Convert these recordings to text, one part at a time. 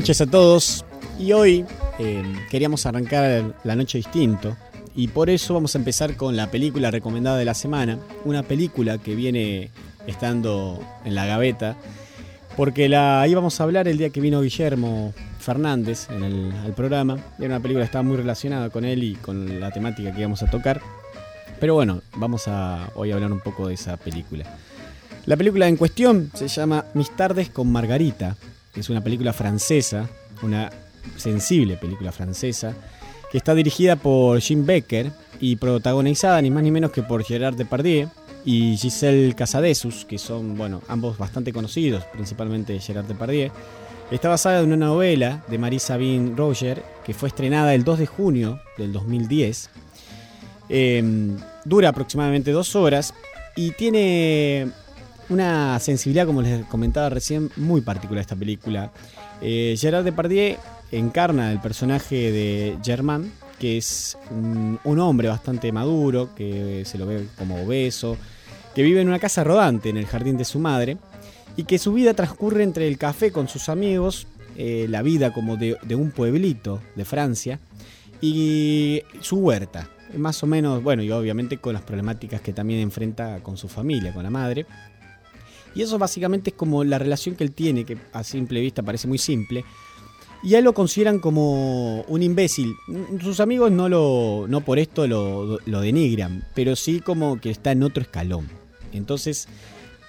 Noches a todos. Y hoy eh, queríamos arrancar la noche distinto. Y por eso vamos a empezar con la película recomendada de la semana, una película que viene estando en la gaveta. Porque la íbamos a hablar el día que vino Guillermo Fernández en el, al programa, era una película que estaba muy relacionada con él y con la temática que íbamos a tocar, pero bueno, vamos a hoy a hablar un poco de esa película. La película en cuestión se llama Mis tardes con Margarita, es una película francesa, una sensible película francesa, que está dirigida por Jim Becker y protagonizada ni más ni menos que por Gerard Depardieu y Giselle Casadesus, que son, bueno, ambos bastante conocidos, principalmente Gerard Depardieu. Está basada en una novela de Marie Sabine Roger, que fue estrenada el 2 de junio del 2010. Eh, dura aproximadamente dos horas y tiene una sensibilidad, como les comentaba recién, muy particular esta película. Eh, Gerard Depardieu encarna el personaje de Germain, que es un, hombre bastante maduro, que se lo ve como obeso, que vive en una casa rodante en el jardín de su madre, y que su vida transcurre entre el café con sus amigos, eh, la vida como de un pueblito de Francia, y su huerta, más o menos, bueno, y obviamente con las problemáticas que también enfrenta con su familia, con la madre. Y eso básicamente es como la relación que él tiene, que a simple vista parece muy simple. Y a él lo consideran como un imbécil. Sus amigos no, lo, no por esto lo, lo denigran, pero sí como que está en otro escalón. Entonces,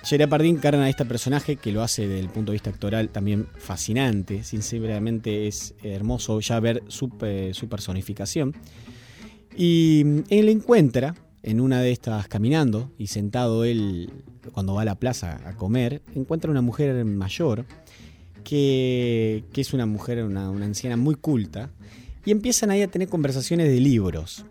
Gerard Pardín encarna a este personaje que lo hace desde el punto de vista actoral también fascinante. Sinceramente es hermoso ya ver su, eh, su personificación. Y mm, él encuentra en una de estas caminando y sentado él cuando va a la plaza a comer, encuentra una mujer mayor que, que es una mujer, una, una anciana muy culta, y empiezan ahí a tener conversaciones de libros.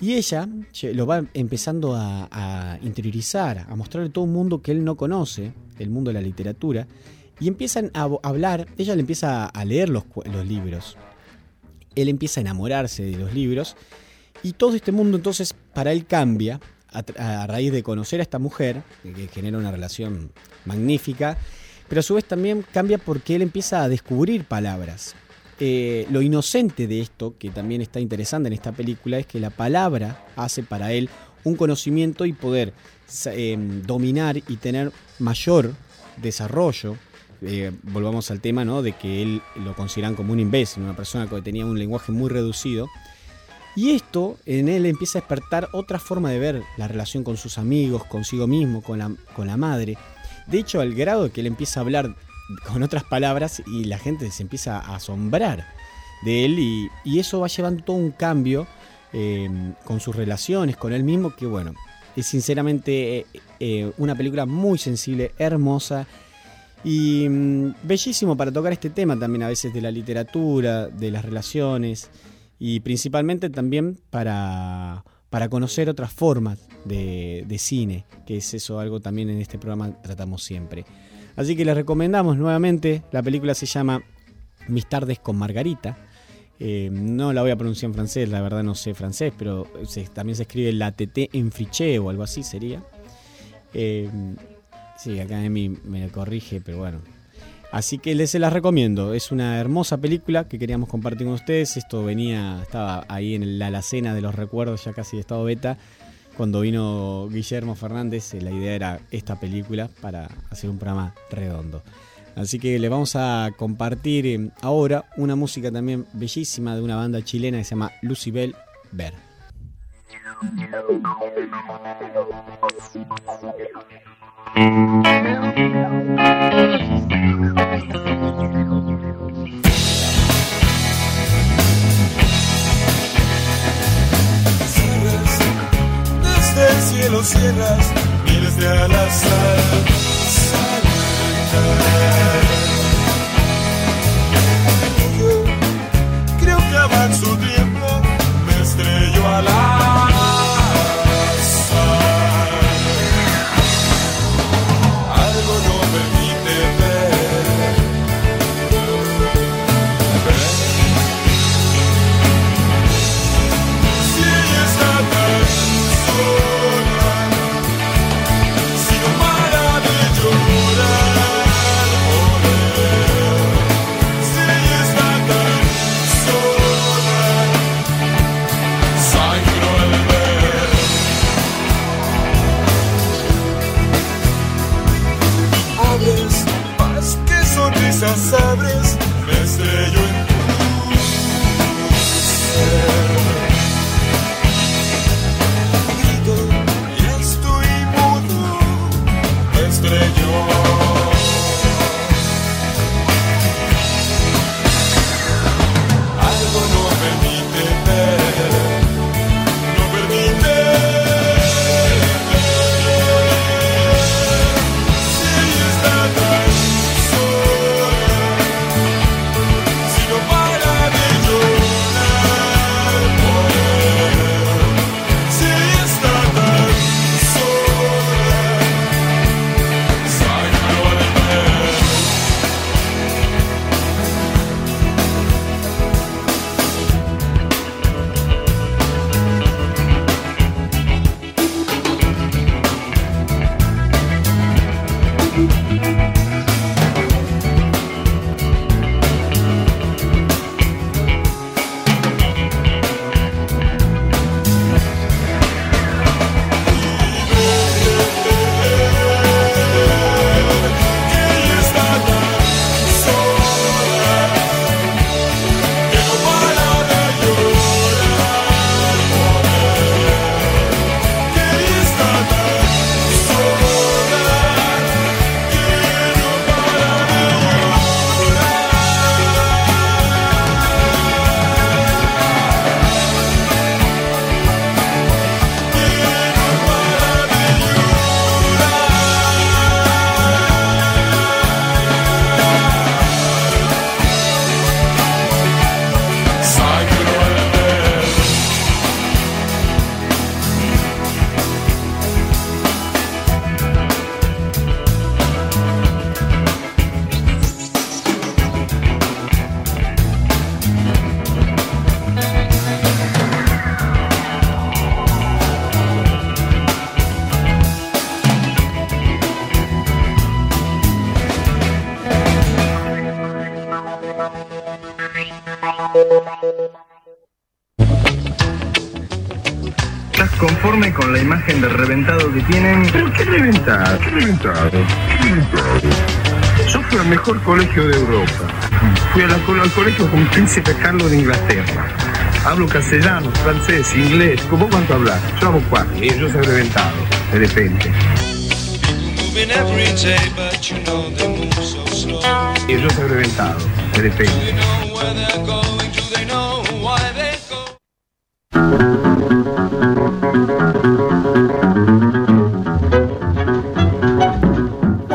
Y ella lo va empezando a, interiorizar, a mostrarle todo un mundo que él no conoce, el mundo de la literatura, y empiezan a hablar, ella le empieza a leer los, los libros, él empieza a enamorarse de los libros, y todo este mundo entonces para él cambia a, raíz de conocer a esta mujer, que genera una relación magnífica, pero a su vez también cambia porque él empieza a descubrir palabras. Eh, lo inocente de esto, que también está interesante en esta película, es que la palabra hace para él un conocimiento y poder em, dominar y tener mayor desarrollo. Eh, volvamos al tema ¿no? de que él lo consideran como un imbécil, una persona que tenía un lenguaje muy reducido. Y esto en él empieza a despertar otra forma de ver la relación con sus amigos, consigo mismo, con la, con la madre. De hecho, al grado que él empieza a hablar con otras palabras y la gente se empieza a asombrar de él y, eso va llevando todo un cambio em, con sus relaciones, con él mismo, que bueno, es sinceramente eh, eh, una película muy sensible, hermosa y mm, bellísimo para tocar este tema también a veces de la literatura, de las relaciones y principalmente también para, para conocer otras formas de, de cine, que es eso algo también en este programa tratamos siempre. Así que les recomendamos nuevamente, la película se llama Mis tardes con Margarita. Eh, no la voy a pronunciar en francés, la verdad no sé francés, pero también se escribe la TT en friché o algo así sería. Eh, sí, acá Emi me corrige, pero bueno. Así que les se las recomiendo. Es una hermosa película que queríamos compartir con ustedes. Esto venía, estaba ahí en la alacena de los recuerdos, ya casi de estado beta cuando vino Guillermo Fernández, eh, la idea era esta película para hacer un programa redondo. Así que le vamos a compartir eh, ahora una música también bellísima de una banda chilena que se llama Lucibel Ver. El cielo cierras miles de alas. Al Creo imagen de reventado que tienen? ¿Pero qué reventado? ¿Qué reventado? ¿Qué reventado? Yo fui al mejor colegio de Europa. Fui la- al colegio con Príncipe Carlos de Inglaterra. Hablo castellano, francés, inglés. ¿Cómo cuánto hablas? Yo hablo cuatro. Y yo soy reventado, de repente. Y yo soy reventado, de repente.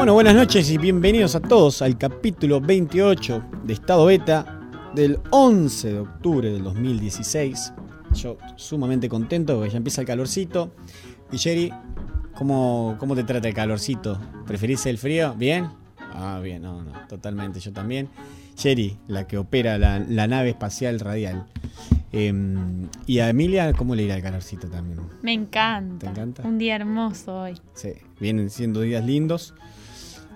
Bueno, buenas noches y bienvenidos a todos al capítulo 28 de Estado Beta del 11 de octubre del 2016. Yo sumamente contento porque ya empieza el calorcito. Y Jerry, ¿cómo, cómo te trata el calorcito? ¿Preferís el frío? ¿Bien? Ah, bien, no, no, totalmente, yo también. Jerry, la que opera la, la nave espacial radial. Em, y a Emilia, ¿cómo le irá el calorcito también? Me encanta. ¿Te encanta? Un día hermoso hoy. Sí, vienen siendo días lindos.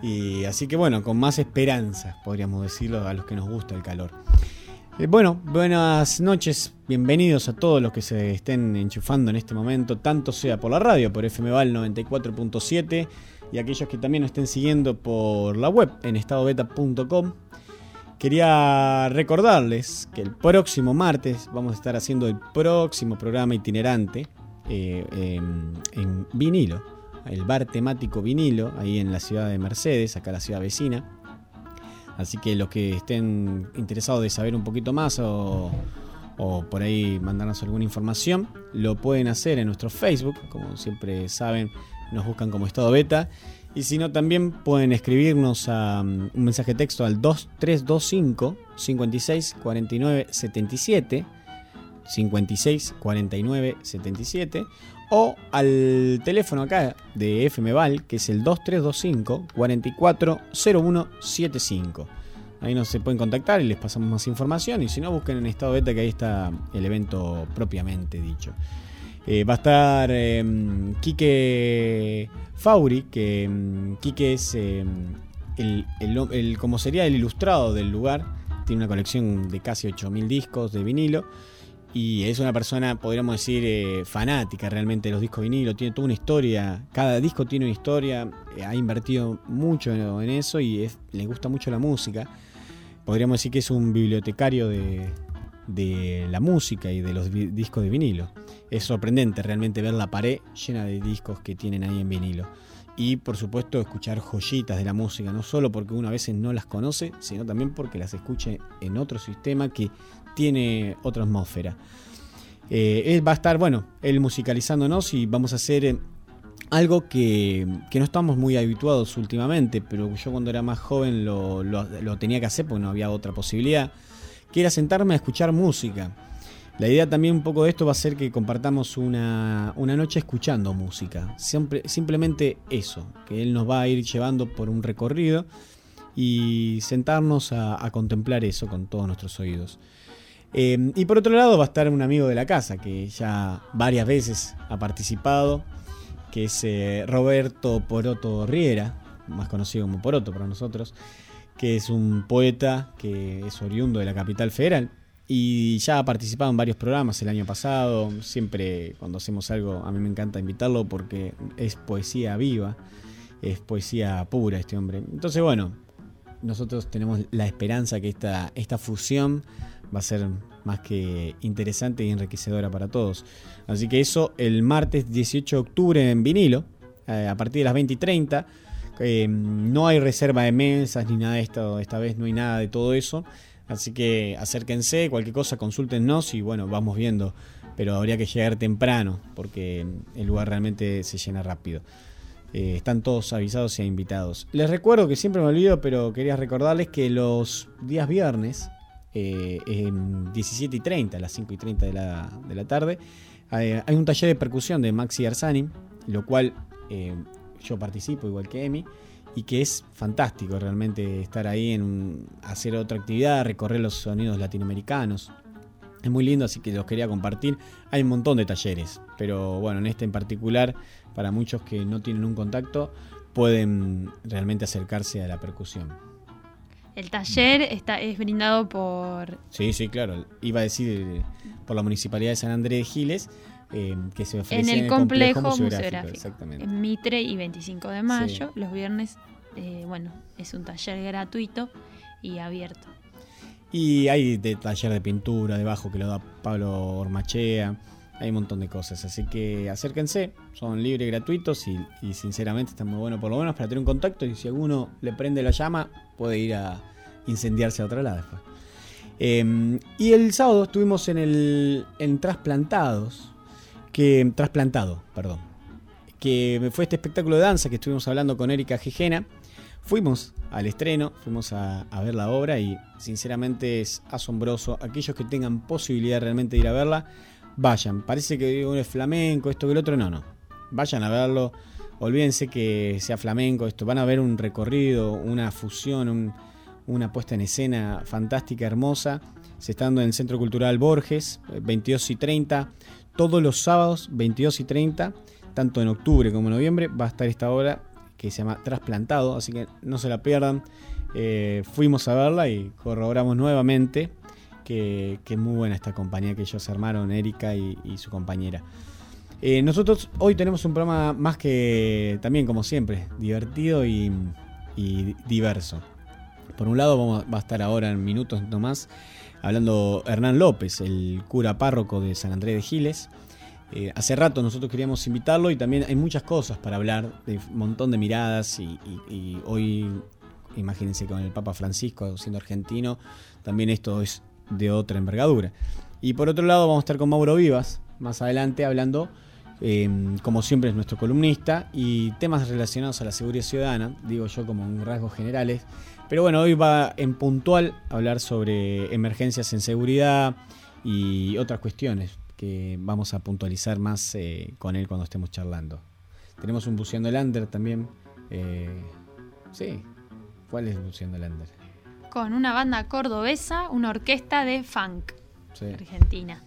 Y así que bueno, con más esperanza, podríamos decirlo, a los que nos gusta el calor. Eh, bueno, buenas noches, bienvenidos a todos los que se estén enchufando en este momento, tanto sea por la radio, por FMVAL 94.7 y aquellos que también nos estén siguiendo por la web en estadobeta.com. Quería recordarles que el próximo martes vamos a estar haciendo el próximo programa itinerante eh, en vinilo, el bar temático vinilo, ahí en la ciudad de Mercedes, acá la ciudad vecina. Así que los que estén interesados de saber un poquito más o, por ahí mandarnos alguna información, lo pueden hacer en nuestro Facebook, como siempre saben, nos buscan como estado beta. Y si no, también pueden escribirnos um, un mensaje de texto al 2325 56 49 77 56 49 77 o al teléfono acá de FMVAL que es el 2325 44 0175. Ahí nos se pueden contactar y les pasamos más información. Y si no, busquen en estado beta que ahí está el evento propiamente dicho. Eh, va a estar eh, Quique Fauri, que mm, Quique es el, el- el- como sería el ilustrado del lugar. Tiene una colección de casi 8.000 discos de vinilo. Y es una persona, podríamos decir, eh, fanática realmente de los discos vinilo. Tiene toda una historia. Cada disco tiene una historia. eh, ha invertido mucho en, en eso y le gusta mucho la música. Podríamos decir que es un bibliotecario de, de la música y de los discos de vinilo. Es sorprendente realmente ver la pared llena de discos que tienen ahí en vinilo. Y por supuesto escuchar joyitas de la música, no solo porque uno a veces no las conoce, sino también porque las escuche en otro sistema que tiene otra atmósfera. Eh, va a estar, bueno, él musicalizándonos y vamos a hacer eh, algo que, que no estamos muy habituados últimamente, pero yo cuando era más joven lo, lo- tenía que hacer porque no había otra posibilidad, que era sentarme a escuchar música. La idea también un poco de esto va a ser que compartamos una, una noche escuchando música. Siempre, simplemente eso, que él nos va a ir llevando por un recorrido y sentarnos a contemplar eso con todos nuestros oídos. Eh, y por otro lado va a estar un amigo de la casa que ya varias veces ha participado, que es eh, Roberto Poroto Riera, más conocido como Poroto para nosotros, que es un poeta que es oriundo de la capital federal y ya ha participado en varios programas el año pasado. Siempre cuando hacemos algo a mí me encanta invitarlo porque es poesía viva, es poesía pura este hombre. Entonces bueno, nosotros tenemos la esperanza que esta, esta fusión va a ser más que interesante y enriquecedora para todos. Así que eso el martes 18 de octubre en vinilo, eh, a partir de las 20 y 30. Eh, no hay reserva de mesas ni nada de esto, esta vez no hay nada de todo eso. Así que acérquense, cualquier cosa consúltenos y bueno, vamos viendo. Pero habría que llegar temprano porque el lugar realmente se llena rápido. Eh, están todos avisados y invitados. Les recuerdo que siempre me olvido, pero quería recordarles que los días viernes, eh, en 17 y 30, a las 5 y 30 de la, de la tarde, eh, hay un taller de percusión de Maxi Arsani, lo cual eh, yo participo igual que Emi, y que es fantástico realmente estar ahí en hacer otra actividad, recorrer los sonidos latinoamericanos. Es muy lindo, así que los quería compartir. Hay un montón de talleres, pero bueno, en este en particular, para muchos que no tienen un contacto, pueden realmente acercarse a la percusión. El taller está, es brindado por... Sí, sí, claro. Iba a decir eh, por la Municipalidad de San Andrés de Giles, eh, que se ofrece en el, complejo, museográfico, Exactamente. En Mitre y 25 de mayo, los viernes, eh, bueno, es un taller gratuito y abierto. Y hay de taller de pintura debajo que lo da Pablo Ormachea. Hay un montón de cosas, así que acérquense, son libres gratuitos y, sinceramente están muy buenos por lo menos para tener un contacto y si alguno le prende la llama puede ir a incendiarse a otra lado. Eh, y el sábado estuvimos en el en Trasplantados, que trasplantado, perdón, que fue este espectáculo de danza que estuvimos hablando con Erika Gijena. Fuimos al estreno, fuimos a, a, ver la obra y sinceramente es asombroso. Aquellos que tengan posibilidad realmente de ir a verla, vayan. Parece que uno es flamenco, esto que el otro, no, no. Vayan a verlo. Olvídense que sea flamenco, esto. Van a ver un recorrido, una fusión, un, una puesta en escena fantástica, hermosa. Se está dando en el Centro Cultural Borges, 22 y 30. Todos los sábados, 22 y 30, tanto en octubre como en noviembre, va a estar esta obra que se llama Trasplantado, así que no se la pierdan. Eh, fuimos a verla y corroboramos nuevamente que, que, muy buena esta compañía que ellos armaron, Erika y, su compañera. Eh, nosotros hoy tenemos un programa más que también, como siempre, divertido y, diverso. Por un lado, vamos, va a estar ahora en minutos nomás hablando Hernán López, el cura párroco de San Andrés de Giles. Eh, hace rato nosotros queríamos invitarlo y también hay muchas cosas para hablar, de un montón de miradas y hoy, imagínense con el Papa Francisco siendo argentino, también esto es de otra envergadura. Y por otro lado vamos a estar con Mauro Vivas más adelante hablando, eh, como siempre es nuestro columnista, y temas relacionados a la seguridad ciudadana, digo yo como en rasgos generales. Pero bueno, hoy va en puntual a hablar sobre emergencias en seguridad y otras cuestiones que vamos a puntualizar más eh, con él cuando estemos charlando. Tenemos un Buceando Lander también. Eh, sí, ¿cuál es Buceando Lander? Con una banda cordobesa, una orquesta de funk sí. argentina.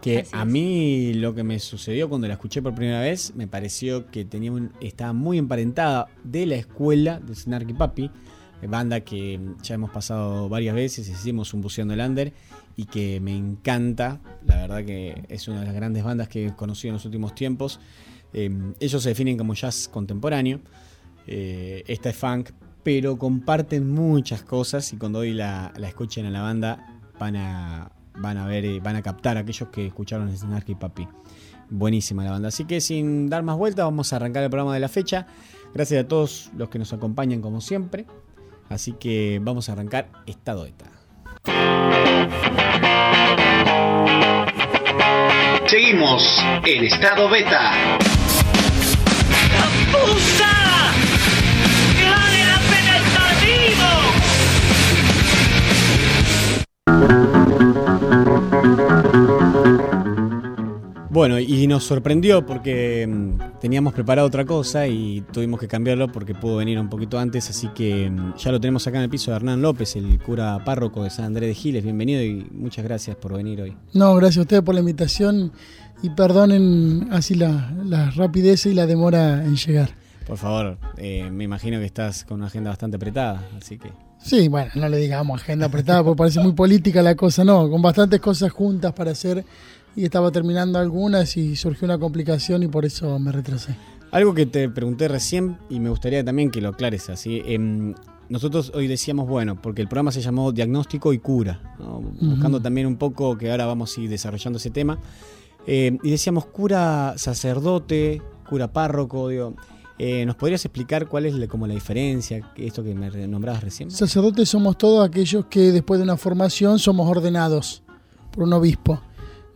Que Así a es. mí lo que me sucedió cuando la escuché por primera vez, me pareció que tenía un, estaba muy emparentada de la escuela de Snarky Papi, banda que ya hemos pasado varias veces, hicimos un Buceando Lander y que me encanta. La verdad que es una de las grandes bandas que he conocido en los últimos tiempos. Eh, ellos se definen como jazz contemporáneo. Eh, esta es funk, pero comparten muchas cosas y cuando hoy la, la escuchen a la banda van a, van a ver, van a captar a aquellos que escucharon Snarky Papi. Buenísima la banda. Así que sin dar más vueltas, vamos a arrancar el programa de la fecha. Gracias a todos los que nos acompañan como siempre. Así que vamos a arrancar Estado ETA. Seguimos en estado beta. ¡Puta! Bueno, y nos sorprendió porque mm, teníamos preparado otra cosa y tuvimos que cambiarlo porque pudo venir un poquito antes, así que mm, ya lo tenemos acá en el piso de Hernán López, el cura párroco de San Andrés de Giles. Bienvenido y muchas gracias por venir hoy. No, gracias a ustedes por la invitación y perdonen así la, la rapidez y la demora en llegar. Por favor, eh, me imagino que estás con una agenda bastante apretada, así que... Sí, bueno, no le digamos agenda apretada porque parece muy política la cosa, no, con bastantes cosas juntas para hacer y estaba terminando algunas y surgió una complicación y por eso me retrasé. Algo que te pregunté recién y me gustaría también que lo aclares así. Eh, nosotros hoy decíamos, bueno, porque el programa se llamó Diagnóstico y Cura, ¿no? uh -huh. buscando también un poco que ahora vamos a ir desarrollando ese tema. Eh, y decíamos cura sacerdote, cura párroco, digo. Eh, ¿Nos podrías explicar cuál es la, como la diferencia, esto que me nombrabas recién? Sacerdotes somos todos aquellos que después de una formación somos ordenados por un obispo.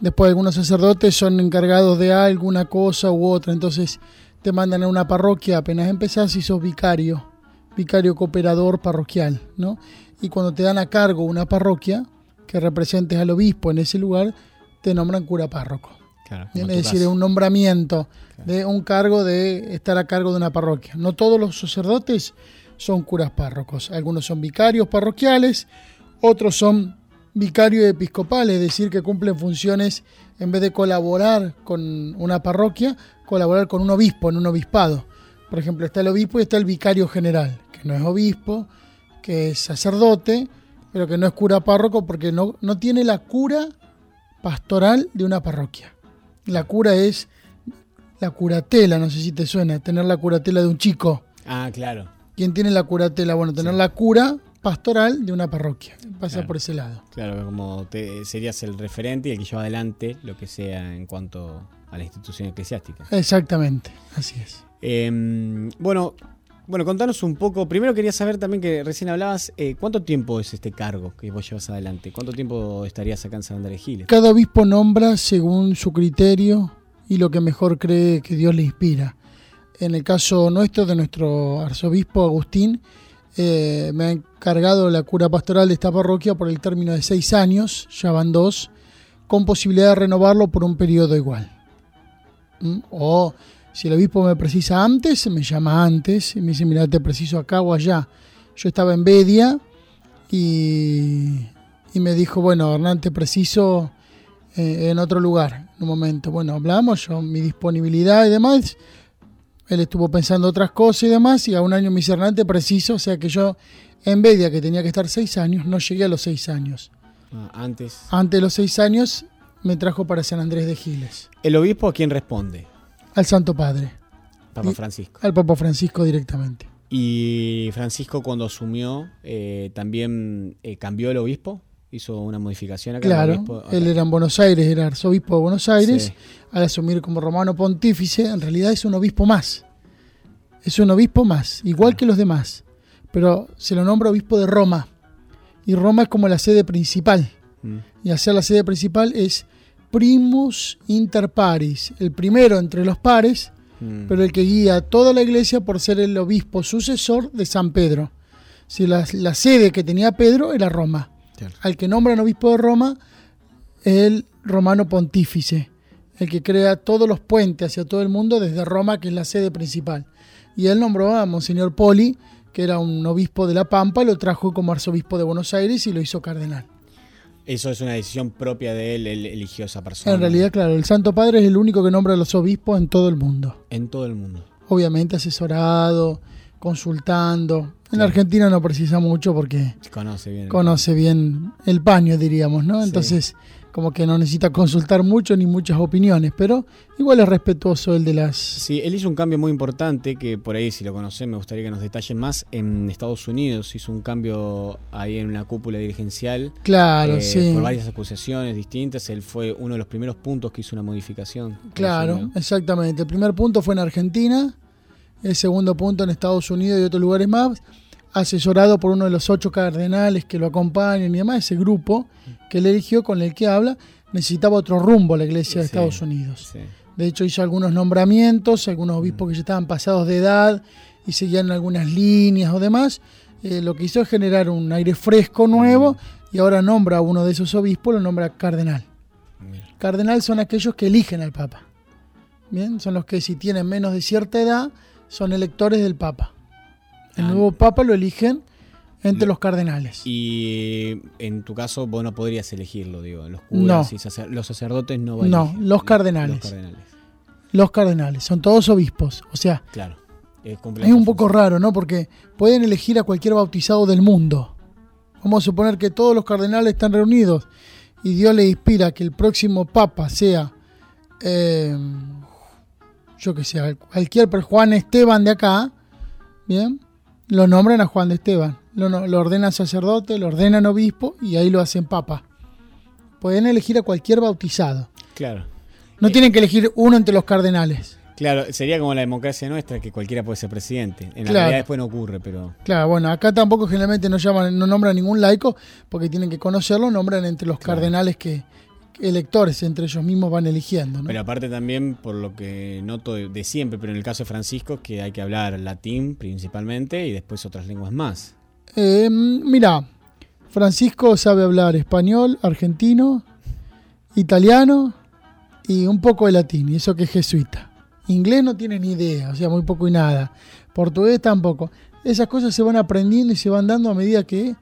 Después algunos sacerdotes son encargados de alguna cosa u otra, entonces te mandan a una parroquia, apenas empezás y sos vicario, vicario cooperador parroquial, ¿no? Y cuando te dan a cargo una parroquia, que representes al obispo en ese lugar, te nombran cura párroco. Claro, es decir, un nombramiento claro. de un cargo de estar a cargo de una parroquia. No todos los sacerdotes son curas párrocos. Algunos son vicarios parroquiales, otros son vicarios episcopales, es decir, que cumplen funciones en vez de colaborar con una parroquia, colaborar con un obispo en un obispado. Por ejemplo, está el obispo y está el vicario general, que no es obispo, que es sacerdote, pero que no es cura párroco porque no, no tiene la cura pastoral de una parroquia. La cura es la curatela, no sé si te suena, tener la curatela de un chico. Ah, claro. ¿Quién tiene la curatela? Bueno, tener la cura pastoral de una parroquia. Pasa Claro. por ese lado. Claro, como te, serías el referente y el que lleva adelante lo que sea en cuanto a la institución eclesiástica. Exactamente, así es. Eh, bueno, bueno, contanos un poco. Primero quería saber también que recién hablabas, eh, ¿cuánto tiempo es este cargo que vos llevas adelante? ¿Cuánto tiempo estarías acá en San Andrés? Cada obispo nombra según su criterio y lo que mejor cree que Dios le inspira. En el caso nuestro, de nuestro arzobispo Agustín, eh, me ha encargado la cura pastoral de esta parroquia por el término de seis años, ya van dos, con posibilidad de renovarlo por un periodo igual. ¿Mm? O si el obispo me precisa antes, me llama antes y me dice, mira, te preciso acá o allá. Yo estaba en Bedia y, y me dijo, bueno, Hernán, te preciso eh, en otro lugar, en un momento. Bueno, hablamos, yo, mi disponibilidad y demás. Él estuvo pensando otras cosas y demás, y a un año me dice, Hernán, te preciso. O sea que yo, en Bedia, que tenía que estar seis años, no llegué a los seis años. Ah, antes. Antes de los seis años, me trajo para San Andrés de Giles, ¿El obispo a quién responde? Al Santo Padre, Papa Francisco. al Papa Francisco directamente. Y Francisco cuando asumió, eh, también eh, cambió el obispo, hizo una modificación acá. en el Claro, obispo, acá. él era en Buenos Aires, era arzobispo de Buenos Aires. Sí. Al asumir como romano pontífice, en realidad es un obispo más. Es un obispo más, igual que los demás. Pero se lo nombra obispo de Roma. Y Roma es como la sede principal. Mm. Y hacer la sede principal es primus inter pares, el primero entre los pares, Mm. pero el que guía a toda la iglesia por ser el obispo sucesor de San Pedro. Si la, la sede que tenía Pedro era Roma. Claro. Al que nombran obispo de Roma, el romano pontífice, el que crea todos los puentes hacia todo el mundo desde Roma, que es la sede principal. Y él nombró a Monseñor Poli, que era un obispo de La Pampa, lo trajo como arzobispo de Buenos Aires y lo hizo cardenal. Eso es una decisión propia de él, él eligió a esa persona. En realidad, claro, el Santo Padre es el único que nombra a los obispos en todo el mundo. En todo el mundo. Obviamente asesorado, consultando. En Argentina no precisa mucho porque Conoce bien. conoce bien el paño, diríamos, ¿no? Entonces, como que no necesita consultar mucho ni muchas opiniones, pero igual es respetuoso el de las... Sí, él hizo un cambio muy importante que por ahí, si lo conocen, me gustaría que nos detallen más. En Estados Unidos hizo un cambio ahí en una cúpula dirigencial. Claro, eh, sí. Por varias acusaciones distintas. Él fue uno de los primeros puntos que hizo una modificación. Claro, exactamente. El primer punto fue en Argentina, el segundo punto en Estados Unidos y otros lugares más, asesorado por uno de los ocho cardenales que lo acompañan y demás, ese grupo que él eligió con el que habla, necesitaba otro rumbo a la iglesia de Estados Unidos. De hecho, hizo algunos nombramientos, algunos obispos que ya estaban pasados de edad y seguían algunas líneas o demás. Eh, lo que hizo es generar un aire fresco nuevo y ahora nombra a uno de esos obispos, lo nombra cardenal. Cardenal son aquellos que eligen al Papa. Bien, son los que si tienen menos de cierta edad son electores del Papa. El Ah. nuevo Papa lo eligen entre los cardenales. Y en tu caso, vos no podrías elegirlo, digo. Los curas No. y sacer- los sacerdotes no van a No, los cardenales. Los cardenales. Los cardenales, son todos obispos. O sea, Claro. Es, un poco raro, ¿no? Porque pueden elegir a cualquier bautizado del mundo. Vamos a suponer que todos los cardenales están reunidos y Dios le inspira que el próximo papa sea, eh, yo que sé, cualquier pero Juan Esteban de acá, ¿bien? Lo nombran a Juan de Esteban. Lo, ordenan sacerdote, lo ordenan obispo y ahí lo hacen papa. Pueden elegir a cualquier bautizado. Claro. No tienen que elegir uno entre los cardenales. Claro, sería como la democracia nuestra, que cualquiera puede ser presidente. En la Claro. realidad después no ocurre, pero... Claro, bueno, acá tampoco generalmente no llaman, no nombran ningún laico porque tienen que conocerlo, nombran entre los cardenales que electores entre ellos mismos van eligiendo, ¿no? Pero aparte también, por lo que noto de, de siempre, pero en el caso de Francisco, que hay que hablar latín principalmente y después otras lenguas más. Eh, mira, Francisco sabe hablar español, argentino, italiano y un poco de latín, y eso que es jesuita. Inglés no tiene ni idea, o sea, muy poco y nada. Portugués tampoco. Esas cosas se van aprendiendo y se van dando a medida que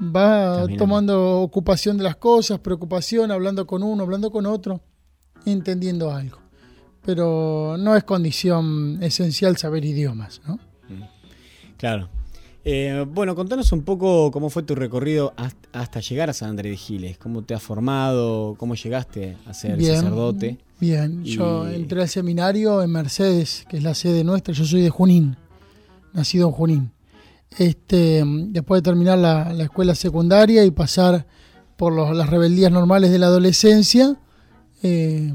va Caminando. tomando ocupación de las cosas, preocupación, hablando con uno, hablando con otro, entendiendo algo. Pero no es condición esencial saber idiomas, ¿no? Claro. Eh, bueno, contanos un poco cómo fue tu recorrido hasta llegar a San Andrés de Giles, cómo te has formado, cómo llegaste a ser sacerdote. Bien, yo entré al seminario en Mercedes, que es la sede nuestra, yo soy de Junín, nacido en Junín. Este, después de terminar la, escuela secundaria y pasar por las rebeldías normales de la adolescencia, eh,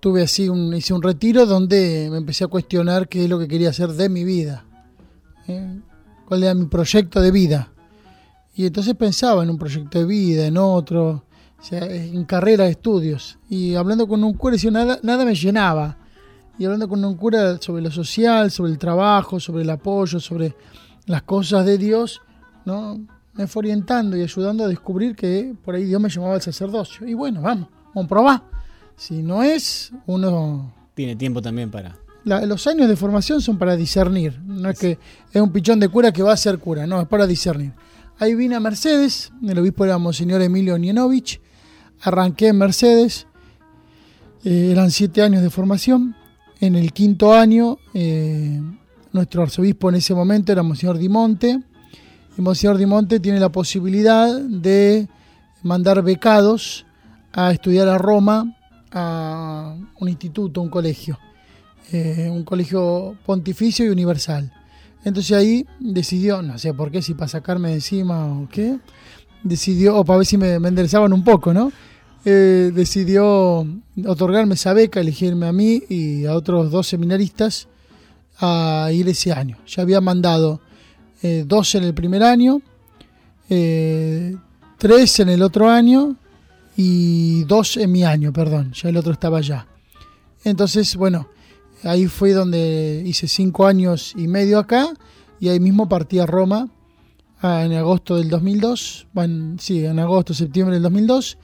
tuve así un, hice un retiro donde me empecé a cuestionar qué es lo que quería hacer de mi vida. ¿eh? cuál era mi proyecto de vida. Y entonces pensaba en un proyecto de vida, en otro, o sea, en carrera de estudios. Y hablando con un cura, nada, nada me llenaba. Y hablando con un cura sobre lo social, sobre el trabajo, sobre el apoyo, sobre las cosas de Dios, ¿no? me fue orientando y ayudando a descubrir que por ahí Dios me llamaba al sacerdocio. Y bueno, vamos, vamos a probar. Si no es, uno... Tiene tiempo también para los años de formación son para discernir. No es que es un pichón de cura que va a ser cura, no, es para discernir. Ahí vine a Mercedes, el obispo era Monseñor Emilio Nienovich. Arranqué en Mercedes, eh, eran siete años de formación. En el quinto año, eh, nuestro arzobispo en ese momento era Monseñor Dimonte. Y Monseñor Dimonte tiene la posibilidad de mandar becados a estudiar a Roma, a un instituto, un colegio. Eh, un colegio pontificio y universal. Entonces ahí decidió, no sé por qué, si para sacarme de encima o qué, decidió, o para ver si me, enderezaban un poco, ¿no? Eh, decidió otorgarme esa beca, elegirme a mí y a otros dos seminaristas a ir ese año. Ya había mandado eh, dos en el primer año, tres en el otro año y dos en mi año, perdón, ya el otro estaba allá. Entonces, bueno, Ahí fue donde hice cinco años y medio acá y ahí mismo partí a Roma ah, en agosto del 2002, bueno, sí, en agosto, septiembre del 2002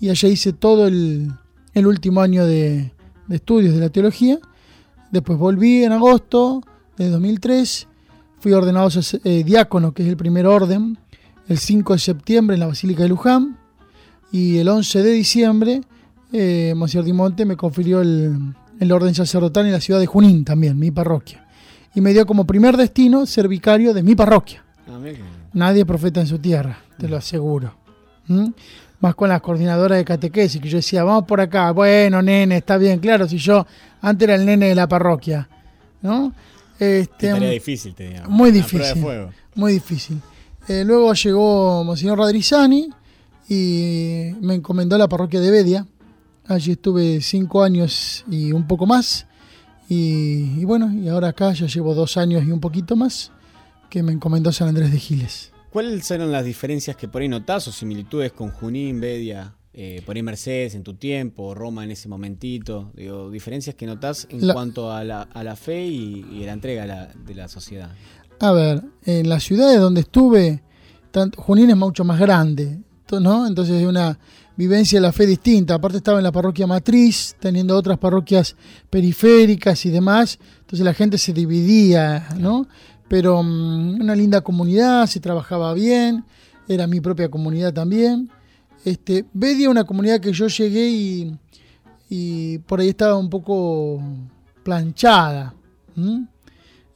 y allá hice todo el, último año de, estudios de la teología. Después volví en agosto de 2003, fui ordenado eh, diácono, que es el primer orden, el 5 de septiembre en la Basílica de Luján y el 11 de diciembre eh, Monsignor Dimonte me confirió el, el orden sacerdotal en la ciudad de Junín también, mi parroquia. Y me dio como primer destino ser vicario de mi parroquia. Ah, Nadie profeta en su tierra, te lo aseguro. ¿Mm? Más con las coordinadoras de catequesis, que yo decía, vamos por acá, bueno, nene, está bien, claro, si yo antes era el nene de la parroquia, ¿no? Este, difícil, te. Muy difícil. Muy difícil. Eh, luego llegó Monseñor Radrizani y me encomendó la parroquia de Bedia, Allí estuve cinco años y un poco más. Y, bueno, y ahora acá ya llevo dos años y un poquito más que me encomendó San Andrés de Giles. ¿Cuáles eran las diferencias que por ahí notás o similitudes con Junín, Bedia, eh, por ahí Mercedes en tu tiempo, Roma en ese momentito? Digo, diferencias que notás en cuanto a la, a la fe y, la entrega de la sociedad. A ver, en las ciudades donde estuve, tanto, Junín es mucho más grande, ¿no? Entonces es una vivencia de la fe distinta. Aparte estaba en la parroquia matriz, teniendo otras parroquias periféricas y demás. Entonces la gente se dividía, ¿no? Pero mm, una linda comunidad, se trabajaba bien, era mi propia comunidad también. Este, Bedia, una comunidad que yo llegué y, y por ahí estaba un poco planchada.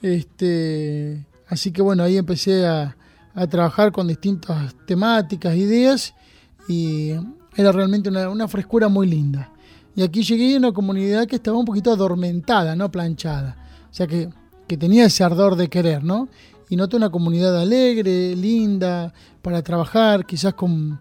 Este, así que bueno, ahí empecé a, a trabajar con distintas temáticas, ideas y era realmente una, frescura muy linda. Y aquí llegué a una comunidad que estaba un poquito adormentada, no planchada. O sea que, tenía ese ardor de querer, ¿no? Y noté una comunidad alegre, linda, para trabajar, quizás con,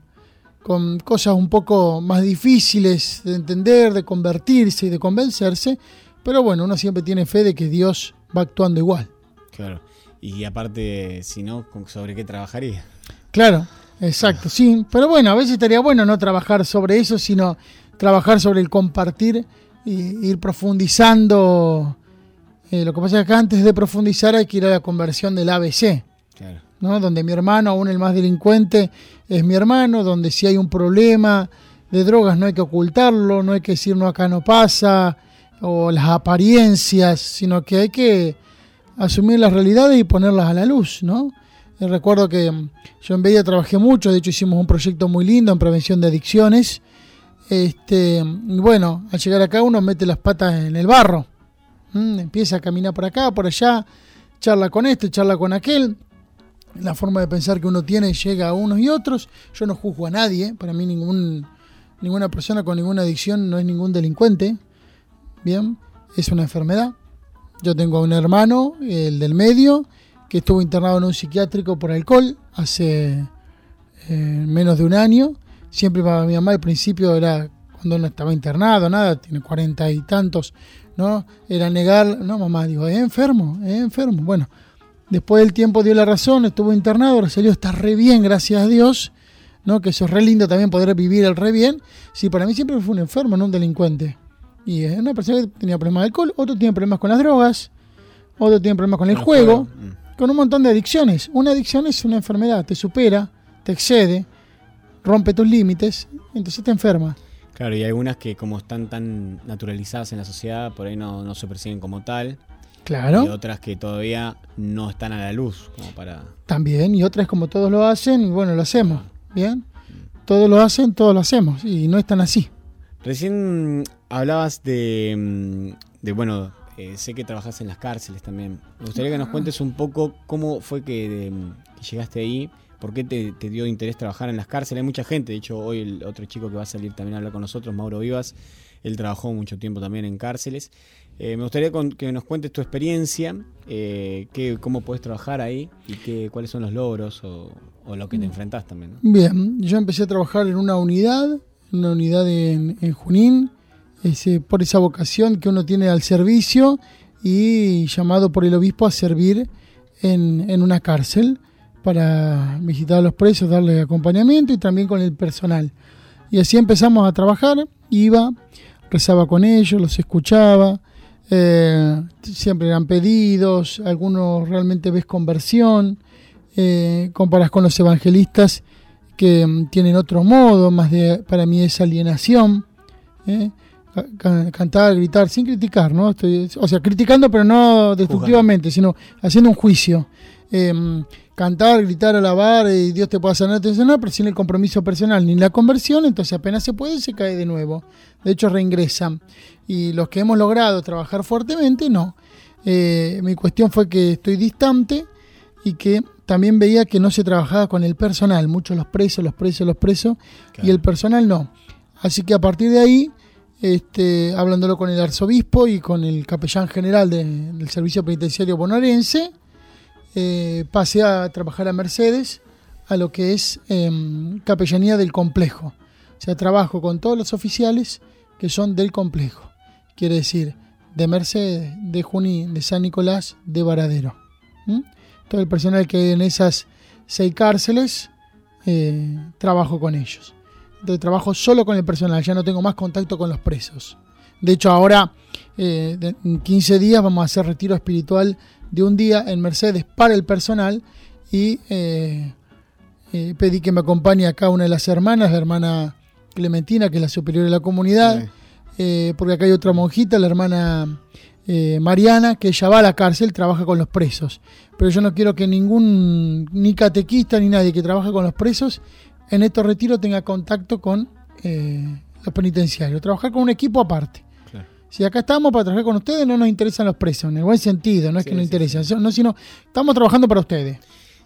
con cosas un poco más difíciles de entender, de convertirse y de convencerse. Pero bueno, uno siempre tiene fe de que Dios va actuando igual. Claro. Y aparte, si no, ¿sobre qué trabajaría? Claro. Exacto, sí. Pero bueno, a veces estaría bueno no trabajar sobre eso, sino trabajar sobre el compartir e ir profundizando. Eh, lo que pasa es que antes de profundizar hay que ir a la conversión del ABC. ¿no? Donde mi hermano, aún el más delincuente, es mi hermano, donde si hay un problema de drogas no hay que ocultarlo, no hay que decir no acá no pasa, o las apariencias, sino que hay que asumir las realidades y ponerlas a la luz, ¿no? Eh, recuerdo que mm, yo en Bedia trabajé mucho, de hecho hicimos un proyecto muy lindo en prevención de adicciones. Este, y bueno, al llegar acá uno mete las patas en el barro, empieza a caminar por acá, por allá, charla con este, charla con aquel, la forma de pensar que uno tiene llega a unos y otros. Yo no juzgo a nadie, para mí ninguna persona con ninguna adicción no es ningún delincuente. Bien, es una enfermedad. Yo tengo un hermano, el del medio, que estuvo internado en un psiquiátrico por alcohol hace eh, menos de un año. Siempre para mi mamá al principio era cuando no estaba internado, nada, tiene cuarenta y tantos, ¿no? Era negar, no mamá, digo, es enfermo, es enfermo. Bueno, después del tiempo dio la razón, estuvo internado, salió, está re bien, gracias a Dios, ¿no? Que eso es re lindo también poder vivir el re bien. Sí, para mí siempre fue un enfermo, no un delincuente. Y es una persona que tenía problemas de alcohol, otro tiene problemas con las drogas, otro tiene problemas con el juego, con un montón de adicciones. Una adicción es una enfermedad, te supera, te excede, rompe tus límites, entonces te enferma. Claro, y hay algunas que como están tan naturalizadas en la sociedad, por ahí no, no se perciben como tal. Claro. Y otras que todavía no están a la luz, como para... También, y otras como todos lo hacen, y bueno, lo hacemos, ¿bien? Todos lo hacen, todos lo hacemos, y no es tan así. Recién hablabas de, mm, de bueno, eh, sé que trabajas en las cárceles también. Me gustaría que nos cuentes un poco cómo fue que, de, que llegaste ahí, por qué te, te, dio interés trabajar en las cárceles. Hay mucha gente, de hecho hoy el otro chico que va a salir también a hablar con nosotros, Mauro Vivas, él trabajó mucho tiempo también en cárceles. Eh, me gustaría con, que nos cuentes tu experiencia, eh, qué, cómo puedes trabajar ahí y qué, cuáles son los logros o, o lo que te enfrentás también. ¿no? Bien, yo empecé a trabajar en una unidad, una unidad en, en Junín, ese, por esa vocación que uno tiene al servicio y llamado por el obispo a servir en, en una cárcel para visitar a los presos, darle acompañamiento y también con el personal. Y así empezamos a trabajar, iba, rezaba con ellos, los escuchaba, eh, siempre eran pedidos, algunos realmente ves conversión, eh, comparas con los evangelistas que mm, tienen otro modo, más de, para mí es alienación, eh, ca- cantar, gritar, sin criticar, ¿no? Estoy, o sea, criticando pero no destructivamente, sino haciendo un juicio. Eh, cantar, gritar, alabar, y Dios te puede sanar, te puede sanar, pero sin el compromiso personal ni la conversión, entonces apenas se puede, se cae de nuevo. De hecho, reingresan. Y los que hemos logrado trabajar fuertemente, no. Eh, mi cuestión fue que estoy distante y que también veía que no se trabajaba con el personal, muchos los presos, los presos, los presos, y el personal no. Así que a partir de ahí, este, hablándolo con el arzobispo y con el capellán general de- del servicio penitenciario bonaerense, eh, pasé a trabajar a Mercedes, a lo que es em, capellanía del complejo. O sea, trabajo con todos los oficiales que son del complejo. Quiere decir, de Mercedes, de Junín, de San Nicolás, de Varadero. Todo el personal que hay en esas seis cárceles, eh, trabajo con ellos. Entonces trabajo solo con el personal, ya no tengo más contacto con los presos. De hecho, ahora, eh, en 15 días, vamos a hacer retiro espiritual de un día en Mercedes para el personal y eh, eh, pedí que me acompañe acá una de las hermanas, la hermana Clementina, que es la superior de la comunidad, eh, porque acá hay otra monjita, la hermana eh, Mariana, que ella va a la cárcel, trabaja con los presos. Pero yo no quiero que ningún, ni catequista ni nadie que trabaje con los presos en estos retiros tenga contacto con los penitenciarios. Trabajar con un equipo aparte. Si acá estamos para trabajar con ustedes, no nos interesan los presos, en el buen sentido, no es Sí, que nos sí, no, sino estamos trabajando para ustedes.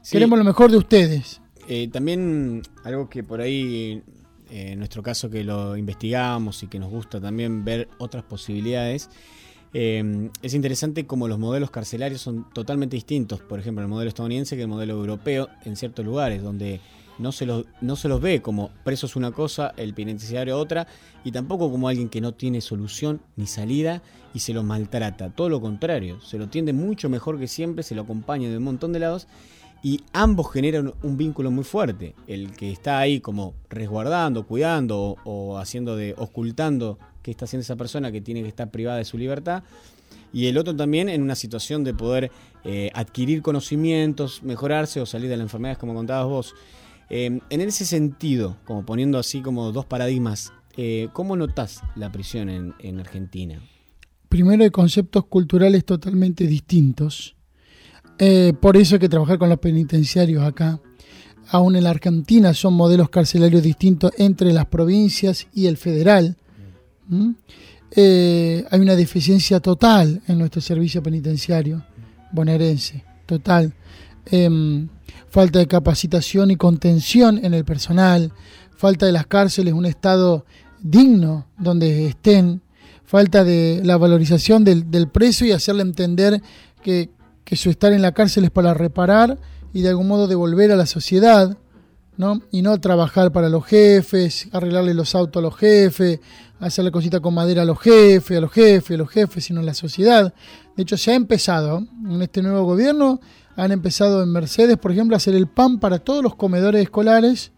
Queremos lo mejor de ustedes. Eh, también algo que por ahí, eh, en nuestro caso que lo investigamos y que nos gusta también ver otras posibilidades, eh, es interesante como los modelos carcelarios son totalmente distintos. Por ejemplo, el modelo estadounidense que el modelo europeo en ciertos lugares, donde no se, los, no se los ve como presos una cosa, el penitenciario otra, y tampoco como alguien que no tiene solución ni salida y se lo maltrata. Todo lo contrario, se lo tiende mucho mejor que siempre, se lo acompaña de un montón de lados y ambos generan un vínculo muy fuerte. El que está ahí como resguardando, cuidando o, o haciendo de ocultando qué está haciendo esa persona que tiene que estar privada de su libertad. Y el otro también en una situación de poder eh, adquirir conocimientos, mejorarse o salir de las enfermedades como contabas vos. Eh, en ese sentido, como poniendo así como dos paradigmas, eh, ¿cómo notás la prisión en, en Argentina? Primero hay conceptos culturales totalmente distintos. Eh, por eso hay que trabajar con los penitenciarios acá. Aún en la Argentina son modelos carcelarios distintos entre las provincias y el federal. ¿Mm? Eh, hay una deficiencia total en nuestro servicio penitenciario bonaerense, total. Em, falta de capacitación y contención en el personal, falta de las cárceles un estado digno donde estén, falta de la valorización del, del preso y hacerle entender que, que su estar en la cárcel es para reparar y de algún modo devolver a la sociedad, ¿no? Y no trabajar para los jefes, arreglarle los autos a los jefes, hacerle cosita con madera a los jefes, a los jefes, a los jefes, sino a la sociedad. De hecho, se ha empezado en este nuevo gobierno, han empezado en Mercedes, por ejemplo, a hacer el pan para todos los comedores escolares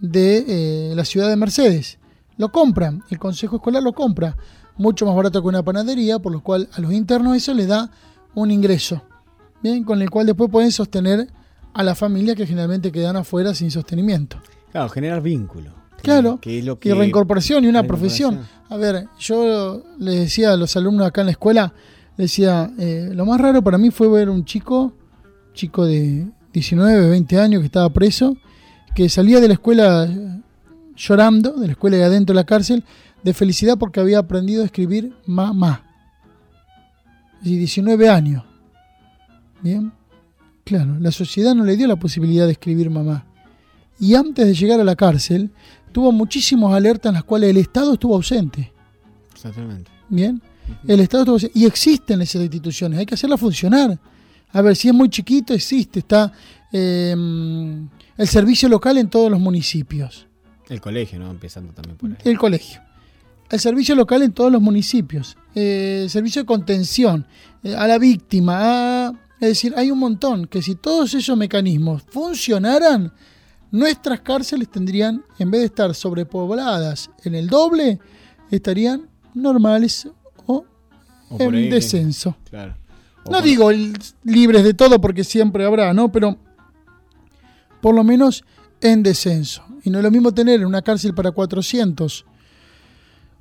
de eh, la ciudad de Mercedes. Lo compran, el consejo escolar lo compra, mucho más barato que una panadería, por lo cual a los internos eso les da un ingreso, bien, con el cual después pueden sostener a la familia que generalmente quedan afuera sin sostenimiento. Claro, generar vínculo. Claro, que es lo que- y reincorporación y una profesión. A ver, yo les decía a los alumnos acá en la escuela, decía, eh, lo más raro para mí fue ver un chico, chico de 19, 20 años que estaba preso, que salía de la escuela llorando, de la escuela de adentro de la cárcel, de felicidad porque había aprendido a escribir mamá. Y 19 años. Bien, claro, la sociedad no le dio la posibilidad de escribir mamá. Y antes de llegar a la cárcel, tuvo muchísimas alertas en las cuales el Estado estuvo ausente. Exactamente. Bien, el Estado estuvo ausente. Y existen esas instituciones, hay que hacerlas funcionar. A ver, si es muy chiquito, existe. Está eh, el servicio local en todos los municipios. El colegio, ¿no? Empezando también por ahí. El colegio. El servicio local en todos los municipios. Eh, el servicio de contención eh, a la víctima. a- es decir, hay un montón que si todos esos mecanismos funcionaran, nuestras cárceles tendrían, en vez de estar sobrepobladas en el doble, estarían normales o, en ahí descenso. Claro. No digo el- libres de todo porque siempre habrá, ¿no? Pero por lo menos en descenso. Y no es lo mismo tener en una cárcel para 400,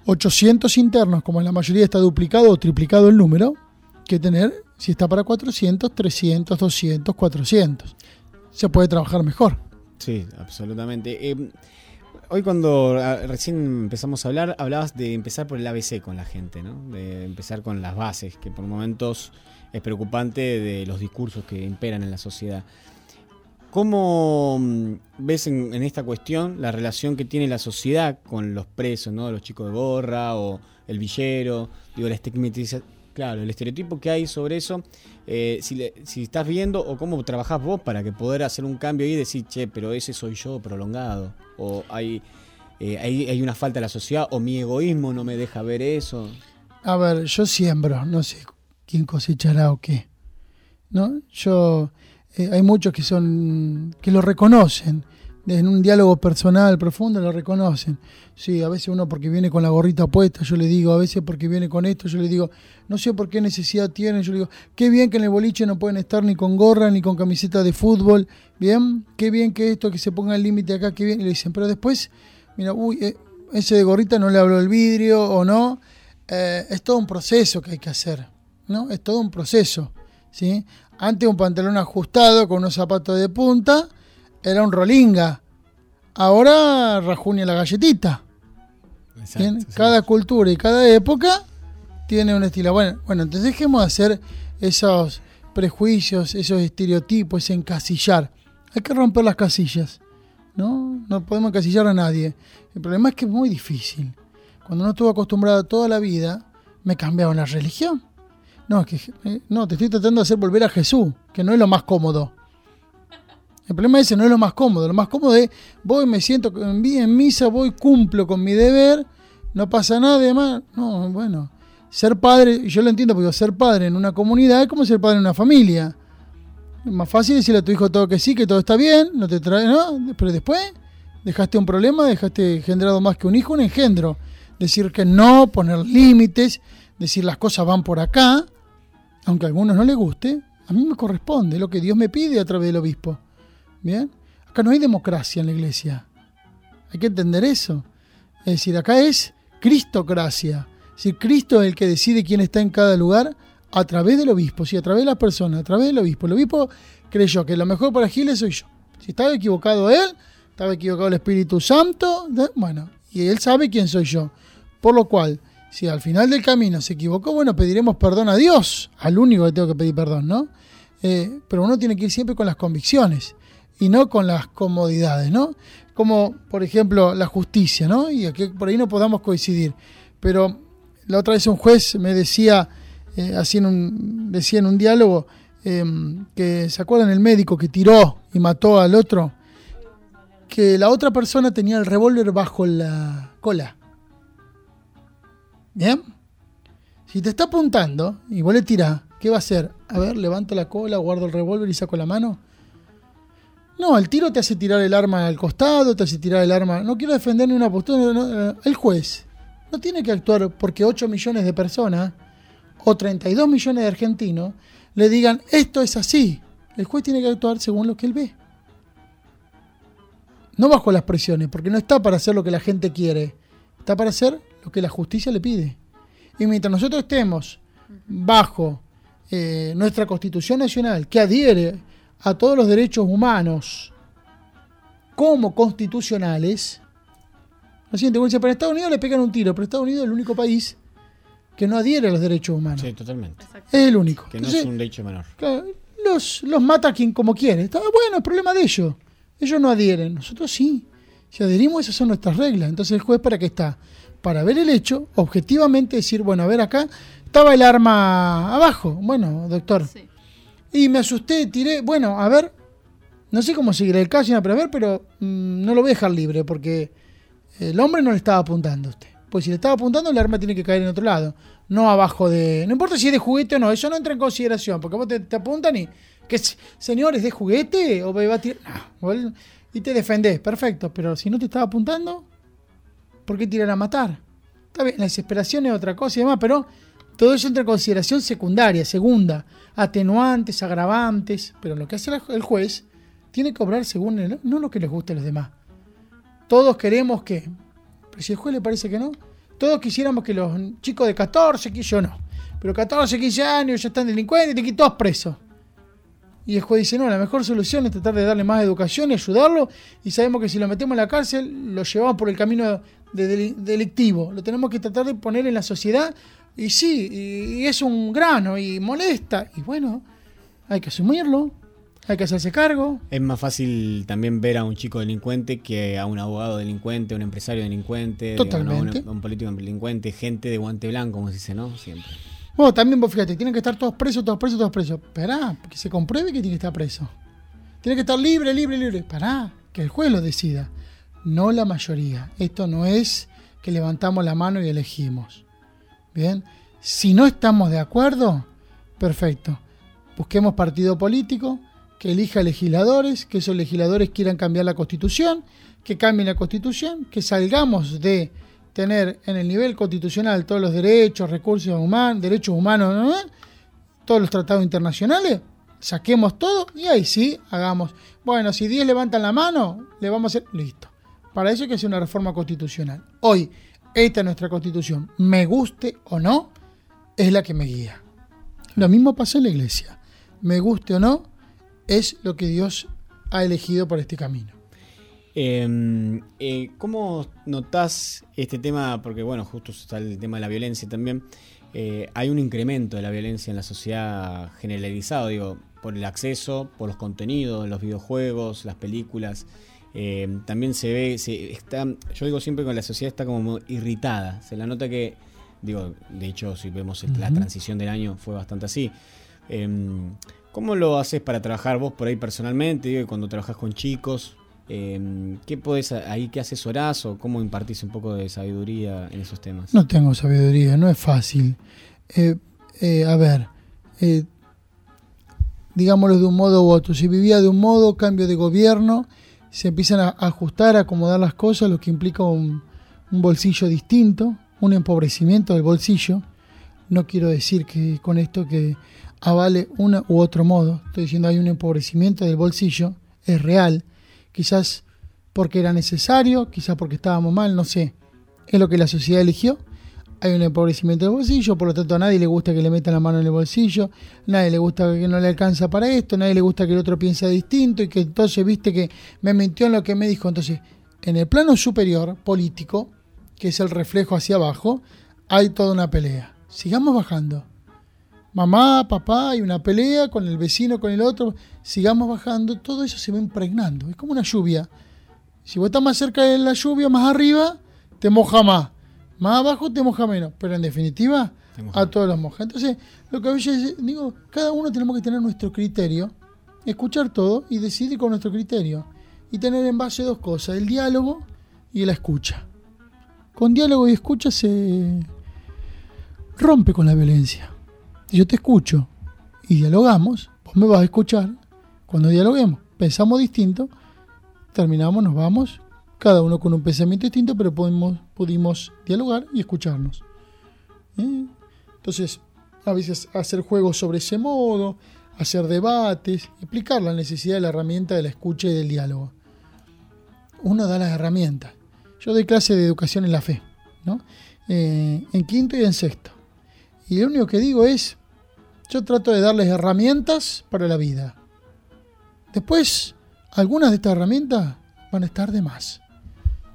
800 internos, como en la mayoría está duplicado o triplicado el número, que tener, si está para 400, 300, 200, 400. Se puede trabajar mejor. Sí, absolutamente. Eh, hoy cuando ah, recién empezamos a hablar, hablabas de empezar por el ABC con la gente, ¿no? De empezar con las bases, que por momentos es preocupante de los discursos que imperan en la sociedad. ¿Cómo mm, ves en, esta cuestión la relación que tiene la sociedad con los presos, ¿no? Los chicos de gorra o el villero, digo, la estigmatización. Claro, el estereotipo que hay sobre eso, eh, si, estás viendo o cómo trabajás vos para que poder hacer un cambio y decir, che, pero ese soy yo prolongado, o eh, hay, hay una falta de la sociedad, o mi egoísmo no me deja ver eso. A ver, yo siembro, no sé quién cosechará o qué. ¿No? Yo eh, hay muchos que son que lo reconocen en un diálogo personal profundo lo reconocen. Sí, a veces uno porque viene con la gorrita puesta, yo le digo, a veces porque viene con esto, yo le digo, no sé por qué necesidad tienen, yo le digo, qué bien que en el boliche no pueden estar ni con gorra ni con camiseta de fútbol, bien, qué bien que esto, que se ponga el límite acá, qué bien, y le dicen, pero después, mira, uy, eh, ese de gorrita no le habló el vidrio o no, eh, es todo un proceso que hay que hacer, ¿no? Es todo un proceso, ¿sí? Antes un pantalón ajustado con unos zapatos de punta era un rolinga. Ahora rajunia la galletita. Bien, Cada cultura y cada época tiene un estilo. Bueno, bueno, entonces dejemos de hacer esos prejuicios, esos estereotipos, ese encasillar. Hay que romper las casillas. ¿no? No podemos encasillar a nadie. El problema es que es muy difícil. Cuando no estuve acostumbrado toda la vida, me cambiaban la religión. No, es que eh, no, te estoy tratando de hacer volver a Jesús, que no es lo más cómodo. El problema ese no es lo más cómodo. Lo más cómodo es voy, me siento en, misa, voy, cumplo con mi deber, no pasa nada de más. No, bueno, ser padre, yo lo entiendo porque ser padre en una comunidad es como ser padre en una familia. Es más fácil decirle a tu hijo todo que sí, que todo está bien, no te trae. Pero después dejaste un problema, dejaste engendrado más que un hijo, un engendro. Decir que no, poner límites, decir las cosas van por acá, aunque a algunos no les guste, a mí me corresponde lo que Dios me pide a través del obispo. Bien, acá no hay democracia en la iglesia. Hay que entender eso. Es decir, acá es cristocracia. Es decir, Cristo es el que decide quién está en cada lugar a través del obispo, sí, a través de las personas, a través del obispo. El obispo creyó que lo mejor para Giles soy yo. Si estaba equivocado él, estaba equivocado el Espíritu Santo, bueno, y él sabe quién soy yo. Por lo cual, si al final del camino se equivocó, bueno, pediremos perdón a Dios, al único que tengo que pedir perdón, ¿no? Eh, pero uno tiene que ir siempre con las convicciones. y no con las comodidades, ¿no? Como, por ejemplo, la justicia, ¿no? Y aquí por ahí no podamos coincidir. Pero la otra vez un juez me decía, eh, así en un, decía en un diálogo, em, que se acuerdan el médico que tiró y mató al otro, que la otra persona tenía el revólver bajo la cola. ¿Bien? Si te está apuntando y vos le tirás, ¿qué va a hacer? A ver, levanto la cola, guardo el revólver y saco la mano. No, el tiro te hace tirar el arma al costado, te hace tirar el arma. No quiero defender ni una postura. el juez no tiene que actuar porque 8 millones de personas o 32 millones de argentinos le digan esto es así. El juez tiene que actuar según lo que él ve. No bajo las presiones, porque no está para hacer lo que la gente quiere. Está para hacer lo que la justicia le pide. Y mientras nosotros estemos bajo eh, nuestra Constitución Nacional, que adhiere a todos los derechos humanos como constitucionales, lo siguiente, dice, pero Estados Unidos le pegan un tiro, pero Estados Unidos es el único país que no adhiere a los derechos humanos. Sí, totalmente. Es el único. Que no es un derecho menor. los, los mata quien como quiere. Está bueno, el problema de ellos. Ellos no adhieren, nosotros sí. Si adherimos, esas son nuestras reglas. Entonces el juez para qué está? Para ver el hecho, objetivamente decir, bueno, a ver acá, estaba el arma abajo. Bueno, doctor. Y me asusté, tiré, bueno, a ver, no sé cómo seguirá el caso, pero a ver, pero mm, no lo voy a dejar libre porque el hombre no le estaba apuntando a usted. Pues si le estaba apuntando, el arma tiene que caer en otro lado. No abajo de. No importa si es de juguete o no, eso no entra en consideración. Porque vos te, apuntan y. ¿Qué señor es de juguete? O va a tirar. No, y te defendés, perfecto. Pero si no te estaba apuntando, ¿por qué tirar a matar? Está bien, la desesperación es otra cosa y demás, pero todo eso entra en consideración secundaria, segunda. Atenuantes, agravantes. Pero lo que hace el juez tiene que obrar según no lo que les guste a los demás. Todos queremos que, pero si el juez le parece que no, todos quisiéramos que los chicos de 14, que yo no, pero 14, 15 años ya están delincuentes y todos presos. Y el juez dice, no, la mejor solución es tratar de darle más educación y ayudarlo. Y sabemos que si lo metemos en la cárcel, lo llevamos por el camino delictivo. Lo tenemos que tratar de poner en la sociedad. Y sí, y es un grano y molesta. Y bueno, hay que asumirlo. Hay que hacerse cargo. Es más fácil también ver a un chico delincuente que a un abogado delincuente, un empresario delincuente, Totalmente. un, político delincuente, gente de guante blanco, como se dice, ¿no? Siempre. Bueno, también vos fíjate, tienen que estar todos presos, todos presos, todos presos. Esperá, que se compruebe que tiene que estar preso. Tiene que estar libre, libre, libre. Pará, que el juez lo decida. No la mayoría. Esto no es que levantamos la mano y elegimos. Bien, si no estamos de acuerdo, perfecto. Busquemos partido político, que elija legisladores, que esos legisladores quieran cambiar la constitución, que cambien la constitución, que salgamos de tener en el nivel constitucional todos los derechos, recursos humanos, derechos humanos, todos los tratados internacionales, saquemos todo y ahí sí hagamos. Bueno, si 10 levantan la mano, le vamos a hacer. Listo. Para eso hay que hacer una reforma constitucional. Hoy, esta es nuestra constitución, me guste o no, es la que me guía. Lo mismo pasa en la iglesia. Me guste o no, es lo que Dios ha elegido por este camino. Em, eh, ¿Cómo notás este tema? Porque bueno, justo está el tema de la violencia también. Eh, hay un incremento de la violencia en la sociedad generalizado, digo, por el acceso, por los contenidos, los videojuegos, las películas. Em, también se ve, se está, yo digo siempre que la sociedad está como irritada. Se la nota que, digo, de hecho, si vemos la transición del año fue bastante así. Em, ¿Cómo lo haces para trabajar vos por ahí personalmente? cuando trabajas con chicos, em, ¿qué podés ahí qué asesorás o cómo impartís un poco de sabiduría en esos temas? No tengo sabiduría, no es fácil. Eh, eh, a ver, eh, digámoslo de un modo u otro. Si vivía de un modo, cambio de gobierno, se empiezan a ajustar, a acomodar las cosas, lo que implica un bolsillo distinto, un empobrecimiento del bolsillo. No quiero decir que con esto que avale uno u otro modo. Estoy diciendo hay un empobrecimiento del bolsillo, es real. Quizás porque era necesario, quizás porque estábamos mal, no sé. Es lo que la sociedad eligió. Hay un empobrecimiento del bolsillo, por lo tanto a nadie le gusta que le metan la mano en el bolsillo, nadie le gusta que no le alcanza para esto, nadie le gusta que el otro piense distinto y que entonces viste que me mintió en lo que me dijo. Entonces, en el plano superior, político, que es el reflejo hacia abajo, hay toda una pelea. Sigamos bajando mamá, papá, hay una pelea con el vecino, con el otro, sigamos bajando, todo eso se va impregnando, es como una lluvia. Si vos estás más cerca de la lluvia, más arriba, te moja más. Más abajo te moja menos. Pero en definitiva, a todos los moja. Entonces, lo que a veces digo, cada uno tenemos que tener nuestro criterio, escuchar todo y decidir con nuestro criterio. Y tener en base dos cosas, el diálogo y la escucha. Con diálogo y escucha se rompe con la violencia. Yo te escucho y dialogamos, vos me vas a escuchar cuando dialoguemos. Pensamos distinto, terminamos, nos vamos, cada uno con un pensamiento distinto, pero pudimos, pudimos dialogar y escucharnos. ¿Eh? Entonces, a veces hacer juegos sobre ese modo, hacer debates, explicar la necesidad de la herramienta de la escucha y del diálogo. Uno da las herramientas. Yo doy clase de educación en la fe, ¿no? Eh, en quinto y en sexto. Y lo único que digo es, yo trato de darles herramientas para la vida. Después, algunas de estas herramientas van a estar de más.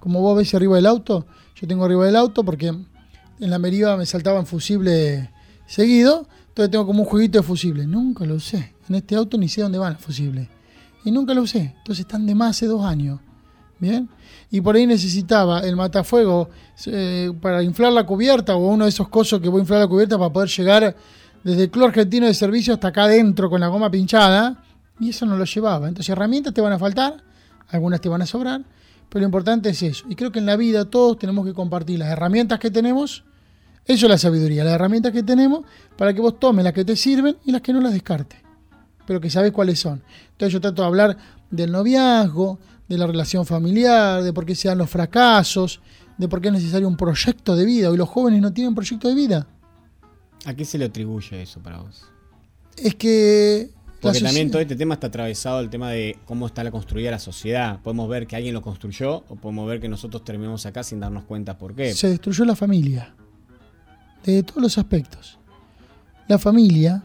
Como vos ves arriba del auto, yo tengo arriba del auto porque en la meriva me saltaban fusibles seguido, entonces tengo como un jueguito de fusibles. Nunca lo usé. En este auto ni sé dónde van los fusibles. Y nunca lo usé. Entonces están de más hace dos años. Bien. Y por ahí necesitaba el matafuego eh, para inflar la cubierta o uno de esos cosos que voy a inflar la cubierta para poder llegar desde el Club Argentino de Servicio hasta acá adentro con la goma pinchada. Y eso no lo llevaba. Entonces herramientas te van a faltar, algunas te van a sobrar, pero lo importante es eso. Y creo que en la vida todos tenemos que compartir las herramientas que tenemos. Eso es la sabiduría, las herramientas que tenemos para que vos tomes las que te sirven y las que no las descartes. Pero que sabes cuáles son. Entonces yo trato de hablar del noviazgo, de la relación familiar, de por qué se dan los fracasos, de por qué es necesario un proyecto de vida. Hoy los jóvenes no tienen proyecto de vida. ¿A qué se le atribuye eso para vos? Es que porque también todo este tema está atravesado el tema de cómo está la construida la sociedad. Podemos ver que alguien lo construyó o podemos ver que nosotros terminamos acá sin darnos cuenta por qué. Se destruyó la familia. Desde todos los aspectos. La familia,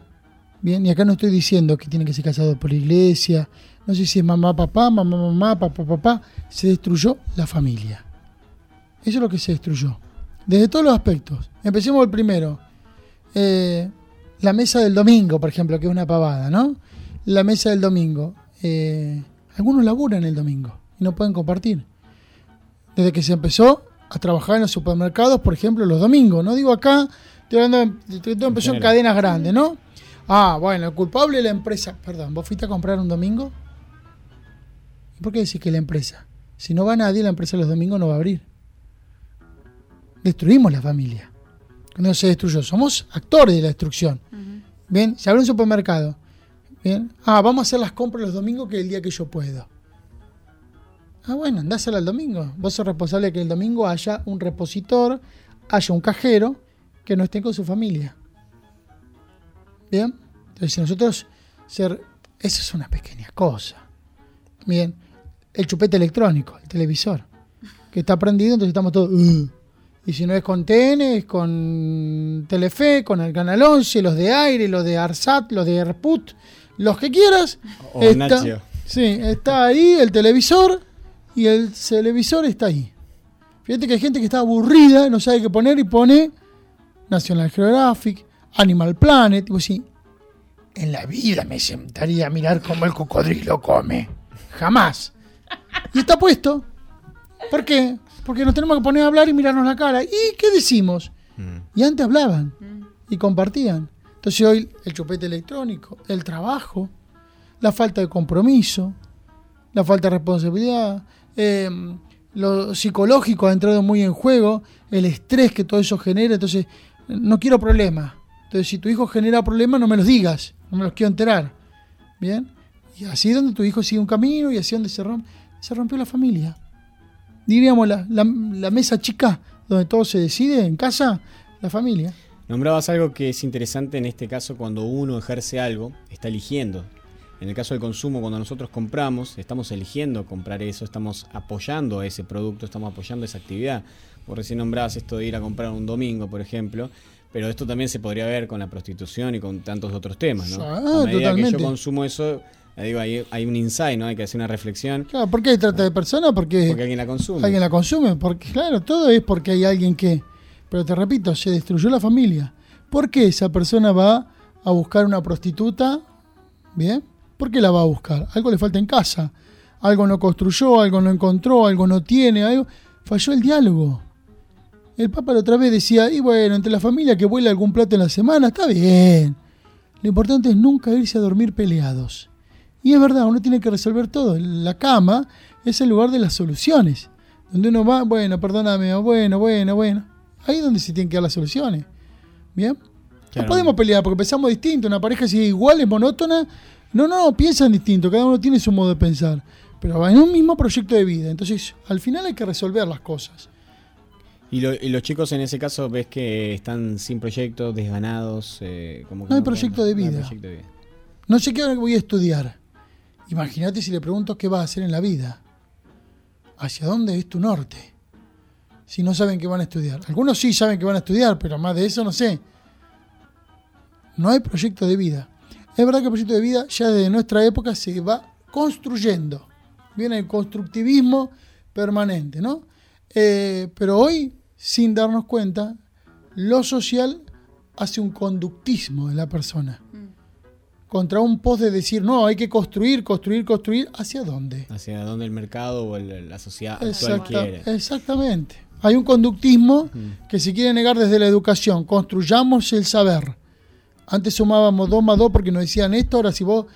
bien, y acá no estoy diciendo que tiene que ser casado por la iglesia, no sé si es mamá, papá, mamá, mamá, papá, papá, se destruyó la familia. Eso es lo que se destruyó. Desde todos los aspectos. Empecemos el primero. Eh, la mesa del domingo, por ejemplo, que es una pavada, ¿no? La mesa del domingo. Eh, algunos laburan el domingo y no pueden compartir. Desde que se empezó a trabajar en los supermercados, por ejemplo, los domingos. No digo acá, estoy hablando, todo empezó en cadenas grandes, ¿no? Ah, bueno, el culpable es la empresa. Perdón, ¿vos fuiste a comprar un domingo? ¿Y por qué decís que la empresa? Si no va nadie, la empresa los domingos no va a abrir. Destruimos la familia no se destruyó. Somos actores de la destrucción. Bien, se abre un supermercado. Bien, ah, vamos a hacer las compras los domingos que es el día que yo puedo. Ah, bueno, andásela el domingo. Vos sos responsable de que el domingo haya un repositor, haya un cajero que no esté con su familia. Bien, entonces nosotros ser. Esa es una pequeña cosa. Bien, el chupete electrónico, el televisor, que está prendido, entonces estamos todos. Y si no es con TN, es con Telefe, con el Canal 11, los de Aire, los de Arsat, los de Erput, los que quieras. O está. Sí, está ahí el televisor y el televisor está ahí. Fíjate que hay gente que está aburrida, no sabe qué poner y pone National Geographic, Animal Planet. Digo, sí, en la vida me sentaría a mirar cómo el cocodrilo come. Jamás. Y está puesto. ¿Por qué? Porque nos tenemos que poner a hablar y mirarnos la cara. ¿Y qué decimos? Y antes hablaban y compartían. Entonces hoy el chupete electrónico, el trabajo, la falta de compromiso, la falta de responsabilidad, eh, lo psicológico ha entrado muy en juego, el estrés que todo eso genera. Entonces, no quiero problemas. Entonces, si tu hijo genera problemas, no me los digas, no me los quiero enterar. ¿Bien? Y así es donde tu hijo sigue un camino y así es donde se, rompe, se rompió la familia diríamos, la, la, la, mesa chica donde todo se decide en casa, la familia. Nombrabas algo que es interesante en este caso cuando uno ejerce algo, está eligiendo. En el caso del consumo, cuando nosotros compramos, estamos eligiendo comprar eso, estamos apoyando ese producto, estamos apoyando esa actividad. Por recién nombrabas esto de ir a comprar un domingo, por ejemplo, pero esto también se podría ver con la prostitución y con tantos otros temas, ¿no? Ah, a medida totalmente. que yo consumo eso, digo, hay, hay, un insight, ¿no? Hay que hacer una reflexión. Claro, ¿por qué trata de persona? Porque, porque alguien la consume. Alguien la consume, porque claro, todo es porque hay alguien que... Pero te repito, se destruyó la familia. ¿Por qué esa persona va a buscar una prostituta, ¿bien? ¿Por qué la va a buscar? Algo le falta en casa, algo no construyó, algo no encontró, algo no tiene, algo... Falló el diálogo. El Papa la otra vez decía, y bueno, entre la familia que vuela algún plato en la semana, está bien. Lo importante es nunca irse a dormir peleados. Y es verdad, uno tiene que resolver todo. La cama es el lugar de las soluciones. Donde uno va, bueno, perdóname, bueno, bueno, bueno. Ahí es donde se tienen que dar las soluciones. ¿Bien? No podemos pelear porque pensamos distinto. Una pareja si igual es monótona. No, no, piensan distinto. Cada uno tiene su modo de pensar. Pero va en un mismo proyecto de vida. Entonces, al final hay que resolver las cosas. Y, lo- y los chicos en ese caso ves que están sin proyecto, desganados. eh, como que No hay proyecto no hay proyecto de vida. No sé qué voy a estudiar. Imagínate si le pregunto qué vas a hacer en la vida. ¿Hacia dónde es tu norte? Si no saben qué van a estudiar. Algunos sí saben que van a estudiar, pero más de eso no sé. No hay proyecto de vida. Es verdad que el proyecto de vida ya desde nuestra época se va construyendo. Viene el constructivismo permanente, ¿no? Eh, pero hoy, sin darnos cuenta, lo social hace un conductismo de la persona. Contra un post de decir, no, hay que construir, construir, construir, ¿hacia dónde? Hacia dónde el mercado o el- la sociedad actual quiere. exactamente. Hay un conductismo que se quiere negar desde la educación. Construyamos el saber. Antes sumábamos 2 más 2 porque nos decían esto, ahora si vos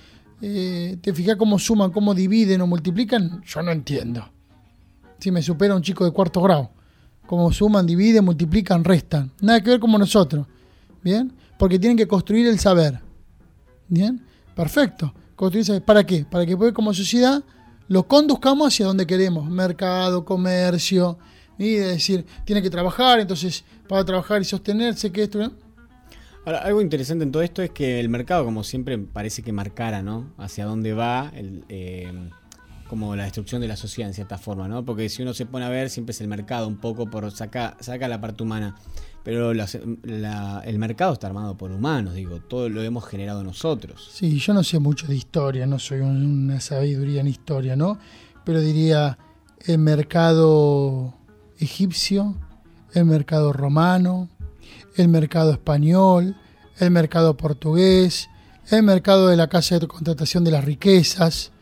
eh, te fijas cómo suman, cómo dividen o multiplican, yo no entiendo. Si me supera un chico de cuarto grado. Cómo suman, dividen, multiplican, restan. Nada que ver como nosotros. ¿Bien? Porque tienen que construir el saber. ¿Bien? Perfecto. ¿Para qué? Para que después como sociedad lo conduzcamos hacia donde queremos. Mercado, comercio. Y de decir, tiene que trabajar, entonces para trabajar y sostenerse, que esto... Ahora, algo interesante en todo esto es que el mercado, como siempre, parece que marcara, ¿no? Hacia dónde va, eh, como la destrucción de la sociedad en cierta forma, ¿no? Porque si uno se pone a ver, siempre es el mercado un poco por saca, saca la parte humana. Pero el mercado está armado por humanos, digo, todo lo hemos generado nosotros. Sí, yo no sé mucho de historia, no soy un- una sabiduría en historia, ¿no? Pero diría el mercado egipcio, el mercado romano, el mercado español, el mercado portugués, el mercado de la casa de contratación de las riquezas,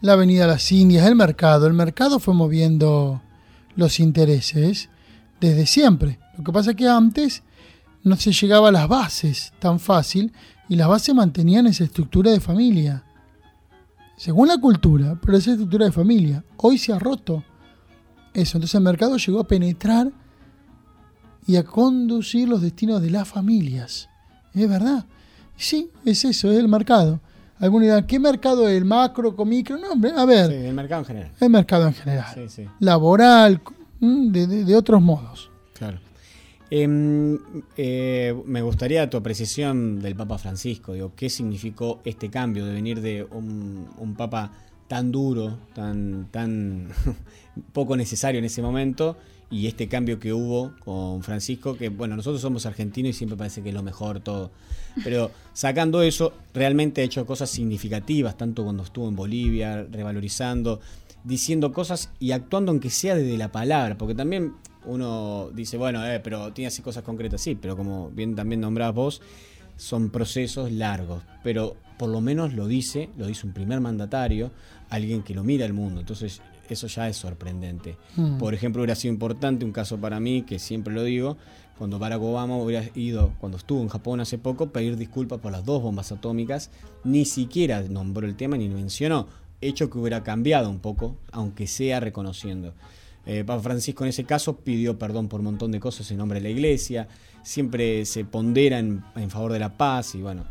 la avenida Las Indias, el mercado. El mercado fue moviendo los intereses desde siempre. Lo que pasa es que antes no se llegaba a las bases tan fácil y las bases mantenían esa estructura de familia. Según la cultura, pero esa estructura de familia. Hoy se ha roto eso. Entonces el mercado llegó a penetrar y a conducir los destinos de las familias. Es verdad. Sí, es eso, es el mercado. Alguna idea, ¿qué mercado es? ¿El macro, con micro? No, hombre, a ver. Sí, el mercado en general. El mercado en general. Sí, sí. Laboral, de, de- de otros modos. Claro. Em, eh, me gustaría tu apreciación del Papa Francisco. Digo, ¿qué significó este cambio de venir de un, un Papa tan duro, tan, tan poco necesario en ese momento, y este cambio que hubo con Francisco, que bueno, nosotros somos argentinos y siempre parece que es lo mejor todo. Pero sacando eso, realmente ha hecho cosas significativas, tanto cuando estuvo en Bolivia, revalorizando, diciendo cosas y actuando aunque sea desde la palabra, porque también uno dice, bueno, eh, pero tiene así cosas concretas, sí, pero como bien también nombrabas vos, son procesos largos, pero por lo menos lo dice, lo dice un primer mandatario, alguien que lo mira al mundo, entonces eso ya es sorprendente. Mm. Por ejemplo, hubiera sido importante un caso para mí, que siempre lo digo, cuando Barack Obama hubiera ido, cuando estuvo en Japón hace poco, pedir disculpas por las dos bombas atómicas, ni siquiera nombró el tema ni mencionó, hecho que hubiera cambiado un poco, aunque sea reconociendo. Eh, Papa Francisco en ese caso pidió perdón por un montón de cosas en nombre de la iglesia, siempre se pondera en, favor de la paz y bueno,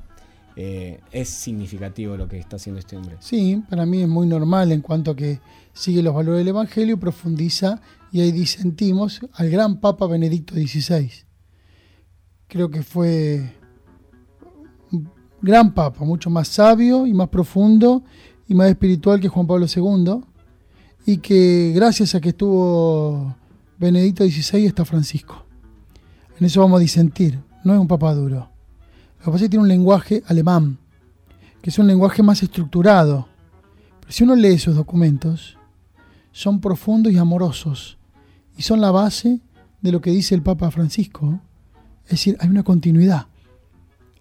eh, es significativo lo que está haciendo este hombre. Sí, para mí es muy normal en cuanto a que sigue los valores del Evangelio, profundiza y ahí disentimos al gran Papa Benedicto XVI. Creo que fue un gran Papa, mucho más sabio y más profundo y más espiritual que Juan Pablo II y que gracias a que estuvo Benedicto XVI está Francisco. En eso vamos a disentir, no es un papa duro. Lo que pasa es que tiene un lenguaje alemán, que es un lenguaje más estructurado. Pero si uno lee sus documentos, son profundos y amorosos. Y son la base de lo que dice el Papa Francisco. Es decir, hay una continuidad.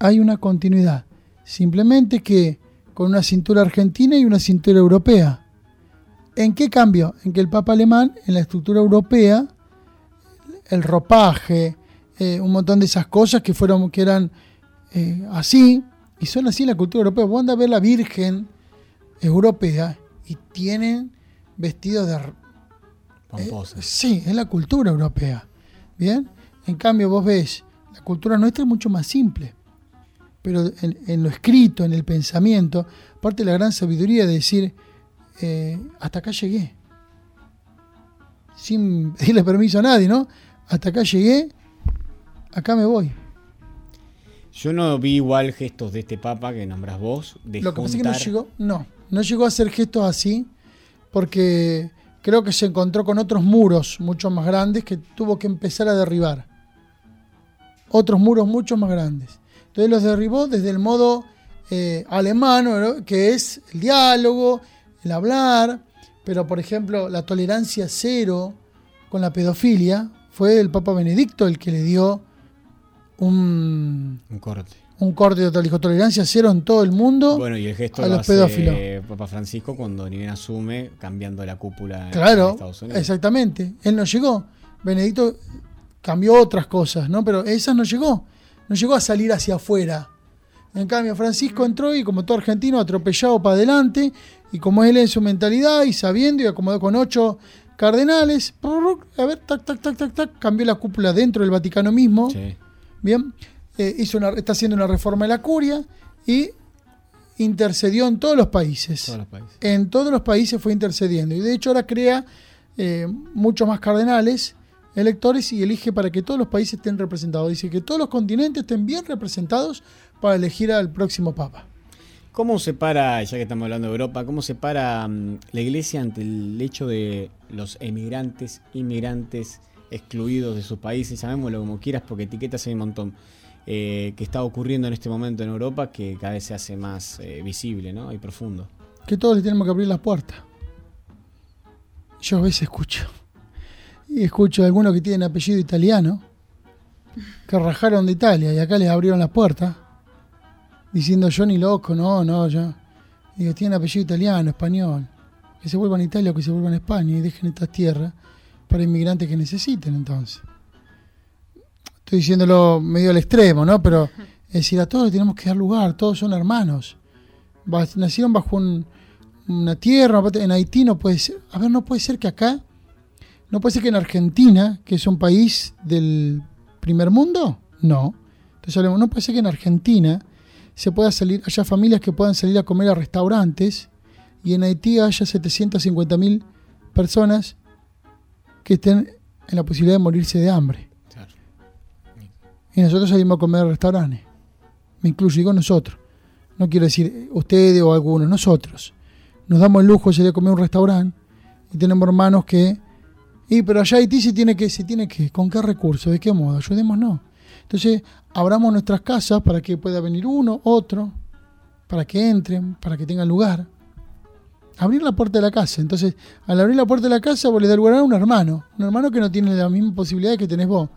hay una continuidad. Simplemente que con una cintura argentina y una cintura europea. ¿En qué cambio? En que el Papa alemán, en la estructura europea, el ropaje, eh, un montón de esas cosas que fueron, que eran eh, así, y son así en la cultura europea. Vos andás a ver la Virgen europea y tienen vestidos de... eh, sí, es la cultura europea. Bien, en cambio vos ves, la cultura nuestra es mucho más simple. Pero en, en lo escrito, en el pensamiento, aparte de la gran sabiduría de decir, eh, hasta acá llegué. Sin pedirle permiso a nadie, ¿no? Hasta acá llegué, acá me voy. Yo no vi igual gestos de este papa que nombras vos. De Lo que pasa es que no llegó, no, no llegó a hacer gestos así, porque creo que se encontró con otros muros mucho más grandes que tuvo que empezar a derribar. Otros muros mucho más grandes. Entonces los derribó desde el modo eh, alemán, ¿no? que es el diálogo, el hablar, pero por ejemplo la tolerancia cero con la pedofilia fue el Papa Benedicto el que le dio un, Un corte. un corte total, dijo tolerancia cero en todo el mundo Bueno, y el gesto a lo los hace pedófilos. Papa Francisco cuando ni bien asume cambiando la cúpula en Claro, Estados Unidos. exactamente. Él no llegó. Benedicto cambió otras cosas, ¿no? Pero esas no llegó. No llegó a salir hacia afuera. En cambio, Francisco entró y como todo argentino, atropellado para adelante. Y como él en su mentalidad y sabiendo y acomodó con ocho cardenales, a ver, tac, tac, tac, tac, tac, cambió la cúpula dentro del Vaticano mismo. Bien, eh, hizo una, está haciendo una reforma de la curia y intercedió en todos los países. Todos los países. En todos los países fue intercediendo. Y de hecho ahora crea eh, muchos más cardenales electores y elige para que todos los países estén representados. Dice que todos los continentes estén bien representados para elegir al próximo papa. ¿Cómo se para, ya que estamos hablando de Europa, cómo se para mm, la iglesia ante el hecho de los emigrantes, inmigrantes excluidos de sus países, llamémoslo como quieras, porque etiquetas hay un montón, eh, que está ocurriendo en este momento en Europa que cada vez se hace más eh, visible ¿no? y profundo? Que todos le tenemos que abrir las puertas. Yo a veces escucho. Y escucho a algunos que tienen apellido italiano, que rajaron de Italia y acá les abrieron las puertas, diciendo yo ni loco, no, no, yo. Digo, tienen apellido italiano, español. Que se vuelvan a Italia o que se vuelvan a España y dejen estas tierras para inmigrantes que necesiten entonces. Estoy diciéndolo medio al extremo, ¿no? Pero es decir, a todos tenemos que dar lugar, todos son hermanos. Nacieron bajo un- una tierra, en Haití no puede ser. A ver, no puede ser que acá, no puede ser que en Argentina, que es un país del primer mundo, no. Entonces hablemos, no puede ser que en Argentina se pueda salir, haya familias que puedan salir a comer a restaurantes y en Haití haya 750 mil personas que estén en la posibilidad de morirse de hambre. Y nosotros salimos a comer a restaurantes. Me incluyo, digo nosotros. No quiero decir ustedes o algunos, nosotros. Nos damos el lujo de salir a comer a un restaurante y tenemos hermanos que. Y pero allá Haití se tiene que, se tiene que, ¿con qué recursos? ¿De qué modo? Ayudémonos. Entonces, abramos nuestras casas para que pueda venir uno, otro, para que entren, para que tengan lugar. Abrir la puerta de la casa. Entonces, al abrir la puerta de la casa, vos le das lugar a un hermano. Un hermano que no tiene la misma posibilidad que tenés vos.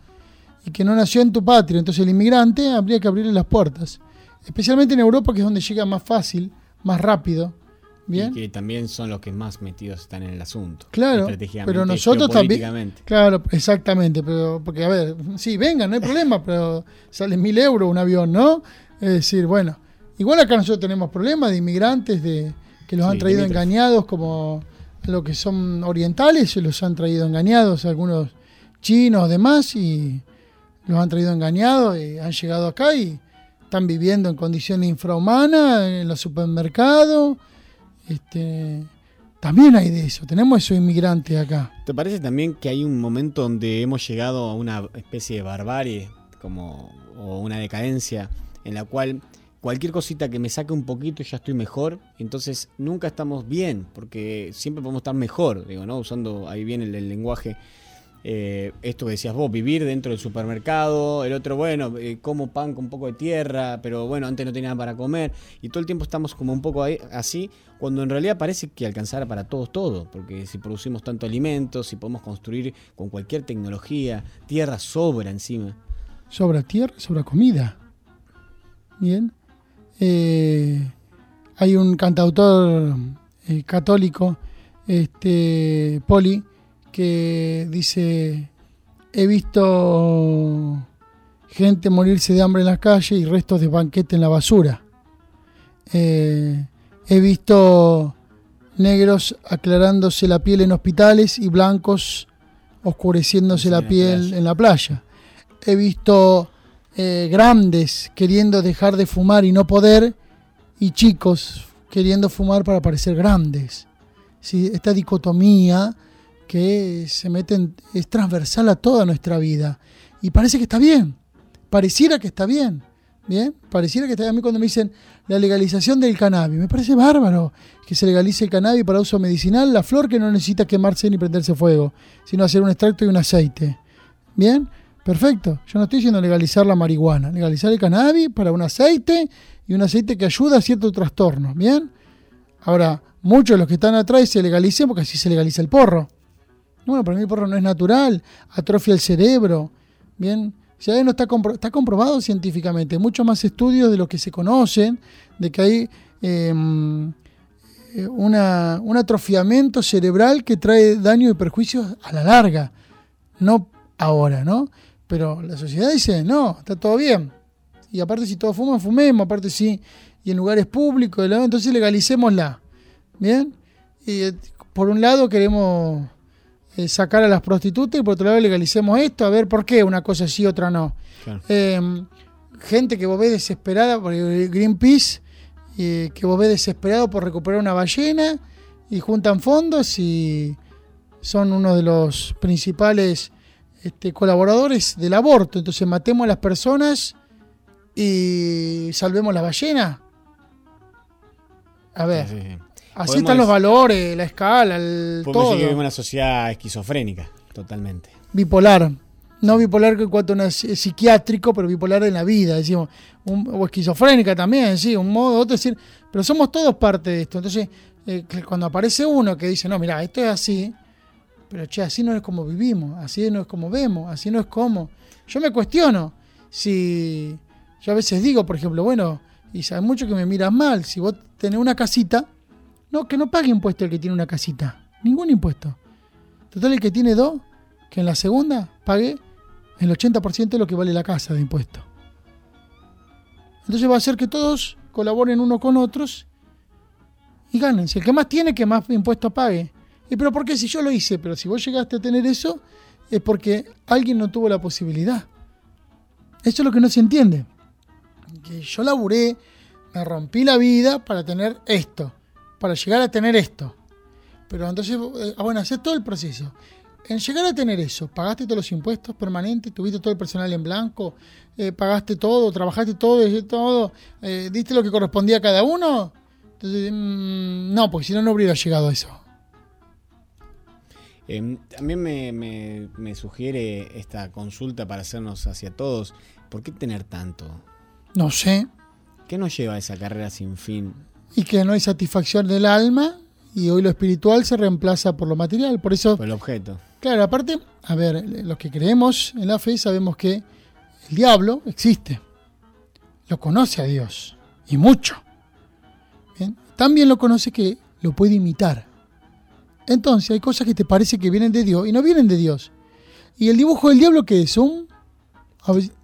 Y que no nació en tu patria. Entonces, el inmigrante habría que abrirle las puertas. Especialmente en Europa, que es donde llega más fácil, más rápido. Bien. Y que también son los que más metidos están en el asunto. Claro, pero nosotros también. Claro, exactamente, pero porque a ver, sí, vengan, no hay problema, pero sale mil euros un avión, ¿no? Es decir, bueno, igual acá nosotros tenemos problemas de inmigrantes de que los Sí, han traído engañados como lo que son orientales, se los han traído engañados algunos chinos, demás, y los han traído engañados y han llegado acá y están viviendo en condiciones infrahumanas en los supermercados. Este, también hay de eso, tenemos esos inmigrantes acá. ¿Te parece también que hay un momento donde hemos llegado a una especie de barbarie como, o una decadencia en la cual cualquier cosita que me saque un poquito ya estoy mejor? Entonces nunca estamos bien, porque siempre podemos estar mejor, digo, ¿no? Usando ahí bien el, el lenguaje. Eh, esto que decías vos, vivir dentro del supermercado, el otro, bueno, eh, como pan con un poco de tierra, pero bueno, antes no tenía nada para comer, y todo el tiempo estamos como un poco así, cuando en realidad parece que alcanzara para todos todo, porque si producimos tanto alimento, si podemos construir con cualquier tecnología, tierra sobra encima. Sobra tierra, sobra comida. Bien. Eh, hay un cantautor católico, este, Poli, que dice, he visto gente morirse de hambre en la calle y restos de banquete en la basura. Eh, he visto negros aclarándose la piel en hospitales y blancos oscureciéndose la piel en la playa. He visto eh, grandes queriendo dejar de fumar y no poder, y chicos queriendo fumar para parecer grandes. ¿Sí? Esta dicotomía que se mete en- es transversal a toda nuestra vida. Y parece que está bien, pareciera que está bien. Bien, pareciera que está bien. A mí cuando me dicen la legalización del cannabis, me parece bárbaro que se legalice el cannabis para uso medicinal, la flor que no necesita quemarse ni prenderse fuego, sino hacer un extracto y un aceite. Bien, perfecto. Yo no estoy diciendo legalizar la marihuana, legalizar el cannabis para un aceite y un aceite que ayuda a ciertos trastornos. Bien, ahora muchos de los que están atrás se legalicen porque así se legaliza el porro. Bueno, para mí el porro no es natural, atrofia el cerebro. Bien, ya no está, está comprobado científicamente. Muchos más estudios de los que se conocen, de que hay eh, eh, una, un atrofiamiento cerebral que trae daño y perjuicios a la larga. No ahora, ¿no? Pero la sociedad dice, no, está todo bien. Y aparte si todos fuman, fumemos, aparte sí, y en lugares públicos, entonces legalicémosla. ¿Bien? Y eh, por un lado queremos eh, sacar a las prostitutas y por otro lado legalicemos esto, a ver por qué una cosa sí, otra no. Claro. Eh, gente que vos ves desesperada por Greenpeace, eh, que vos ves desesperado por recuperar una ballena y juntan fondos y son uno de los principales este, colaboradores del aborto. Entonces matemos a las personas y salvemos la ballena. A ver, Sí, sí, sí. Así están los valores, la escala, el Podemos todo. decir que vivimos en una sociedad esquizofrénica, totalmente. bipolar. No bipolar en cuanto a psiquiátrico, pero bipolar en la vida, decimos. Un- o esquizofrénica también, sí, un modo, otro decir. Pero somos todos parte de esto. Entonces, eh, cuando aparece uno que dice, no, mira, esto es así, pero che, así no es como vivimos, así no es como vemos, así no es como. Yo me cuestiono si. Yo a veces digo, por ejemplo, bueno, y hay mucho que me miran mal, si vos tenés una casita, no, que no pague impuesto el que tiene una casita, ningún impuesto. Total, el que tiene dos, que en la segunda pague el 80% de lo que vale la casa de impuesto. Entonces va a hacer que todos colaboren uno con otros y ganen. Si el que más tiene, que más impuestos pague. ¿Y pero por qué si yo lo hice? Pero si vos llegaste a tener eso, es porque alguien no tuvo la posibilidad. Eso es lo que no se entiende. Que yo laburé, me rompí la vida para tener esto, para llegar a tener esto. Pero entonces, eh, ah, bueno, haces todo el proceso. En llegar a tener eso, pagaste todos los impuestos permanentes, tuviste todo el personal en blanco, eh, pagaste todo, trabajaste todo, hiciste todo, eh, diste lo que correspondía a cada uno. Entonces, mm, no, porque si no, no hubiera llegado a eso. Eh, también me, me- me sugiere esta consulta para hacernos hacia todos. ¿Por qué tener tanto? No sé. ¿Qué nos lleva a esa carrera sin fin? Y que no hay satisfacción del alma y hoy lo espiritual se reemplaza por lo material. Por eso, Por el objeto. claro, aparte, a ver, los que creemos en la fe sabemos que el diablo existe. Lo conoce a Dios. Y mucho. Bien. También lo conoce que lo puede imitar. Entonces hay cosas que te parece que vienen de Dios y no vienen de Dios. Y el dibujo del diablo que es un,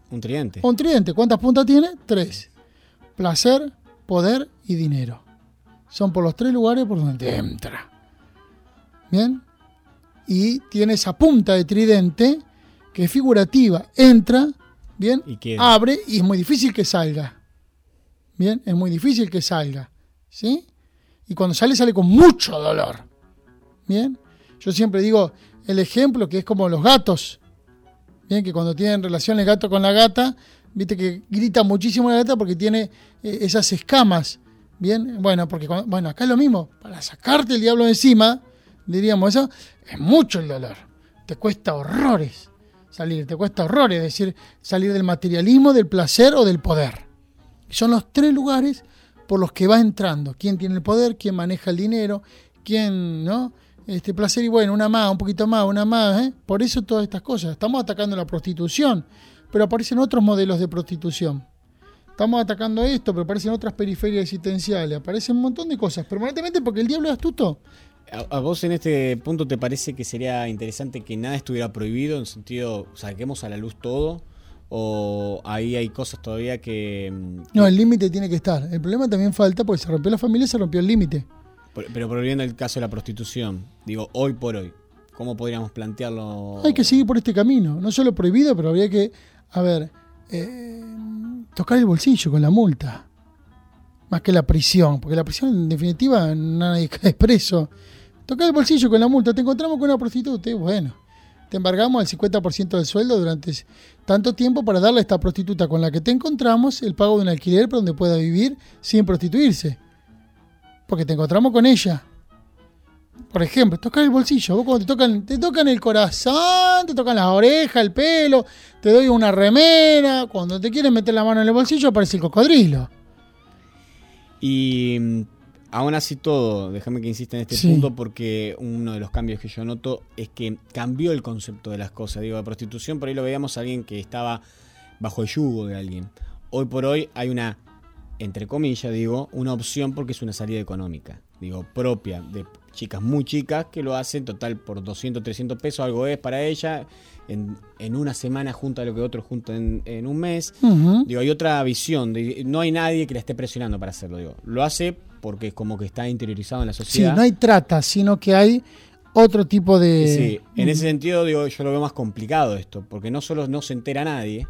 Un tridente. un tridente. ¿Cuántas puntas tiene? Tres. Placer, poder y dinero. Son por los tres lugares por donde entra. Bien. Y tiene esa punta de tridente que es figurativa. Entra, bien, Y queda. abre y es muy difícil que salga. Bien, es muy difícil que salga. ¿Sí? Y cuando sale, sale con mucho dolor. Bien. Yo siempre digo el ejemplo que es como los gatos. Bien, que cuando tienen relación el gato con la gata, viste que grita muchísimo la gata porque tiene eh, esas escamas. Bien, bueno, porque bueno, acá es lo mismo. Para sacarte el diablo de encima, diríamos eso, es mucho el dolor. Te cuesta horrores salir, te cuesta horrores, es decir, salir del materialismo, del placer o del poder. Son los tres lugares por los que va entrando. ¿Quién tiene el poder? ¿Quién maneja el dinero? ¿Quién, no? Este placer y bueno, una más, un poquito más, una más. ¿eh? Por eso todas estas cosas. Estamos atacando la prostitución, pero aparecen otros modelos de prostitución. estamos atacando esto, pero aparecen otras periferias existenciales, aparecen un montón de cosas, permanentemente porque el diablo es astuto. ¿A, vos en este punto te parece que sería interesante que nada estuviera prohibido, en sentido, saquemos a la luz todo? ¿O ahí hay cosas todavía que... mm, No, el límite tiene que estar. El problema también falta porque se rompió la familia, se rompió el límite. Pero volviendo al caso de la prostitución, digo, hoy por hoy, ¿cómo podríamos plantearlo? Hay que seguir por este camino. No solo prohibido, pero habría que, a ver, eh, tocar el bolsillo con la multa. Más que la prisión, porque la prisión en definitiva nadie cae preso. Tocar el bolsillo con la multa, te encontramos con una prostituta bueno, te embargamos el 50% del sueldo durante tanto tiempo para darle a esta prostituta con la que te encontramos el pago de un alquiler para donde pueda vivir sin prostituirse. Porque te encontramos con ella. Por ejemplo, tocar el bolsillo. Vos cuando te tocan, te tocan el corazón, te tocan las orejas, el pelo, te doy una remera. Cuando te quieren meter la mano en el bolsillo aparece el cocodrilo. Y mm, aún así todo, déjame que insista en este Sí. punto porque uno de los cambios que yo noto es que cambió el concepto de las cosas. Digo, la prostitución por ahí lo veíamos a alguien que estaba bajo el yugo de alguien. Hoy por hoy hay una, entre comillas digo, una opción porque es una salida económica. Digo, propia de chicas muy chicas que lo hacen total por 200, 300 pesos, algo es para ella. En, en una semana junta lo que otro junta en, en un mes. Digo, hay otra visión. de- no hay nadie que la esté presionando para hacerlo. Digo, lo hace porque es como que está interiorizado en la Sí, sociedad. no hay trata, sino que hay otro tipo de. Sí, en ese sentido, digo, yo lo veo más complicado esto, porque no solo no se entera nadie,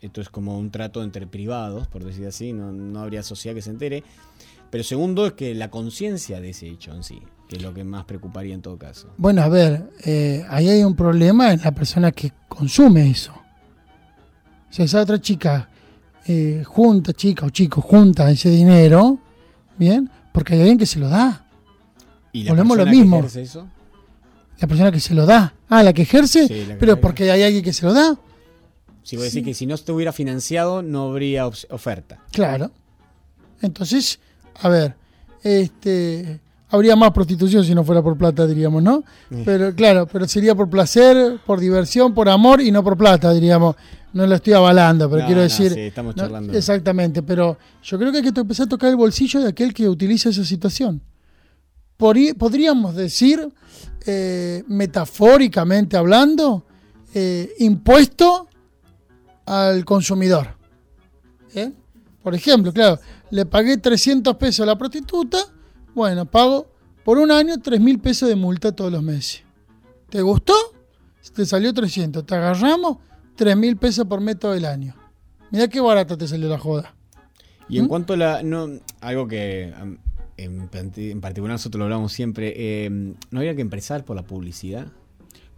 esto es como un trato entre privados, por decir así, no, no habría sociedad que se entere, pero segundo es que la conciencia de ese hecho en sí, que es lo que más preocuparía en todo caso. Bueno, a ver, eh, ahí hay un problema en la persona que consume eso. O sea, esa otra chica eh, junta, chica o chico, junta ese dinero, ¿bien? Porque hay alguien que se lo da. ¿Y la Volvemos a lo persona que mismo. ejerce eso? La persona que se lo da. Ah, la que ejerce, Sí, la que pero porque hay alguien que se lo da. Si vos decís que si no estuviera financiado, no habría oferta. Claro. Entonces, a ver, este habría más prostitución si no fuera por plata, diríamos, ¿no? Pero claro, pero sería por placer, por diversión, por amor y no por plata, diríamos. No lo estoy avalando, pero No, quiero no, decir. sí, estamos no, charlando. exactamente, pero yo creo que hay que empezar a tocar el bolsillo de aquel que utiliza esa situación. Podríamos decir, eh, metafóricamente hablando, eh, impuesto al consumidor. ¿Bien? Por ejemplo, claro, le pagué 300 pesos a la prostituta, bueno, pago por un año 3 mil pesos de multa todos los meses. ¿Te gustó? Te salió 300. Te agarramos 3 mil pesos por mes todo el año. Mira qué barata te salió la joda. Y en cuanto a la. No, algo que en, particular nosotros lo hablamos siempre, eh, ¿no habría que empezar por la publicidad?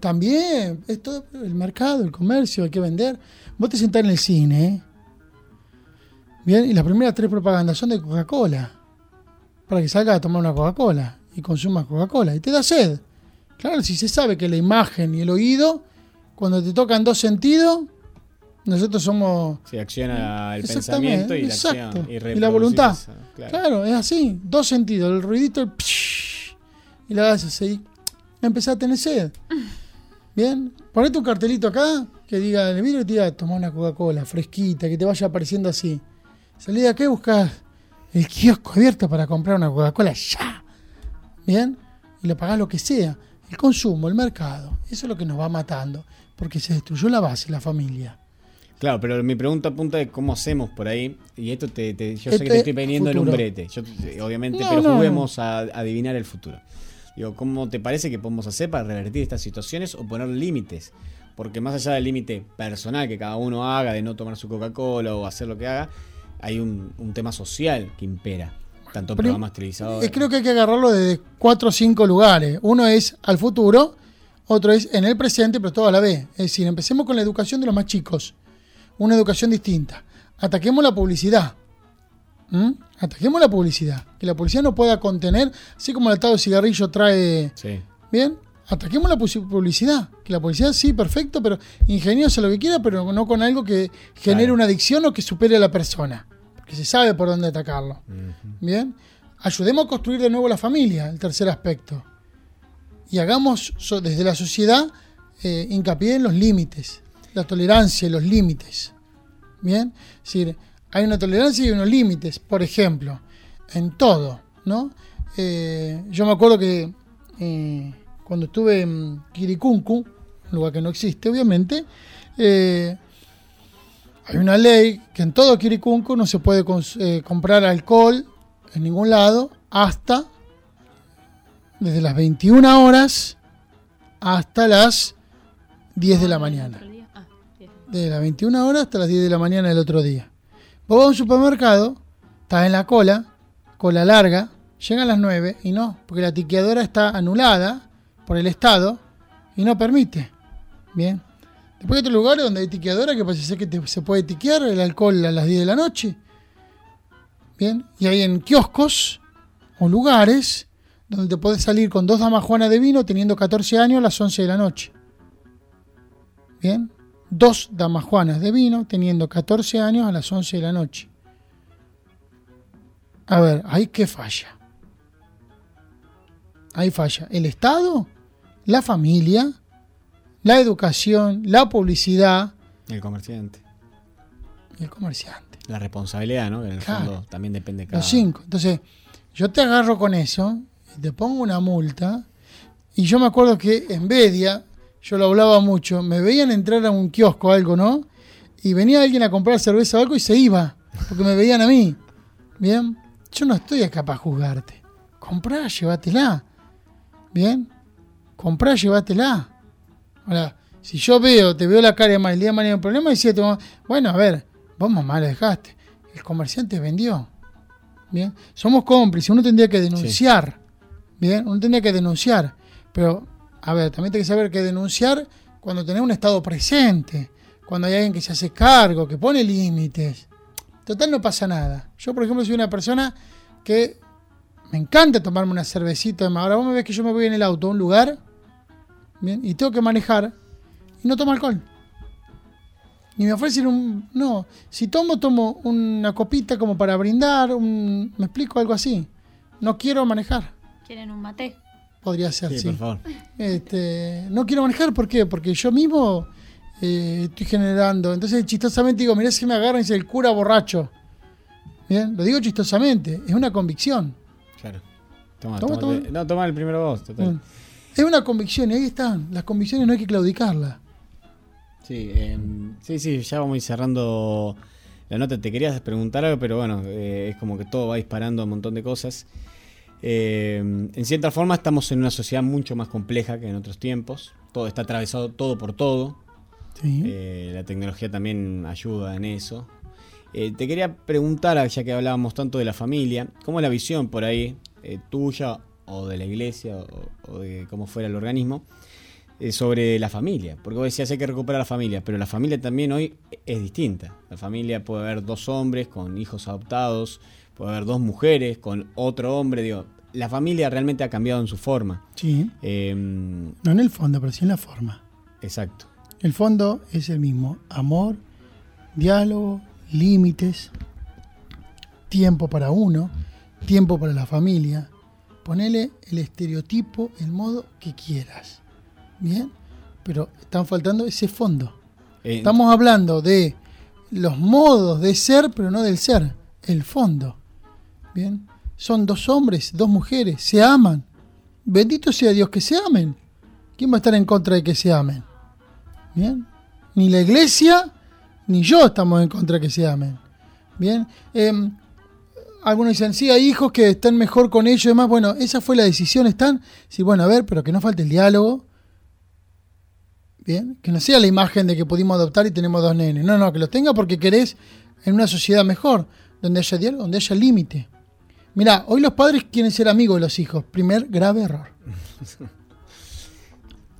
También, es todo el mercado, el comercio, hay que vender. Vos te sentás en el cine, ¿eh? Bien, y las primeras tres propagandas son de Coca-Cola. Para que salgas a tomar una Coca-Cola y consumas Coca-Cola. Y te da sed. Claro, si se sabe que la imagen y el oído, cuando te tocan dos sentidos, nosotros somos. Se acciona el pensamiento y la acción. Y la reproducís voluntad. claro. Claro. es así. Dos sentidos. El ruidito, el psh, y la haces así. Empezás a tener sed. Bien. Ponete un cartelito acá que diga el vidrio y te diga, toma una Coca-Cola fresquita, que te vaya apareciendo así. Acá y buscás el kiosco abierto para comprar una Coca-Cola ya. Bien. Y le pagás lo que sea. El consumo, el mercado. Eso es lo que nos va matando. Porque se destruyó la base, la familia. Claro, pero mi pregunta apunta es cómo hacemos por ahí. Y esto te, te- yo sé Este que te estoy poniendo en un brete. Yo, obviamente, No, pero no, juguemos a adivinar el futuro. Digo, ¿cómo te parece que podemos hacer para revertir estas situaciones o poner límites? Porque más allá del límite personal que cada uno haga de no tomar su Coca-Cola o hacer lo que haga, hay un, un tema social que impera. Tanto en Prim- programas televisados. Creo que hay que agarrarlo desde cuatro o cinco lugares. Uno es al futuro, otro es en el presente, pero todo a la vez. Es decir, empecemos con la educación de los más chicos. Una educación distinta. Ataquemos la publicidad. ¿Mm? Ataquemos la publicidad. Que la publicidad no pueda contener, así como el atado de cigarrillo trae. Sí. Bien, ataquemos la pu- publicidad. Que la publicidad sí, perfecto, pero ingeniosa lo que quiera, pero no con algo que genere una adicción o que supere a la persona. Porque se sabe por dónde atacarlo. Bien, ayudemos a construir de nuevo la familia, el tercer aspecto. Y hagamos so- desde la sociedad eh, hincapié en los límites, la tolerancia y los límites. Bien, es decir, hay una tolerancia y unos límites, por ejemplo, en todo, ¿no? Eh, yo me acuerdo que eh, cuando estuve en Kiricuncu, un lugar que no existe, obviamente, eh, hay una ley que en todo Kiricuncu no se puede eh, comprar alcohol en ningún lado hasta desde las 21 horas hasta las 10 de la mañana. De las 21 horas hasta las 10 de la mañana del otro día. Vos vas a un supermercado, estás en la cola, cola larga, llegan las 9 y no, porque la tiqueadora está anulada por el Estado y no permite. Bien. Después hay otros lugares donde hay tiqueadora que parece que se puede tiquear el alcohol a las 10 de la noche. Bien. Y hay en kioscos o lugares donde te puedes salir con dos damas juanas de vino teniendo 14 años a las 11 de la noche. Bien. Dos damas juanas de vino teniendo 14 años a las 11 de la noche. A ver, ahí qué falla. Ahí falla. El Estado, la familia, la educación, la publicidad El comerciante. y el comerciante. La responsabilidad, ¿no? Que en el Claro. fondo también depende de cada Los cinco. Entonces, yo te agarro con eso y te pongo una multa. Y yo me acuerdo que en Bedia, yo lo hablaba mucho, me veían entrar a un kiosco o algo, ¿no? Y venía alguien a comprar cerveza o algo y se iba, porque me veían a mí. Bien, yo no estoy acá para juzgarte. Comprá, llévatela. Bien, comprá, llévatela. Ahora, si yo veo, te veo la cara de mal, el día de mañana un problema, y si te bueno, a ver, vos mamá lo dejaste. El comerciante vendió. Bien, somos cómplices, uno tendría que denunciar. Bien, uno tendría que denunciar. Pero, a ver, también hay que saber que denunciar cuando tenés un Estado presente, cuando hay alguien que se hace cargo, que pone límites. Total, no pasa nada. Yo, por ejemplo, soy una persona que me encanta tomarme una cervecita. Ahora vos me ves que yo me voy en el auto a un lugar bien, y tengo que manejar y no tomo alcohol. Ni me ofrecen un... No, si tomo, tomo una copita como para brindar, un, me explico algo así. No quiero manejar. ¿Quieren un mate? Podría ser, Sí, sí. por favor. Este, no quiero manejar, ¿por qué? Porque yo mismo eh, estoy generando. Entonces, chistosamente digo, mirá si me agarran y dice el cura borracho. Bien, lo digo chistosamente, es una convicción. Claro. Toma, Toma, toma, toma. No, toma el primero vos, total. Mm. Es una convicción y ahí están. Las convicciones no hay que claudicarlas. Sí, em, sí, sí, ya vamos a ir cerrando la nota. Te querías preguntar algo, pero bueno, eh, es como que todo va disparando a un montón de cosas. Eh, en cierta forma estamos en una sociedad mucho más compleja que en otros tiempos. Todo está atravesado todo por todo. Sí. Eh, la tecnología también ayuda en eso. Eh, te quería preguntar, ya que hablábamos tanto de la familia, ¿cómo es la visión por ahí tuya o de la iglesia o, o de cómo fuera el organismo eh, sobre la familia? Porque vos decías hay que recuperar la familia, pero la familia también hoy es distinta. La familia puede haber dos hombres con hijos adoptados, puede haber dos mujeres con otro hombre, digo, la familia realmente ha cambiado en su forma. Sí. Em, No en el fondo, pero sí en la forma. exacto. El fondo es el mismo. Amor, diálogo, límites, tiempo para uno, tiempo para la familia. Ponele el estereotipo, el modo que quieras. ¿Bien? Pero están faltando ese fondo. Eh, Estamos hablando de los modos de ser, pero no del ser. El fondo. ¿Bien? Son dos hombres, dos mujeres, se aman. Bendito sea Dios que se amen. ¿Quién va a estar en contra de que se amen? ¿Bien? Ni la iglesia ni yo estamos en contra de que se amen. ¿Bien? Em, algunos dicen, sí, hay hijos que están mejor con ellos y demás. Bueno, esa fue la decisión, están. Sí, bueno, a ver, pero que no falte el diálogo. Bien, que no sea la imagen de que pudimos adoptar y tenemos dos nenes. No, no, que los tenga porque querés en una sociedad mejor, donde haya diálogo, donde haya límite. Mirá, hoy los padres quieren ser amigos de los hijos. Primer grave error.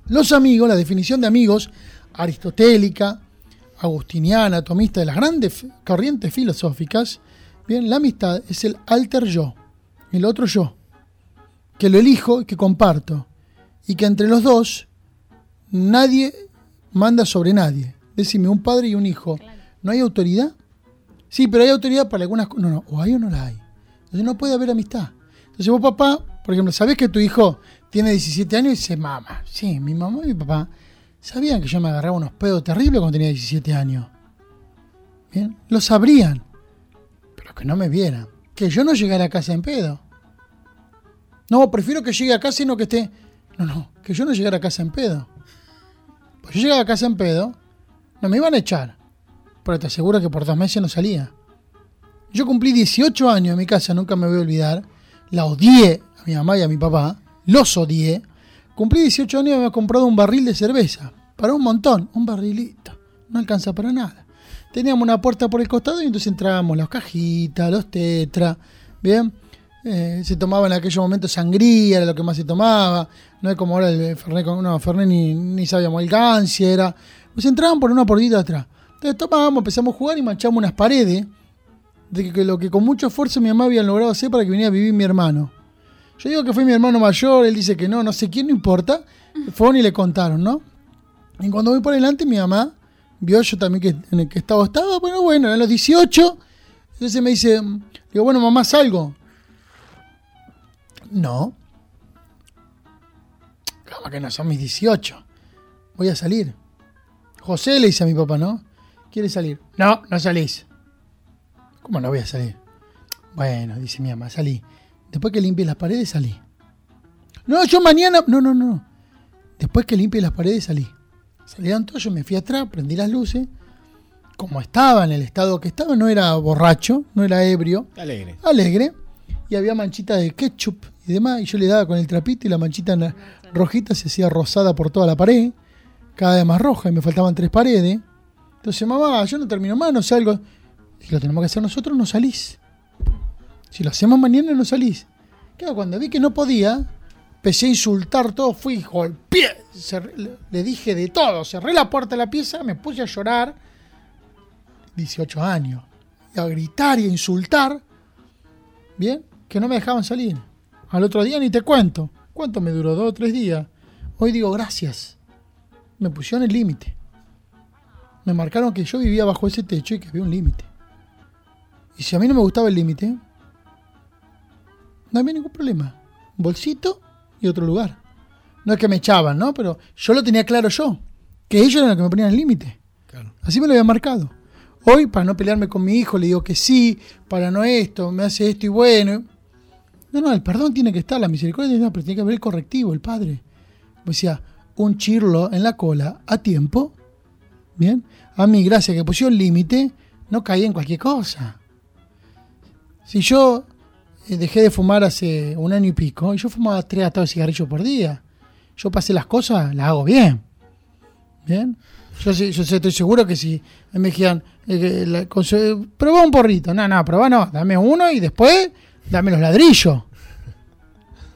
Los amigos, la definición de amigos aristotélica, agustiniana, atomista, de las grandes corrientes filosóficas, bien, la amistad es el alter yo, el otro yo, que lo elijo y que comparto, y que entre los dos nadie manda sobre nadie. Decime, un padre y un hijo, ¿no hay autoridad? Sí, pero hay autoridad para algunas cosas. No, no, o hay o no la hay. Entonces no puede haber amistad. Entonces vos, papá, por ejemplo, ¿sabés que tu hijo tiene 17 años y dice, mamá? Sí, mi mamá y mi papá sabían que yo me agarraba unos pedos terribles cuando tenía 17 años. Bien, lo sabrían. Que no me viera. Que yo no llegara a casa en pedo. No, prefiero que llegue a casa y no que esté. No, no, que yo no llegara a casa en pedo. Pues yo llegaba a casa en pedo, no me iban a echar. Pero te aseguro que por dos meses no salía. Yo cumplí 18 años en mi casa, nunca me voy a olvidar. La odié a mi mamá y a mi papá. Los odié. Cumplí 18 años y me había comprado un barril de cerveza. Para un montón, un barrilito. No alcanza para nada. Teníamos una puerta por el costado y entonces entrábamos las cajitas, los tetras. Bien. Eh, se tomaba en aquellos momentos sangría, era lo que más se tomaba. No es como ahora el Fernet, no, Fernet ni, ni sabíamos, el Gancia era. Pues entraban por una puertita atrás. Entonces tomábamos, empezamos a jugar y manchamos unas paredes de que lo que con mucho esfuerzo mi mamá había logrado hacer para que viniera a vivir mi hermano. Yo digo que fue mi hermano mayor, él dice que no, no sé quién, no importa. Fueron y le contaron, ¿no? Y cuando voy por delante, mi mamá vio yo también que en el que estado estaba, bueno, bueno, eran los 18. Entonces me dice, digo, bueno, mamá, salgo. No. Como que no son mis 18. Voy a salir. José le dice a mi papá, ¿no? ¿Quiere salir? No, no salís. ¿Cómo no voy a salir? Bueno, dice mi mamá, salí. Después que limpie las paredes, salí. No, yo mañana. No, no, no. Después que limpie las paredes, salí. Salieron todos, yo me fui atrás, prendí las luces. Como estaba en el estado que estaba, no era borracho, no era ebrio. Alegre. Alegre. Y había manchitas de ketchup y demás. Y yo le daba con el trapito y la manchita rojita se hacía rosada por toda la pared. Cada vez más roja y me faltaban tres paredes. Entonces, mamá, yo no termino más, no salgo. Si lo tenemos que hacer nosotros, no salís. Si lo hacemos mañana, no salís. Claro, cuando vi que no podía, empecé a insultar todo, fui, golpeé, cerré- le- dije de todo, cerré la puerta de la pieza, me puse a llorar, 18 años, y a gritar y a insultar, bien, que no me dejaban salir. Al otro día ni te cuento, ¿cuánto me duró? Dos o tres días. Hoy digo gracias, me pusieron el límite. Me marcaron que yo vivía bajo ese techo y que había un límite. Y si a mí no me gustaba el límite, no había ningún problema. Bolsito y otro lugar. No es que me echaban, ¿no? Pero yo lo tenía claro yo. Que ellos eran los que me ponían el límite. Así me lo había marcado. Hoy, para no pelearme con mi hijo, le digo que sí, para no esto, me hace esto y bueno. No, no, el perdón tiene que estar, la misericordia tiene que estar, pero tiene que haber el correctivo, el padre. O sea, un chirlo en la cola a tiempo. Bien. A mí, gracias que pusieron el límite, no caí en cualquier cosa. Si yo dejé de fumar hace un año y pico, y yo fumaba tres atados de cigarrillos por día. Yo pasé las cosas, las hago bien. Bien. Yo, yo estoy seguro que si me dijeran, eh, su- probá un porrito. No, no, probá no. Dame uno y después dame los ladrillos.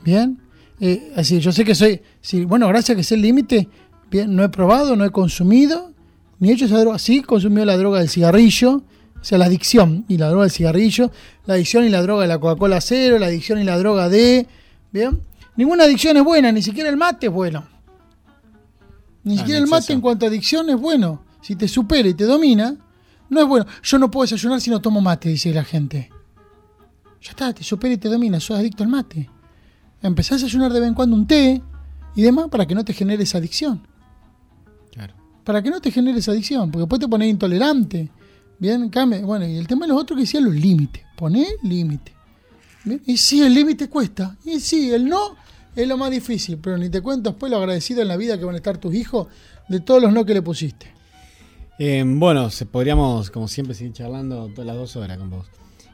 Bien. Eh, así, yo sé que soy. Bueno, gracias a que sé el límite, bien, no he probado, no he consumido, ni he hecho esa droga. Sí, consumido la droga del cigarrillo, o sea, la adicción y la droga del cigarrillo, la adicción y la droga de la Coca-Cola cero, la adicción y la droga de. Bien. Ninguna adicción es buena, ni siquiera el mate es bueno. Ni Ah, siquiera el mate en cuanto a adicción es bueno. Si te supera y te domina, no es bueno. Yo no puedo desayunar si no tomo mate, dice la gente. Ya está, te supera y te domina, sos adicto al mate. Empezás a desayunar de vez en cuando un té y demás para que no te genere esa adicción. Claro. Para que no te genere esa adicción, porque después te pones intolerante. Bien, cambia. Bueno, y el tema de los otros que decían los límites. Poné límite. Bien, Y sí, el límite cuesta. Y sí, el no es lo más difícil. Pero ni te cuento después lo agradecido en la vida que van a estar tus hijos de todos los no que le pusiste. Eh, bueno, podríamos, como siempre, seguir charlando todas las dos horas con vos.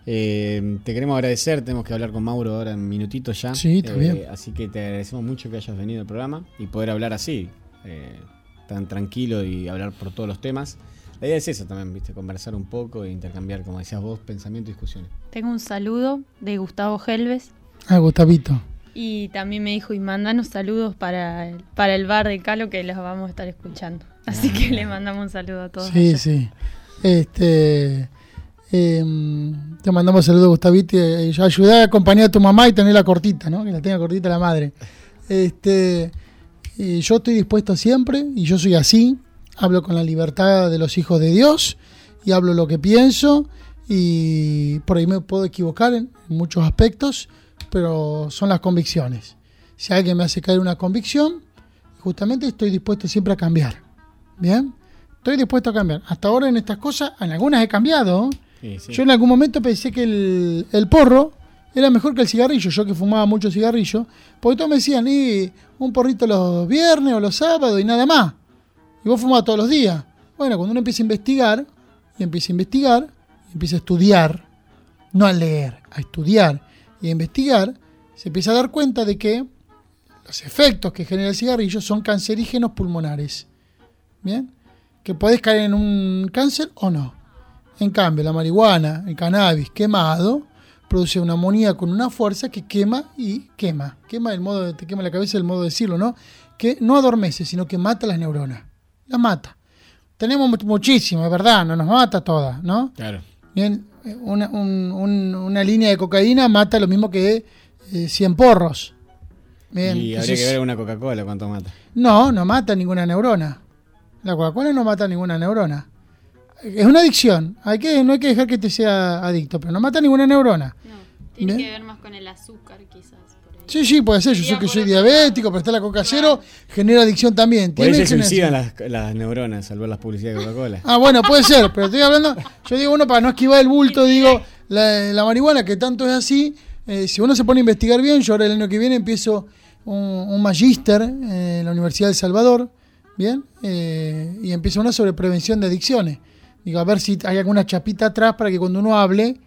Eh, te queremos agradecer, tenemos que hablar con Mauro ahora en minutitos ya. Sí, está Eh, bien. Así que te agradecemos mucho que hayas venido al programa y poder hablar así, tan tranquilo y hablar por todos los temas. La idea es eso también, viste, conversar un poco e intercambiar, como decías vos, pensamiento y discusiones. Tengo un saludo de Gustavo Helves Ah, Gustavito. y también me dijo y mandanos saludos para el, para el bar de Calo que los vamos a estar escuchando. Así que le mandamos un saludo a todos. Sí, allá. sí. Este. em, te mandamos saludos, Gustavito. y yo ayudé a acompañar a tu mamá y tenerla cortita, ¿no? Que la tenga cortita la madre. Este. y yo estoy dispuesto siempre, y yo soy así. Hablo con la libertad de los hijos de Dios, y hablo lo que pienso, y por ahí me puedo equivocar en, muchos aspectos, pero son las convicciones. Si alguien me hace caer una convicción, justamente estoy dispuesto siempre a cambiar. Bien, estoy dispuesto a cambiar. Hasta ahora en estas cosas, en algunas he cambiado, Sí, sí. Yo en algún momento pensé que el, el porro era mejor que el cigarrillo, yo que fumaba mucho cigarrillo, porque todos me decían, y un porrito los viernes o los sábados y nada más. Y vos fumabas todos los días. Bueno, cuando uno empieza a investigar, y empieza a investigar, empieza a estudiar, no a leer, a estudiar y a investigar, se empieza a dar cuenta de que los efectos que genera el cigarrillo son cancerígenos pulmonares. ¿Bien? Que podés caer en un cáncer o no. En cambio, la marihuana, el cannabis quemado, produce una amonía con una fuerza que quema y quema. Quema el modo te quema la cabeza el modo de decirlo, ¿no? Que no adormece, sino que mata las neuronas. Las mata. Tenemos mu- muchísimas, es verdad, no nos mata todas, ¿no? Claro. Bien, eh, una, un- un- una línea de cocaína mata lo mismo que eh, 100 porros. Bien, y habría entonces- que ver una Coca-Cola cuánto mata. no, no mata ninguna neurona. La Coca-Cola no mata ninguna neurona. Es una adicción. Hay que, no hay que dejar que te sea adicto, pero no mata ninguna neurona. Tiene Bien. que ver más con el azúcar, quizás. Sí, sí, puede ser. Yo sé que soy diabético, pero está la coca cero, genera adicción también. Por ahí Tiene se suicidan las, las neuronas al ver las publicidades de Coca-Cola. Ah, bueno, puede ser, pero estoy hablando. Yo digo, uno para no esquivar el bulto, digo, la, la marihuana, que tanto es así, eh, si uno se pone a investigar bien, yo ahora el año que viene empiezo un, un magíster eh, en la Universidad de El Salvador, ¿bien? Eh, y empiezo una sobre prevención de adicciones. Digo, a ver si hay alguna chapita atrás para que cuando uno hable,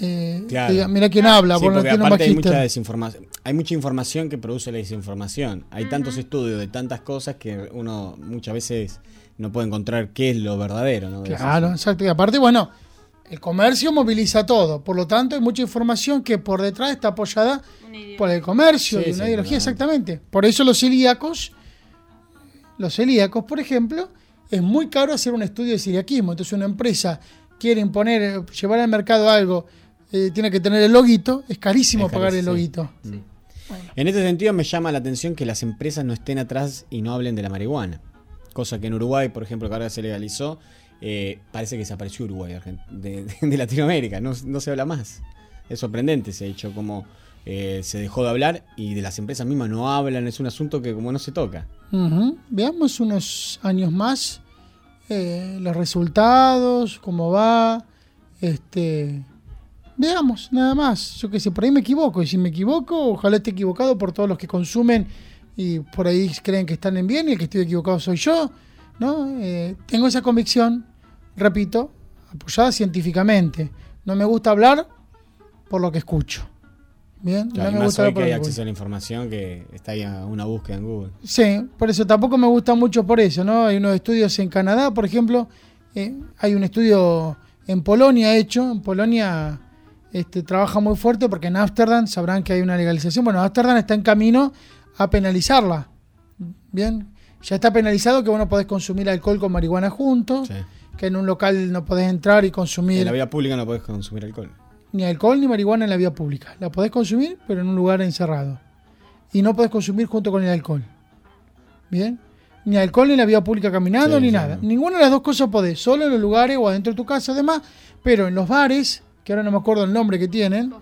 eh, Claro. diga, mira quién habla, Sí, porque aparte hay mucha desinformación. Hay mucha información que produce la desinformación. Hay tantos estudios de tantas cosas que uno muchas veces no puede encontrar qué es lo verdadero. ¿no? Claro, exacto. Y aparte, bueno, el comercio moviliza todo. Por lo tanto, hay mucha información que por detrás está apoyada por el comercio Sí, y una sí, ideología, exactamente. Por eso los celíacos, los celíacos, por ejemplo, es muy caro hacer un estudio de celiaquismo. Entonces, una empresa quiere imponer, llevar al mercado algo, eh, tiene que tener el loguito, es carísimo Es pagar el loguito. En este sentido me llama la atención que las empresas no estén atrás y no hablen de la marihuana. Cosa que en Uruguay, por ejemplo, que ahora se legalizó, eh, parece que desapareció Uruguay de, de Latinoamérica, no, no se habla más. Es sorprendente ese hecho, como eh, se dejó de hablar y de las empresas mismas no hablan, es un asunto que como no se toca. Veamos unos años más eh, los resultados, cómo va. Este, veamos, nada más. Yo qué sé, por ahí me equivoco. Y si me equivoco, ojalá esté equivocado por todos los que consumen y por ahí creen que están en bien y el que estoy equivocado soy yo. ¿no? Eh, tengo esa convicción, repito, apoyada científicamente. No me gusta hablar por lo que escucho. Bien, Claro, no me gusta hoy que hay acceso a la información que está ahí a una búsqueda en Google. Sí, por eso tampoco me gusta mucho por eso, ¿no? Hay unos estudios en Canadá, por ejemplo, eh, hay un estudio en Polonia hecho, en Polonia este, trabaja muy fuerte porque en Ámsterdam sabrán que hay una legalización, bueno, Ámsterdam está en camino a penalizarla, ¿bien? Ya está penalizado que vos no podés consumir alcohol con marihuana juntos, que en un local no podés entrar y consumir En la vía pública no podés consumir alcohol. ni alcohol ni marihuana en la vía pública. La podés consumir, pero en un lugar encerrado. Y no podés consumir junto con el alcohol. ¿Bien? Ni alcohol ni la vía pública caminando, Sí, ni sí, nada. Ninguna de las dos cosas podés. Solo en los lugares o adentro de tu casa, además. Pero en los bares, que ahora no me acuerdo el nombre que tienen.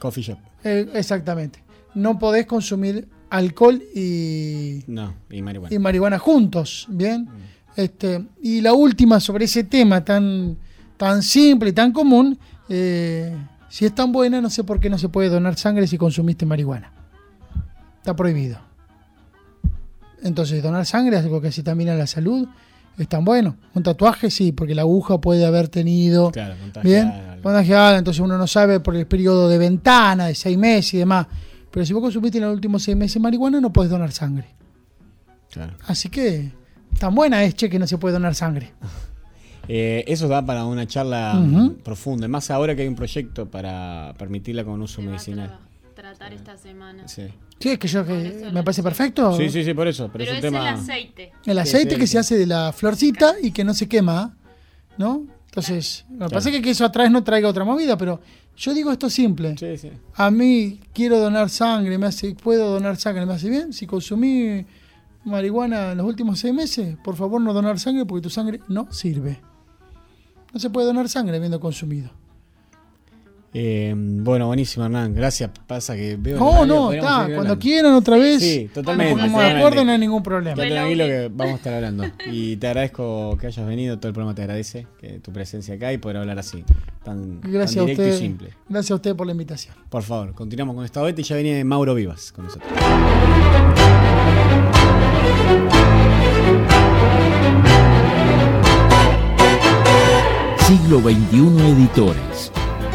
Coffee shop. eh, exactamente. No podés consumir alcohol y, No, y marihuana. y marihuana juntos, ¿bien? Este, y la última sobre ese tema tan, tan simple y tan común, eh, si es tan buena, no sé por qué no se puede donar sangre si consumiste marihuana. Está prohibido. Entonces, donar sangre es algo que hace también a la salud. Es tan bueno. Un tatuaje, sí, porque la aguja puede haber tenido. Claro, Bien, contagiada, entonces uno no sabe por el periodo de ventana, de seis meses y demás. Pero si vos consumiste en los últimos seis meses marihuana, no podés donar sangre. Claro. Así que tan buena es, che, que no se puede donar sangre. Eh, eso da para una charla Ujú. mm, profunda. Más ahora que hay un proyecto para permitirla con uso medicinal. Tratar esta semana. Sí. Sí, es que yo que me parece perfecto. Sí, sí, sí, por eso. Pero, Pero es es tema. el aceite. El aceite sí, que sí. se hace de la florcita y que no se quema, ¿no? Entonces, lo que pasa es que eso atrás no traiga otra movida, pero yo digo esto simple. Sí, sí. A mí quiero donar sangre, me hace, puedo donar sangre, me hace bien. Si consumí marihuana en los últimos seis meses, por favor no donar sangre porque tu sangre no sirve. No se puede donar sangre habiendo consumido. Eh, bueno, buenísimo, Hernán. Gracias. Pasa que veo. No, no, está. Cuando quieran otra vez. Sí, totalmente. Nos ponemos de totalmente. acuerdo, no hay ningún problema. Tranquilo que vamos a estar hablando. Y te agradezco que hayas venido. Todo el programa te agradece que tu presencia acá y poder hablar así, tan, tan Gracias a directo usted. y simple. Gracias a usted por la invitación. Por favor, continuamos con esta beta y ya viene Mauro Vivas con nosotros. Siglo XXI Editores.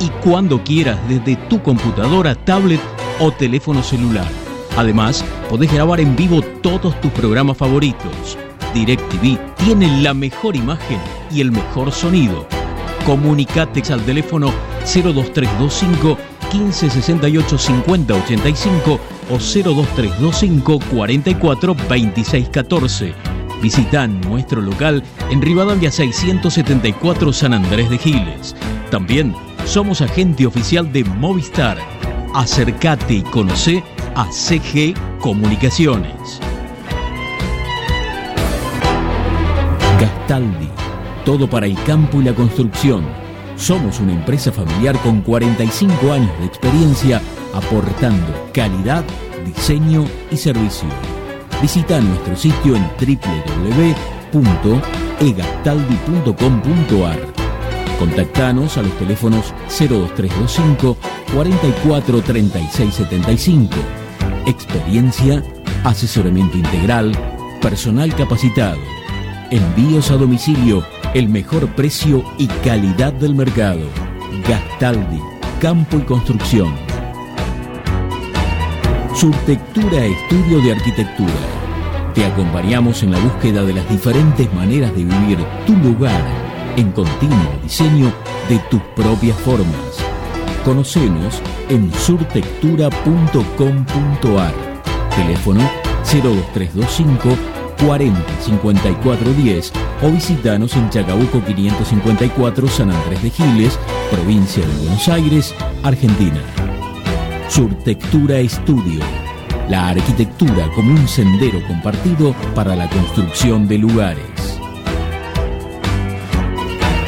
y cuando quieras desde tu computadora, tablet o teléfono celular. Además, podés grabar en vivo todos tus programas favoritos. DirecTV tiene la mejor imagen y el mejor sonido. Comunicate al teléfono 02325 1568 5085 o 02325 44 26 14. Visita nuestro local en Rivadavia 674 San Andrés de Giles. También somos agente oficial de Movistar. Acércate y conoce a CG Comunicaciones. Gastaldi, todo para el campo y la construcción. Somos una empresa familiar con 45 años de experiencia aportando calidad, diseño y servicio. Visita nuestro sitio en www.egastaldi.com.ar. Contactanos a los teléfonos 02325 44 36 75. Experiencia, asesoramiento integral, personal capacitado. Envíos a domicilio, el mejor precio y calidad del mercado. Gastaldi, Campo y Construcción. Surtectura Estudio de Arquitectura. Te acompañamos en la búsqueda de las diferentes maneras de vivir tu lugar en continuo diseño de tus propias formas. Conocenos en surtectura.com.ar. Teléfono 02325 40 54 10 o visitanos en Chacabuco 554 San Andrés de Giles, provincia de Buenos Aires, Argentina. Surtectura Estudio. La arquitectura como un sendero compartido para la construcción de lugares.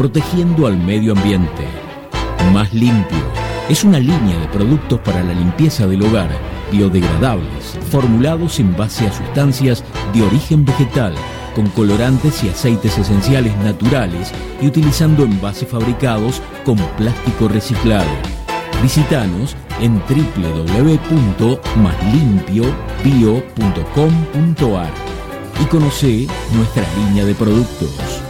protegiendo al medio ambiente. Más limpio. Es una línea de productos para la limpieza del hogar, biodegradables, formulados en base a sustancias de origen vegetal, con colorantes y aceites esenciales naturales y utilizando envases fabricados con plástico reciclado. Visítanos en www.maslimpiobio.com.ar y conoce nuestra línea de productos.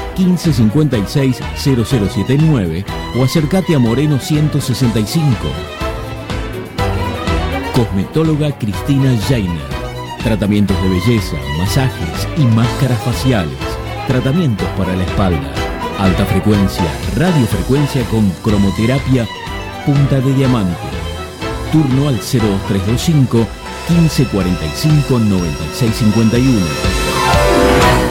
1556 0079 o acércate a Moreno 165. Cosmetóloga Cristina Jainer. Tratamientos de belleza, masajes y máscaras faciales. Tratamientos para la espalda. Alta frecuencia, radiofrecuencia con cromoterapia, punta de diamante. Turno al 02325 1545 9651.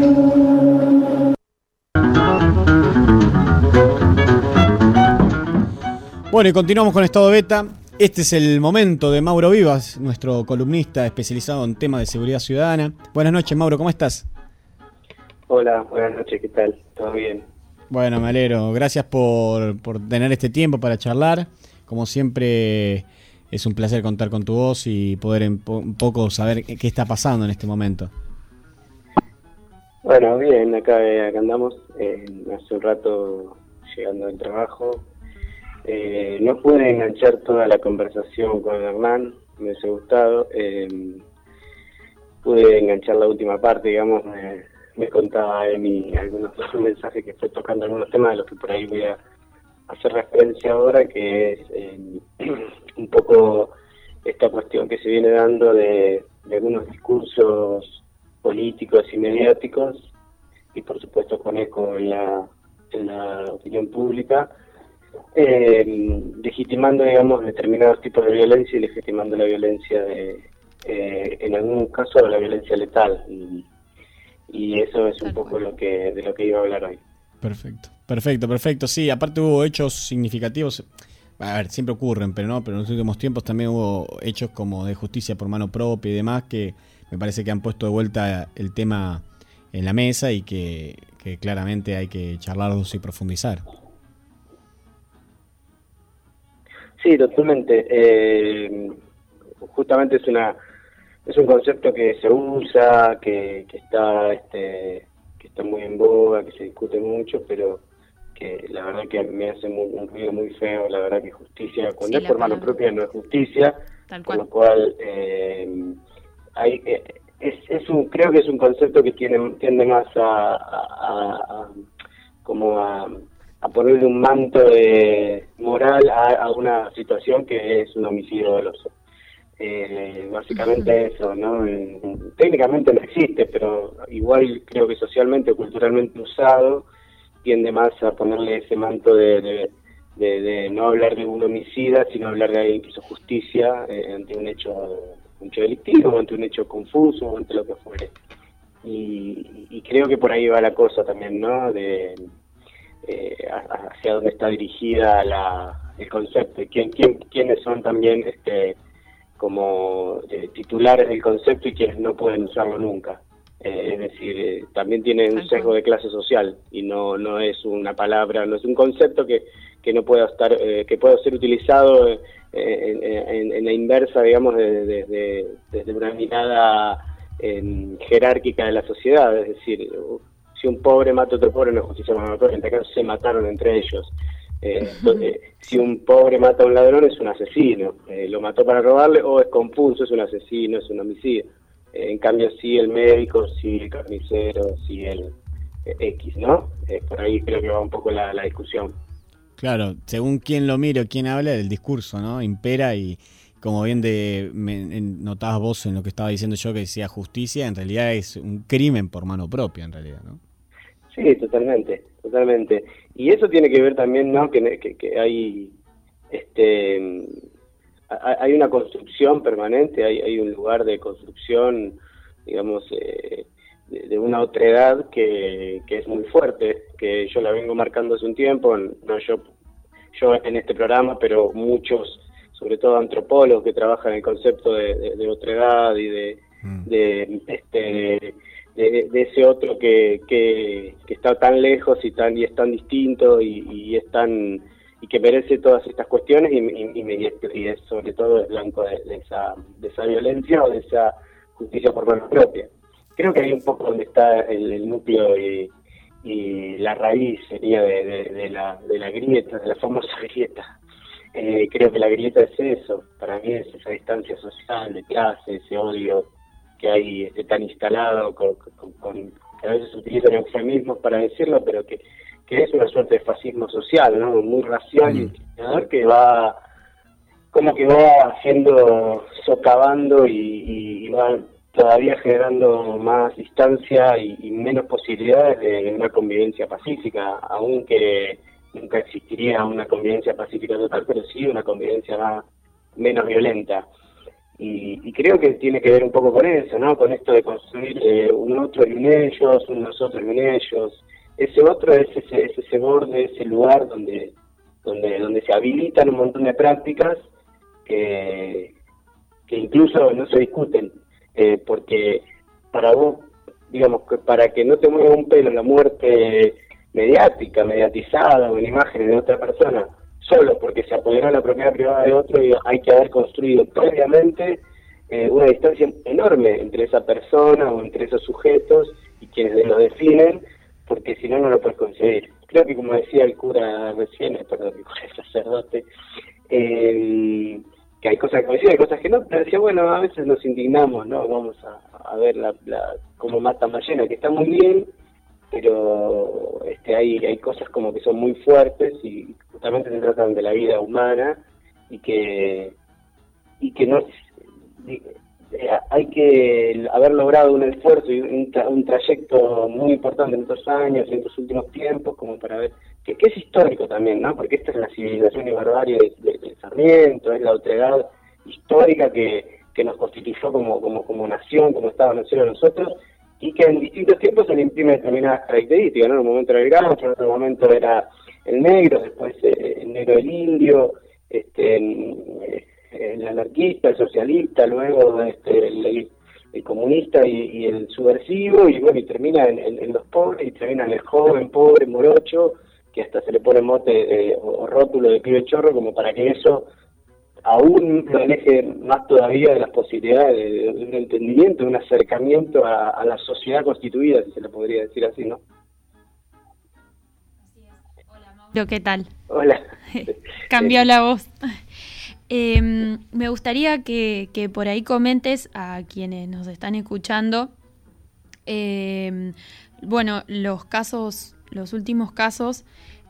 Bueno, y continuamos con Estado Beta. Este es el momento de Mauro Vivas, nuestro columnista especializado en temas de seguridad ciudadana. Buenas noches, Mauro, ¿cómo estás? Hola, buenas noches, ¿qué tal? ¿Todo bien? Bueno, me alegro. Gracias por, por tener este tiempo para charlar. Como siempre, es un placer contar con tu voz y poder un, po- un poco saber qué está pasando en este momento. Bueno, bien, acá, eh, acá andamos. eh, hace un rato llegando del trabajo. Eh, no pude enganchar toda la conversación con Hernán, me hubiese gustado. eh, pude enganchar la última parte, digamos, me, me contaba Emi algunos mensajes que fue tocando algunos temas de los que por ahí voy a hacer referencia ahora, que es eh, un poco esta cuestión que se viene dando de, algunos discursos políticos y mediáticos, y por supuesto con eco en la opinión pública, eh, legitimando, digamos, determinados tipos de violencia y legitimando la violencia de, eh, en algún caso, la violencia letal. Y, y eso es un poco lo que de lo que iba a hablar hoy. Perfecto, perfecto, perfecto. Sí, aparte hubo hechos significativos. A ver, siempre ocurren, pero no, pero en los últimos tiempos también hubo hechos como de justicia por mano propia y demás que me parece que han puesto de vuelta el tema en la mesa y que, que claramente hay que charlarlos y profundizar. Sí, totalmente. Eh, justamente es una es un concepto que se usa, que, que está este, que está muy en boga, que se discute mucho, pero que la verdad que me hace muy, un ruido muy feo, la verdad que justicia, cuando Sí, es por mano propia no es justicia, Tal con cual. lo cual eh, hay, eh, es, es un, creo que es un concepto que tiene, tiende más a, a- a- a- como a, a ponerle un manto de moral a, a una situación que es un homicidio doloso. Eh, básicamente eso, ¿no? Eh, Técnicamente no existe, pero igual creo que socialmente o culturalmente usado tiende más a ponerle ese manto de, de, de- de no hablar de un homicida, sino hablar de alguien que hizo justicia eh, ante un hecho, un hecho delictivo, ante un hecho confuso, ante lo que fuere. Y, y creo que por ahí va la cosa también, ¿no? De eh, hacia dónde está dirigida la, el concepto y quién, quién, quiénes son también este como eh, titulares del concepto y quienes no pueden usarlo nunca. Eh, es decir, eh, también tiene un sesgo de clase social y no no es una palabra, no es un concepto que, que no pueda estar, eh, que pueda ser utilizado en, en- en la inversa, digamos, de- de- de- desde una mirada em, jerárquica de la sociedad. Es decir, si un pobre mata a otro pobre, no es justicia para otro, en este caso se mataron entre ellos. Eh, to- eh, si un pobre mata a un ladrón es un asesino, Eh, lo mató para robarle o es confuso, es un asesino, es un homicidio. Eh, en cambio, si el médico, si el carnicero, si el eh, X, ¿no? Eh, por ahí creo que va un poco la, la discusión. Claro, según quién lo mire o quién habla, el discurso, ¿no? Impera y como bien de, me- notabas vos en lo que estaba diciendo yo que decía justicia, en realidad es un crimen por mano propia, en realidad, ¿no? Sí, totalmente, totalmente. Y eso tiene que ver también, ¿no? Que, que, que hay, este, mm, ha- hay una construcción permanente, hay, hay un lugar de construcción, digamos, eh, de, de una otredad que, que es muy fuerte, que yo la vengo marcando hace un tiempo, no yo, yo en este programa, pero muchos, sobre todo antropólogos que trabajan el concepto de, de, de otredad y de, de este de, ese otro que, que, está tan lejos y tan y es tan distinto y, es tan y que merece todas estas cuestiones y, y, y es sobre todo es blanco de, esa de esa violencia o de esa justicia por mano propia. Creo que hay un poco donde está el, núcleo y, y la raíz sería de la de la grieta de la famosa grieta. Eh, creo que la grieta es eso para mí es esa distancia social de clase ese odio que hay este, tan instalado, con, con- con- que a veces utilizan eufemismos para decirlo, pero que, que es una suerte de fascismo social, ¿no? Muy racial y discriminador que va, como que va haciendo, socavando y, y- y va todavía generando más distancia y, y menos posibilidades de una convivencia pacífica, aunque nunca existiría una convivencia pacífica total, pero sí una convivencia más, menos violenta. Y, y creo que tiene que ver un poco con eso, ¿no? Con esto de construir eh, un otro y un ellos, un nosotros y un ellos. Ese otro es ese, es ese borde, ese lugar donde, donde, donde se habilitan un montón de prácticas que, que incluso no se discuten, eh, porque para vos, digamos, que para que no te mueva un pelo la muerte mediática, mediatizada o en imágenes de otra persona, solo porque se apoderó de la propiedad privada de otro, y hay que haber construido previamente eh, una distancia enorme entre esa persona o entre esos sujetos y quienes lo definen, porque si no, no lo puedes conseguir. Creo que como decía el cura recién, eh, perdón, el cura sacerdote, eh, que hay cosas que decía, hay cosas que no, pero decía, bueno, a veces nos indignamos, ¿no? Vamos a, a ver la, la, cómo matan ballena, que está muy bien, pero este, hay, hay cosas como que son muy fuertes y justamente se tratan de la vida humana y que y que no eh, hay que haber logrado un esfuerzo y un, tra- un trayecto muy importante en estos años en estos últimos tiempos como para ver que, es histórico también, ¿no? Porque esta es la civilización y barbarie de, de- de es la otredad histórica que, que nos constituyó como, como, como nación, como Estado-nación nosotros y que en distintos tiempos se le imprime determinadas características, ¿no? En un momento era el gaucho, en otro momento era el negro, después eh, el negro el indio, este, eh, el anarquista, el socialista, luego este, el, comunista y, el subversivo, y bueno, y termina en los pobres, y termina en el joven, pobre, morocho, que hasta se le pone mote eh, o, o rótulo de pibe chorro, como para que eso aún lo aleje más todavía de las posibilidades de, de un entendimiento, de un acercamiento a, a la sociedad constituida, si se le podría decir así, ¿no? ¿Qué tal? Hola. Cambió la voz. Em, me gustaría que, por ahí comentes a quienes nos están escuchando, em, bueno, los casos, los últimos casos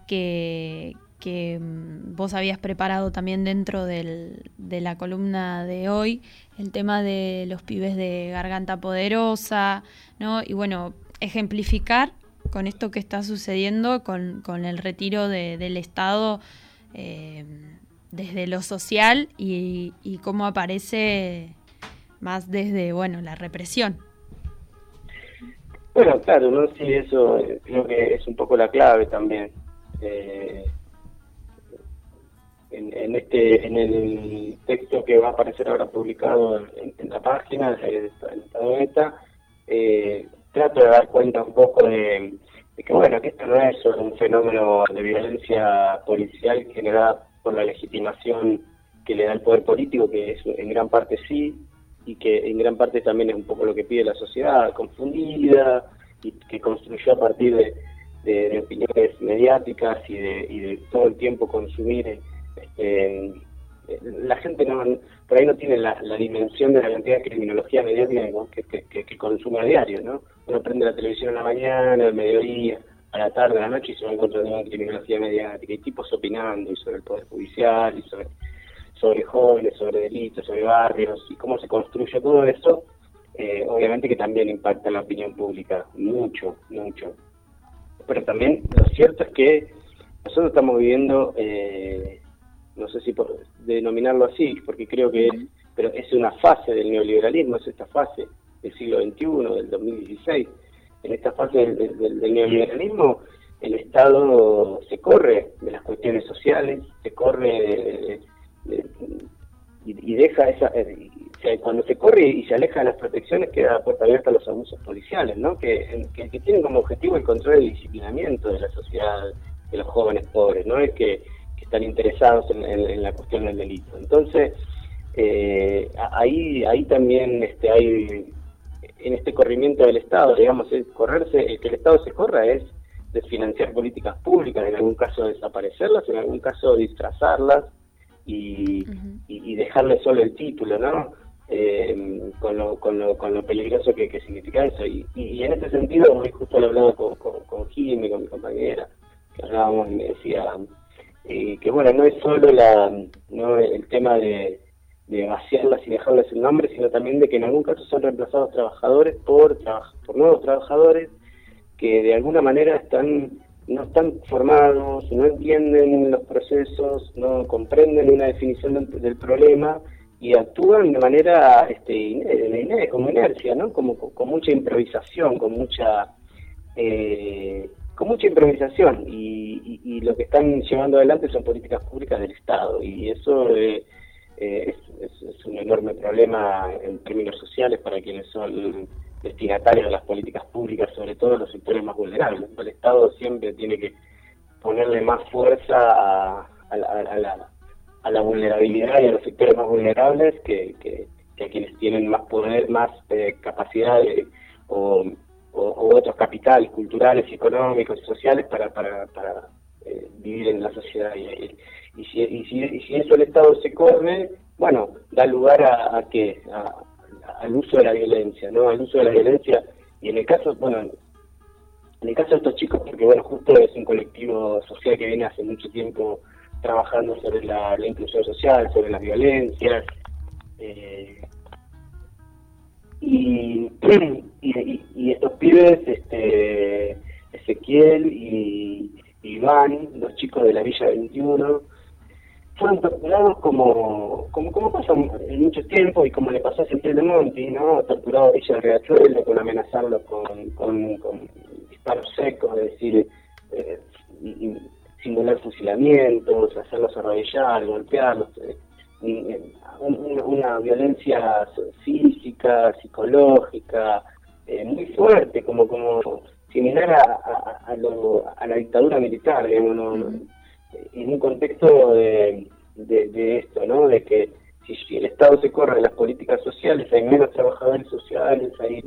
que, que mm, vos habías preparado también dentro del, de la columna de hoy, el tema de los pibes de garganta poderosa, ¿no? Y bueno, ejemplificar con esto que está sucediendo, con, con el retiro de, del Estado eh, desde lo social y, y, cómo aparece más desde, bueno, la represión. Bueno, claro, ¿no? Sí, eso eh, creo que es un poco la clave también. Eh, en, este en el texto que va a aparecer ahora publicado en, la página de Estado Meta, eh, trato de dar cuenta un poco de, que bueno que esto no es un fenómeno de violencia policial generada por la legitimación que le da el poder político, que es en gran parte sí, y que en gran parte también es un poco lo que pide la sociedad, confundida, y que construyó a partir de, de, opiniones mediáticas y de, y de todo el tiempo consumir este, la gente no por ahí no tiene la, dimensión de la cantidad de criminología mediática que, consume a diario, ¿no? Uno prende la televisión en la mañana, al mediodía, a la tarde, a la noche y se va encontrando una criminología mediática y tipos opinando y sobre el Poder Judicial y sobre, sobre jóvenes, sobre delitos, sobre barrios y cómo se construye todo eso, eh, obviamente que también impacta la opinión pública, mucho, mucho. Pero también lo cierto es que nosotros estamos viviendo... Eh, no sé si por denominarlo así, porque creo que es, pero es una fase del neoliberalismo, es esta fase del siglo XXI, del 2016. En esta fase del, neoliberalismo, el Estado se corre de las cuestiones sociales, se corre y, deja esa. Eh, cuando se corre y se aleja de las protecciones, queda la puerta abierta a los abusos policiales, ¿no? Que, que, tienen como objetivo el control y el disciplinamiento de la sociedad, de los jóvenes pobres, ¿no? Es que están interesados en, la cuestión del delito. Entonces, eh, ahí, ahí también este, hay, en este corrimiento del Estado, digamos, es correrse, el que el Estado se corra es desfinanciar políticas públicas, en algún caso desaparecerlas, en algún caso disfrazarlas y, y, dejarle solo el título, ¿no? Eh, con, lo, con, lo, con lo peligroso que, significa eso. Y, y, en ese sentido, hoy justo lo hablaba con, con, con Jimmy, con mi compañera, que hablábamos y me decía, eh, que bueno, no es solo la, no el tema de, vaciarlas y dejarles el nombre, sino también de que en algún caso son reemplazados trabajadores por, por nuevos trabajadores que de alguna manera están no están formados, no entienden los procesos, no comprenden una definición del, problema y actúan de manera este, como inercia, ¿no? Como con mucha improvisación, con mucha eh, con mucha improvisación y, y, lo que están llevando adelante son políticas públicas del Estado y eso eh, eh, es, un enorme problema en términos sociales para quienes son destinatarios de las políticas públicas, sobre todo los sectores más vulnerables. El Estado siempre tiene que ponerle más fuerza a, a, la, a la, vulnerabilidad y a los sectores más vulnerables que, que, a quienes tienen más poder, más eh, capacidad o o, otros capitales culturales, económicos y sociales para, para, para eh, vivir en la sociedad. Y, si, y, si, y, si, eso el Estado se corre, bueno, da lugar a, a que al uso de la violencia, ¿no? Al uso de la violencia y en el caso, bueno, en el caso de estos chicos, porque bueno, justo es un colectivo social que viene hace mucho tiempo trabajando sobre la, inclusión social, sobre las violencias, eh, y, y, estos pibes, este, Ezequiel y Iván, los chicos de la Villa 21, fueron torturados como, como, como pasa en mucho tiempo y como le pasó a Central de Monti, ¿no? Torturado a Villa Riachuelo con amenazarlo con, con, disparos secos, es decir, eh, simular fusilamientos, hacerlos arrodillar, golpearlos. Una violencia física, psicológica, eh, muy fuerte, como como similar a, a, lo, a la dictadura militar, digamos, en un contexto de, de, esto, ¿no? De que si, el Estado se corre de las políticas sociales, hay menos trabajadores sociales, hay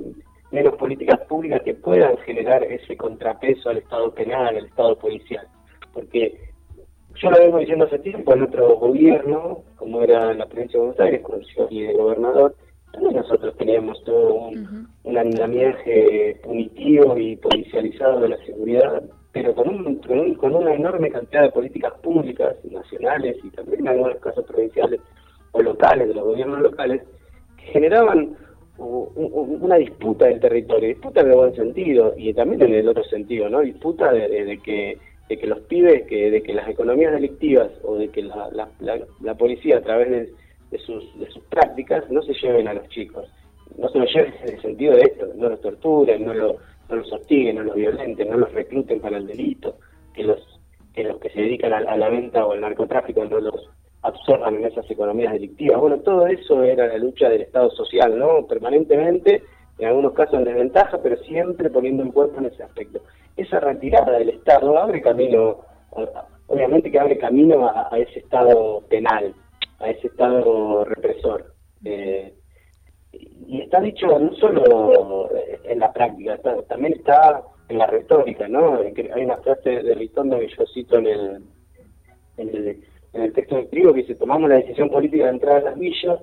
menos políticas públicas que puedan generar ese contrapeso al Estado penal, al Estado policial. porque yo lo vengo diciendo hace tiempo en otro gobierno, como era la provincia de Buenos Aires, con y de gobernador, también nosotros teníamos todo un, un andamiaje punitivo y policializado de la seguridad, pero con, un, con, un- con una enorme cantidad de políticas públicas, nacionales y también en algunos casos provinciales o locales, de los gobiernos locales, que generaban una disputa del territorio, disputa en el buen sentido y también en el otro sentido, ¿no? Disputa de, de- de que de que los pibes, que de que las economías delictivas o de que la, la, la, la policía a través de, sus, de sus prácticas no se lleven a los chicos, no se los lleven en el sentido de esto, no los torturen, no, lo- no los hostiguen, no los violenten, no los recluten para el delito, que los que los que se dedican a, la venta o al narcotráfico no los absorban en esas economías delictivas. Bueno, todo eso era la lucha del Estado social, ¿no? Permanentemente, en algunos casos en desventaja, pero siempre poniendo el cuerpo en ese aspecto. Esa retirada del Estado abre camino, obviamente que abre camino a, ese Estado penal, a ese Estado represor. Eh, y está dicho no solo en la práctica, también está en la retórica, ¿no? Hay una frase de Ritondo que yo cito en el, en el, en el texto del trigo que dice, tomamos la decisión política de entrar a las villas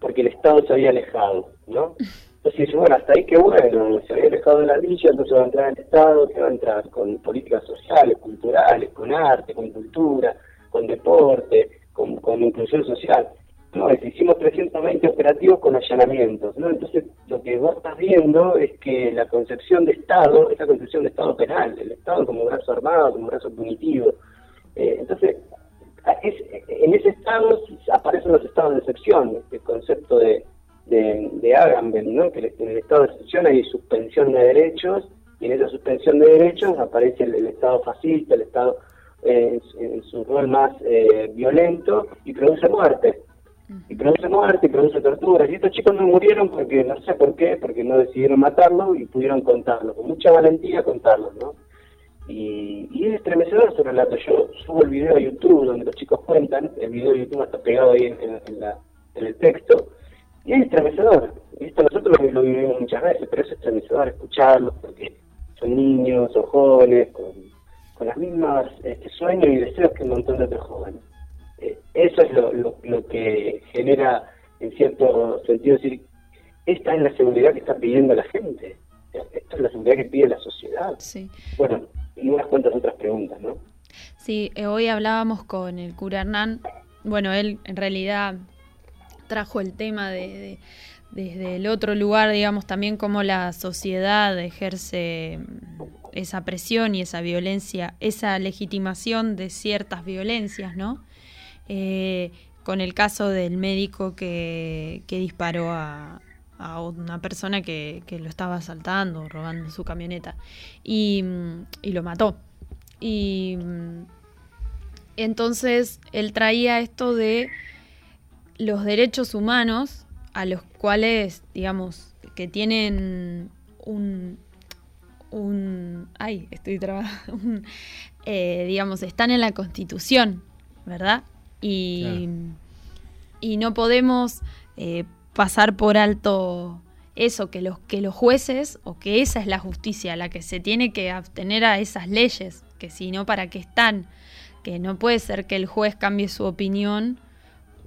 porque el Estado se había alejado, ¿no? Entonces dice, bueno, hasta ahí que bueno, se había alejado de la villa, entonces va a entrar el Estado, que va a entrar con políticas sociales, culturales, con arte, con cultura, con deporte, con, con inclusión social. No, es, hicimos 320 operativos con allanamientos, ¿no? Entonces, lo que vos estás viendo es que la concepción de Estado, esa concepción de Estado penal, el Estado como brazo armado, como brazo punitivo, eh, entonces, es- en ese estado aparecen los estados de excepción, este concepto de, de, de Agamben, ¿no? que en el estado de excepción hay suspensión de derechos, y en esa suspensión de derechos aparece el, el estado fascista, el estado eh, en, su- rol más eh, violento, y produce muerte. Y produce muerte, y produce torturas. Y estos chicos no murieron porque, no sé por qué, porque no decidieron matarlo y pudieron contarlo, con mucha valentía contarlo, ¿no? Y, y es estremecedor su relato. Yo subo el video a YouTube donde los chicos cuentan, el video de YouTube está pegado ahí en la- en el texto, y es estremecedor. Y esto nosotros lo, lo vivimos muchas veces, pero es estremecedor escucharlos porque son niños, son jóvenes, con, con las mismas este, sueños y deseos que un montón de otros jóvenes. Eh, eso es lo, lo, lo que genera, en cierto sentido, decir, esta es la seguridad que está pidiendo la gente. O sea, Esta es la seguridad que pide la sociedad. Sí. Bueno, y unas cuantas otras preguntas, ¿no? Sí, eh, hoy hablábamos con el cura Hernán. Bueno, él en realidad trajo el tema de, de- desde el otro lugar, digamos, también cómo la sociedad ejerce esa presión y esa violencia, esa legitimación de ciertas violencias, ¿no? Eh, con el caso del médico que, que disparó a, a una persona que, que lo estaba asaltando, robando su camioneta, y, y lo mató. Y mm, entonces él traía esto de los derechos humanos a los cuales, digamos, que tienen un, un ay, estoy trabajando, digamos, están en la Constitución, ¿verdad? Y, y no podemos eh, pasar por alto eso, que los, que los jueces, o que esa es la justicia, la que se tiene que abstener a esas leyes, que si no, ¿para qué están? Que no puede ser que el juez cambie su opinión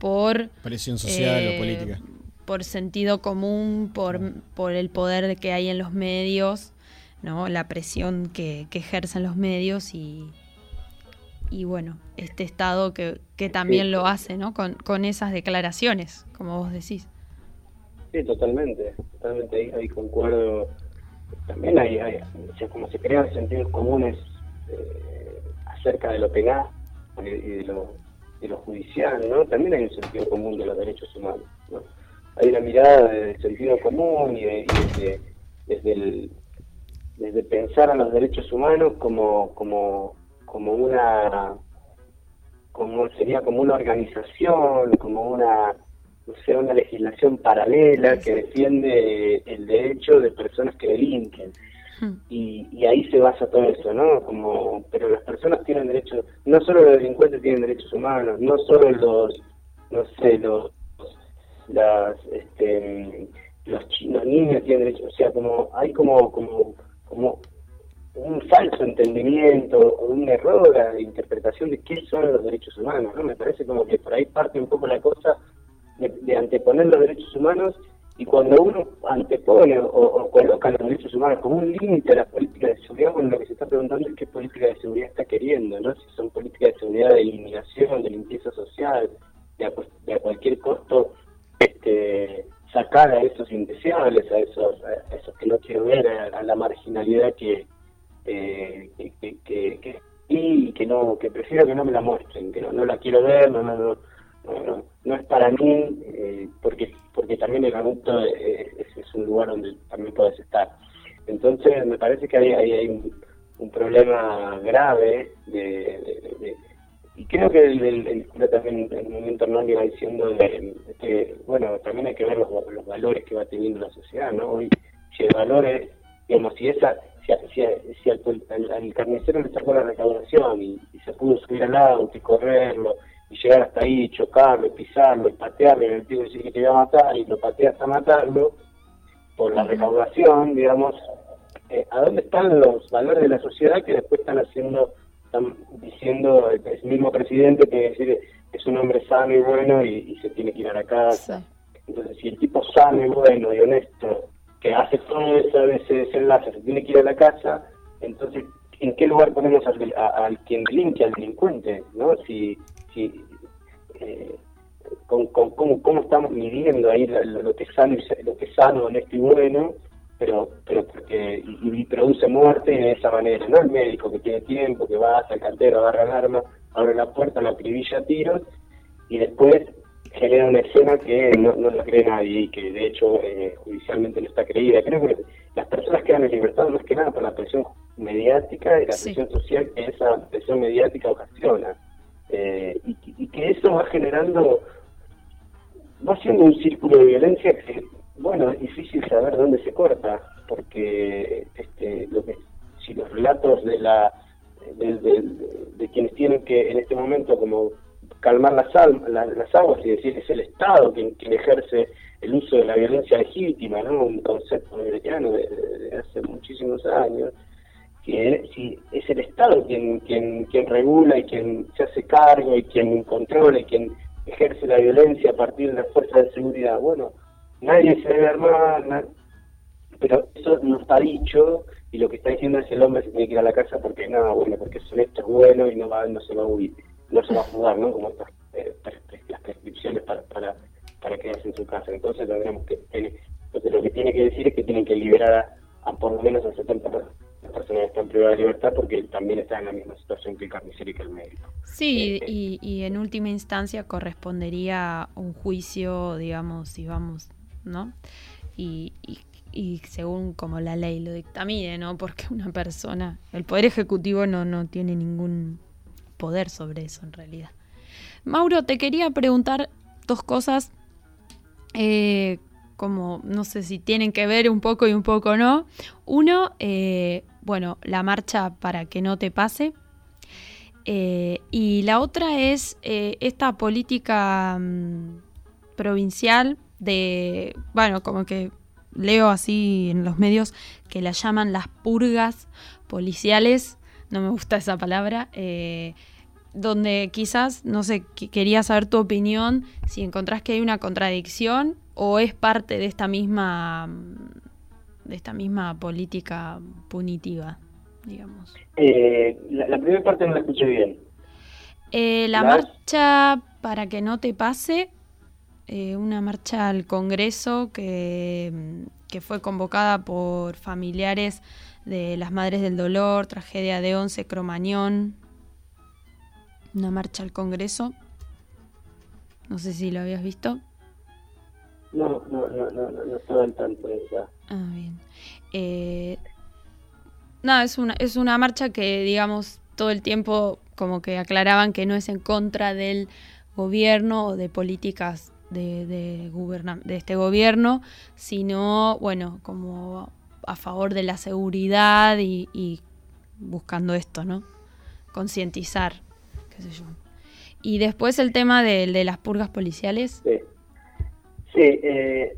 por... Presión social eh, o política. Por sentido común, por, por el poder que hay en los medios, ¿no? La presión que, que ejercen los medios y, y bueno, este Estado que, que también Sí. lo hace, ¿no? Con, con esas declaraciones, como vos decís. Sí, totalmente, totalmente, ahí, ahí concuerdo. También hay, hay o sea, como se crean sentidos comunes eh, acerca de lo penal y y de lo, de lo judicial, ¿no? También hay un sentido común de los derechos humanos, ¿no? Hay una mirada de sentido común y, de- desde, desde, el, desde pensar a los derechos humanos como, como, como una como sería como una organización, como una no sé, una legislación paralela que defiende el derecho de personas que delinquen. Y, y ahí se basa todo eso, ¿no? Como, pero las personas tienen derechos, no solo los delincuentes tienen derechos humanos, no solo los, no sé, los, las, este, los, chi- los niños tienen derechos, o sea, como, hay como, como, como un falso entendimiento o un error de interpretación de qué son los derechos humanos. ¿no? Me parece como que por ahí parte un poco la cosa de, de anteponer los derechos humanos y cuando uno antepone o, o coloca los derechos humanos como un límite a la política de seguridad, bueno, lo que se está preguntando es qué política de seguridad está queriendo, ¿no? Si son políticas de seguridad de eliminación, de limpieza social, de a, de a cualquier costo este, sacar a esos indeseables, a esos, a esos que no quiero ver, a, la marginalidad que, eh, que, que- y que no que prefiero que no me la muestren, que no, no la quiero ver, no, no, no, no, no, es para mí, eh, porque porque también el adulto es, es- es un lugar donde también puedes estar. Entonces me parece que hay, hay, hay un, problema grave de, y creo que el, cura también en un momento no iba diciendo de, que, bueno, también hay que ver los, los valores que va teniendo la sociedad, ¿no? Hoy, si el valor es, digamos, si esa, si, si, si al, carnicero le sacó la recaudación y se pudo subir al auto y correrlo y llegar hasta ahí, chocarlo, pisarlo, y patearlo, y el tipo decir que te iba a matar, y lo patea hasta matarlo, por la recaudación, digamos, eh, ¿a dónde están los valores de la sociedad que después están haciendo, están diciendo el, el mismo presidente que decir es un hombre sano y bueno y, y se tiene que ir a la casa? Entonces, si el tipo sano y bueno y honesto, que hace todo ese, ese desenlace, se tiene que ir a la casa, entonces, ¿en qué lugar ponemos al, quien delinque, al delincuente? ¿no? Si, si, eh, con, con- cómo, estamos midiendo ahí lo, lo que sano, lo que es sano, honesto y bueno, pero pero porque y, y produce muerte de esa manera, no el médico que tiene tiempo, que va hasta el cantero, agarra el arma, abre la puerta, la acribilla a tiros y después genera una escena que no, no la cree nadie y que de hecho eh, judicialmente no está creída. Creo que las personas quedan en libertad más que nada por la presión mediática y la Sí. presión social que esa presión mediática ocasiona. Eh, y, y que eso va generando, va siendo un círculo de violencia que, bueno, es difícil saber dónde se corta, porque este, lo que, si los relatos de la de, de- de quienes tienen que en este momento como calmar las, al- la- las aguas y decir es el Estado quien, quien ejerce el uso de la violencia legítima, ¿no? un concepto americano de, hace muchísimos años, que si es el Estado quien, quien, quien regula y quien se hace cargo y quien controla y quien ejerce la violencia a partir de las fuerzas de seguridad. Bueno, nadie se debe armar, pero eso no está dicho y lo que está diciendo es el hombre se tiene que ir a la casa porque no, bueno, porque es honesto, es bueno y no va, no se va a huir, no se va a jugar, ¿no? Como estas eh, las prescripciones para, para, para quedarse en su casa. Entonces tendremos que, tiene- entonces lo que tiene que decir es que tienen que liberar a, a por lo menos a 70 per- las personas que están privadas de libertad porque también están en la misma situación que el carnicero y que el médico. Sí, y, y en última instancia correspondería un juicio, digamos, si vamos, ¿no? Y, y- y según como la ley lo dictamine, ¿no? Porque una persona, el Poder Ejecutivo no, no tiene ningún poder sobre eso en realidad. Mauro, te quería preguntar dos cosas, eh, como no sé si tienen que ver un poco y un poco no. Uno, eh, bueno, la marcha para que no te pase. Eh, y la otra es esta política mm, provincial de, bueno, como que leo así en los medios que la llaman las purgas policiales, no me gusta esa palabra, donde quizás, no sé, que- quería saber tu opinión, si encontrás que hay una contradicción o es parte de esta misma, mm, de esta misma política punitiva, digamos. Eh, la, la primera parte no la escuché bien. Eh, la marcha para que no te pase, eh, una marcha al Congreso que, mm, que fue convocada por familiares de las Madres del Dolor, tragedia de Once, Cromañón. Una marcha al Congreso. No sé si lo habías visto. No, no, no, no, no, no estaba al tanto de esa. Ah, bien. Eh, nada, es una, es una marcha que, digamos, todo el tiempo como que aclaraban que no es en contra del gobierno o de políticas de, de, de este gobierno, sino, bueno, como a favor de la seguridad y, y buscando esto, ¿no? Concientizar, qué sé yo. Y después el tema de, de las purgas policiales. Sí, sí eh,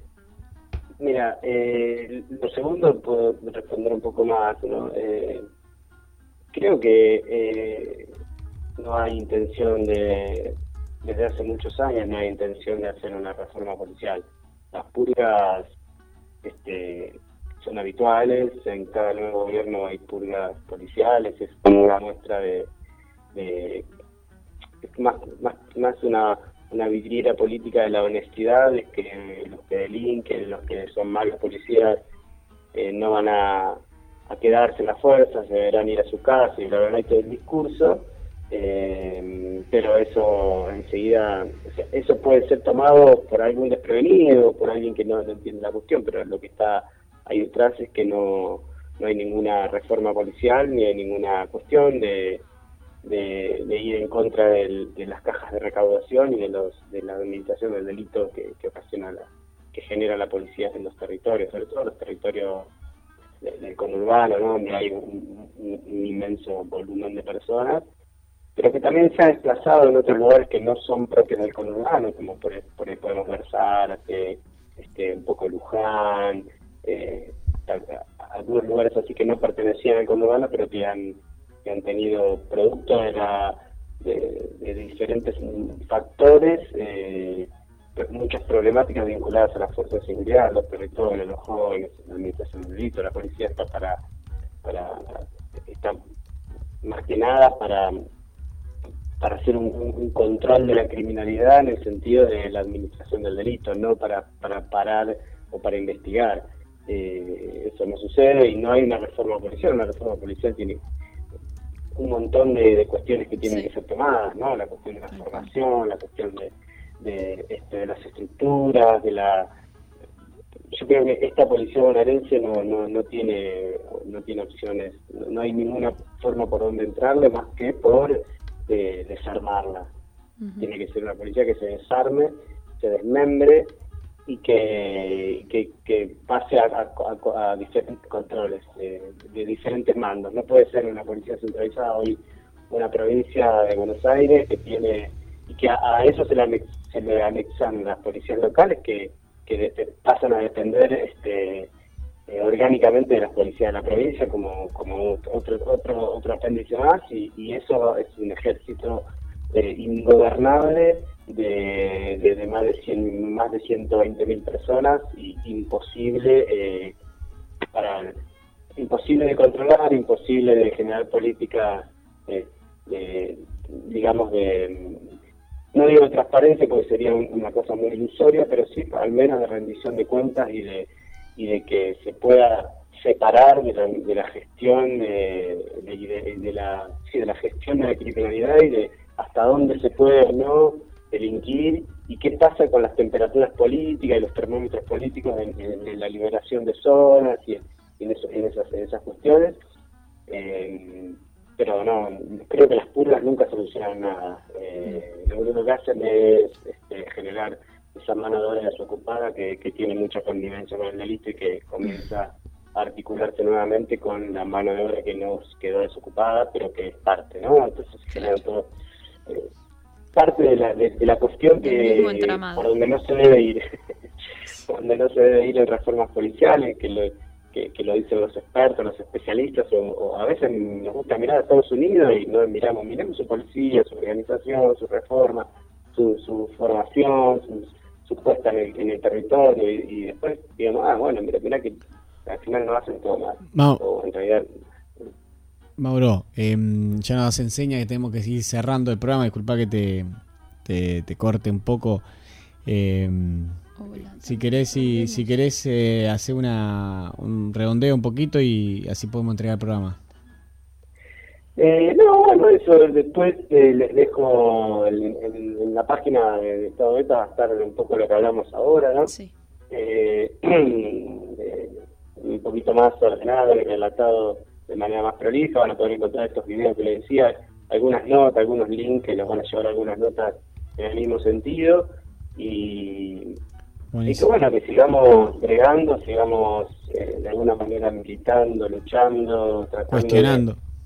mira, eh, lo segundo puedo responder un poco más, ¿no? Eh, creo que eh, no hay intención de, desde hace muchos años, no hay intención de hacer una reforma policial. Las purgas este, son habituales, en cada nuevo gobierno hay purgas policiales, es como una muestra de, de más, más, más una, una vidriera política de la honestidad, es que los que delinquen, los que son malos policías, eh, no van a, a quedarse en las fuerzas, deberán ir a su casa y la verdad todo el discurso, eh, pero eso enseguida, eso puede ser tomado por algún desprevenido, por alguien que no, no entiende la cuestión, pero lo que está ahí detrás es que no, no hay ninguna reforma policial ni hay ninguna cuestión de, de, de ir en contra del- de las cajas de recaudación y de los de la administración del delito que, ocasiona la, que genera la policía en los territorios, sobre todo los territorios de- del conurbano, ¿no? donde hay un, inmenso volumen de personas, pero que también se ha desplazado en otros lugares que no son propios del conurbano, como por, por ahí podemos ver Zárate, este, un poco Luján, eh, algunos lugares así que no pertenecían al conurbano, pero que han, que han tenido producto de, la, de, diferentes factores, eh, muchas problemáticas vinculadas a las fuerzas de seguridad, los territorios, los jóvenes, la administración del delito, la policía está para, para está más que nada para para hacer un control de la criminalidad en el sentido de la administración del delito, no para, para parar o para investigar. Eh, eso no sucede y no hay una reforma policial. Una reforma policial tiene un montón de, de cuestiones que tienen que ser tomadas, ¿no? La cuestión de la formación, la cuestión de, de, este, de las estructuras, de la... Yo creo que esta policía bonaerense no, no, no tiene no tiene opciones, no, hay ninguna forma por donde entrarle más que por eh, desarmarla. Tiene que ser una policía que se desarme, se desmembre y que, que, pase a, a- a- diferentes controles, eh, de diferentes mandos. No puede ser una policía centralizada hoy, una provincia de Buenos Aires que tiene, y que a, a eso se le, anex- se le anexan las policías locales que, que pasan a depender este, eh, orgánicamente de las policías de la provincia como, como otro, otro, otro apéndice más y, y eso es un ejército eh, ingobernable de, de, más de 100, más de 120 mil personas y imposible eh, para imposible de controlar, imposible de generar política eh, de, digamos de no digo de transparencia porque sería un- una cosa muy ilusoria, pero sí al menos de rendición de cuentas y de y de que se pueda separar de la, de la gestión de, de- la de la gestión de la criminalidad y de hasta dónde se puede o no delinquir y qué pasa con las temperaturas políticas y los termómetros políticos en, en- en la liberación de zonas y en, y en eso- en esas, en esas cuestiones. Eh, pero no, creo que las purgas nunca solucionan nada. Eh, lo único que hacen es este, generar esa mano de obra desocupada que, que tiene mucha connivencia con el delito y que comienza a articularse nuevamente con la mano de obra que nos quedó desocupada, pero que es parte, ¿no? Entonces genera todo, eh, parte de la, de, de la cuestión que por donde no se debe ir, por donde no se debe ir en reformas policiales, que lo, que, que lo dicen los expertos, los especialistas, o, o a veces nos gusta mirar a Estados Unidos y no miramos, miremos su policía, su organización, su reforma, su, su formación, su, su puesta en el, en el territorio y, y después digamos, ah, bueno, mira, mira que al final no hacen todo mal. No. O en realidad Mauro, em, ya nos enseña que tenemos que seguir cerrando el programa. Disculpa que te, te, te corte un poco. Em, si querés, si, si querés eh, hacer una, un redondeo un poquito y así podemos entregar el programa. Eh, no, bueno, eso después eh, les dejo en, en- en la página de Estado Beta va a estar un poco lo que hablamos ahora, ¿no? Sí. Eh, eh, un poquito más ordenado y relatado de manera más prolija, van a poder encontrar estos videos que les decía, algunas notas, algunos links que los van a llevar algunas notas en el mismo sentido. Y, y que bueno, que sigamos bregando, sigamos eh, de alguna manera militando, luchando, tratando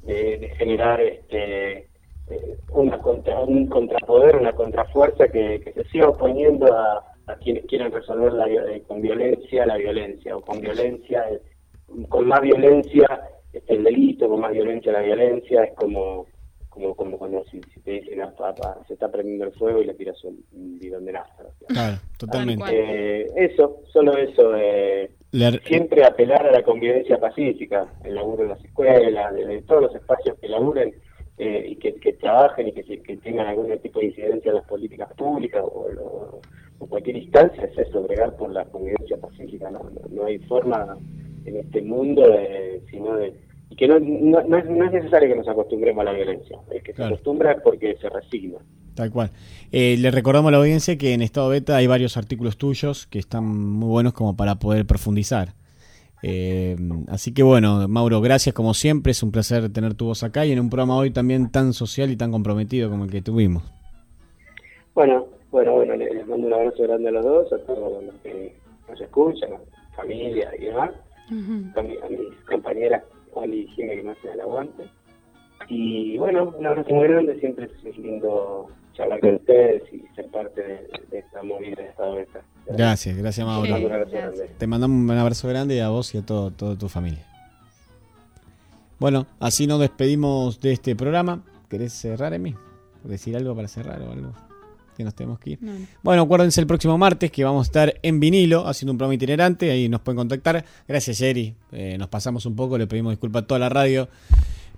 de- generar este eh, una contra, un contrapoder, una contrafuerza que, que se siga oponiendo a, a quienes quieren resolver la, eh, con violencia la violencia o con violencia, eh, con más violencia está el delito, con más violencia la violencia, es como como, como cuando si, te dicen a papá, se está prendiendo el fuego y le tiras un, bidón de nafta. Claro, totalmente. Eh, eso, solo eso. Eh, Siempre apelar a la convivencia pacífica, el laburo de las escuelas, de, todos los espacios que laburen eh, y que, trabajen y que, que, tengan algún tipo de incidencia en las políticas públicas o, cualquier instancia, es eso, bregar por la convivencia pacífica. No, no, hay forma en este mundo de, sino de y que no, no, es, necesario que nos acostumbremos a la violencia, el que se acostumbra es porque se resigna. Tal cual. Eh, le recordamos a la audiencia que en estado beta hay varios artículos tuyos que están muy buenos como para poder profundizar. Eh, así que bueno, Mauro, gracias como siempre, es un placer tener tu voz acá y en un programa hoy también tan social y tan comprometido como el que tuvimos. Bueno, bueno, bueno, les mando un abrazo grande a los dos, a todos los que nos escuchan, familia y demás, a mis compañeras Ali y Jimmy que me hacen el aguante. Y bueno, un abrazo muy grande, siempre es lindo charlar con ustedes y ser parte de, esta movida de esta vuelta. Gracias, gracias Mauro. Te mandamos un abrazo grande a vos y a todo, toda tu familia. Bueno, así nos despedimos de este programa. ¿Querés cerrar, Emi? ¿Decir algo para cerrar o algo? Que nos tenemos que ir. Bueno, acuérdense el próximo martes que vamos a estar en vinilo haciendo un programa itinerante. Ahí nos pueden contactar. Gracias, Jerry. Eh, nos pasamos un poco, le pedimos disculpas a toda la radio.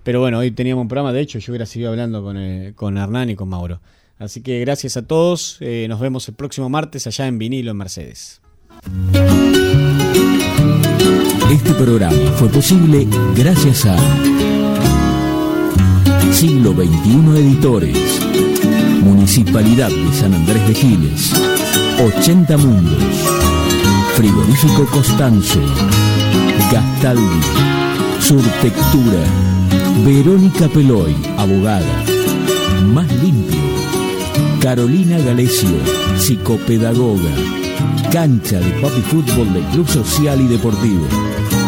Pero bueno, hoy teníamos un programa. De hecho, yo hubiera seguido hablando con, eh, con Hernán y con Mauro. Así que gracias a todos. Eh, nos vemos el próximo martes allá en vinilo en Mercedes. Este programa fue posible gracias a Siglo XXI Editores. Municipalidad de San Andrés de Giles. 80 Mundos. Frigorífico Constanzo. Gastaldi. Surtectura. Verónica Peloy, abogada. Más limpio. Carolina Galecio, psicopedagoga. Cancha de papi fútbol del Club Social y Deportivo.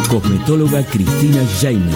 Cosmetóloga Cristina Jaime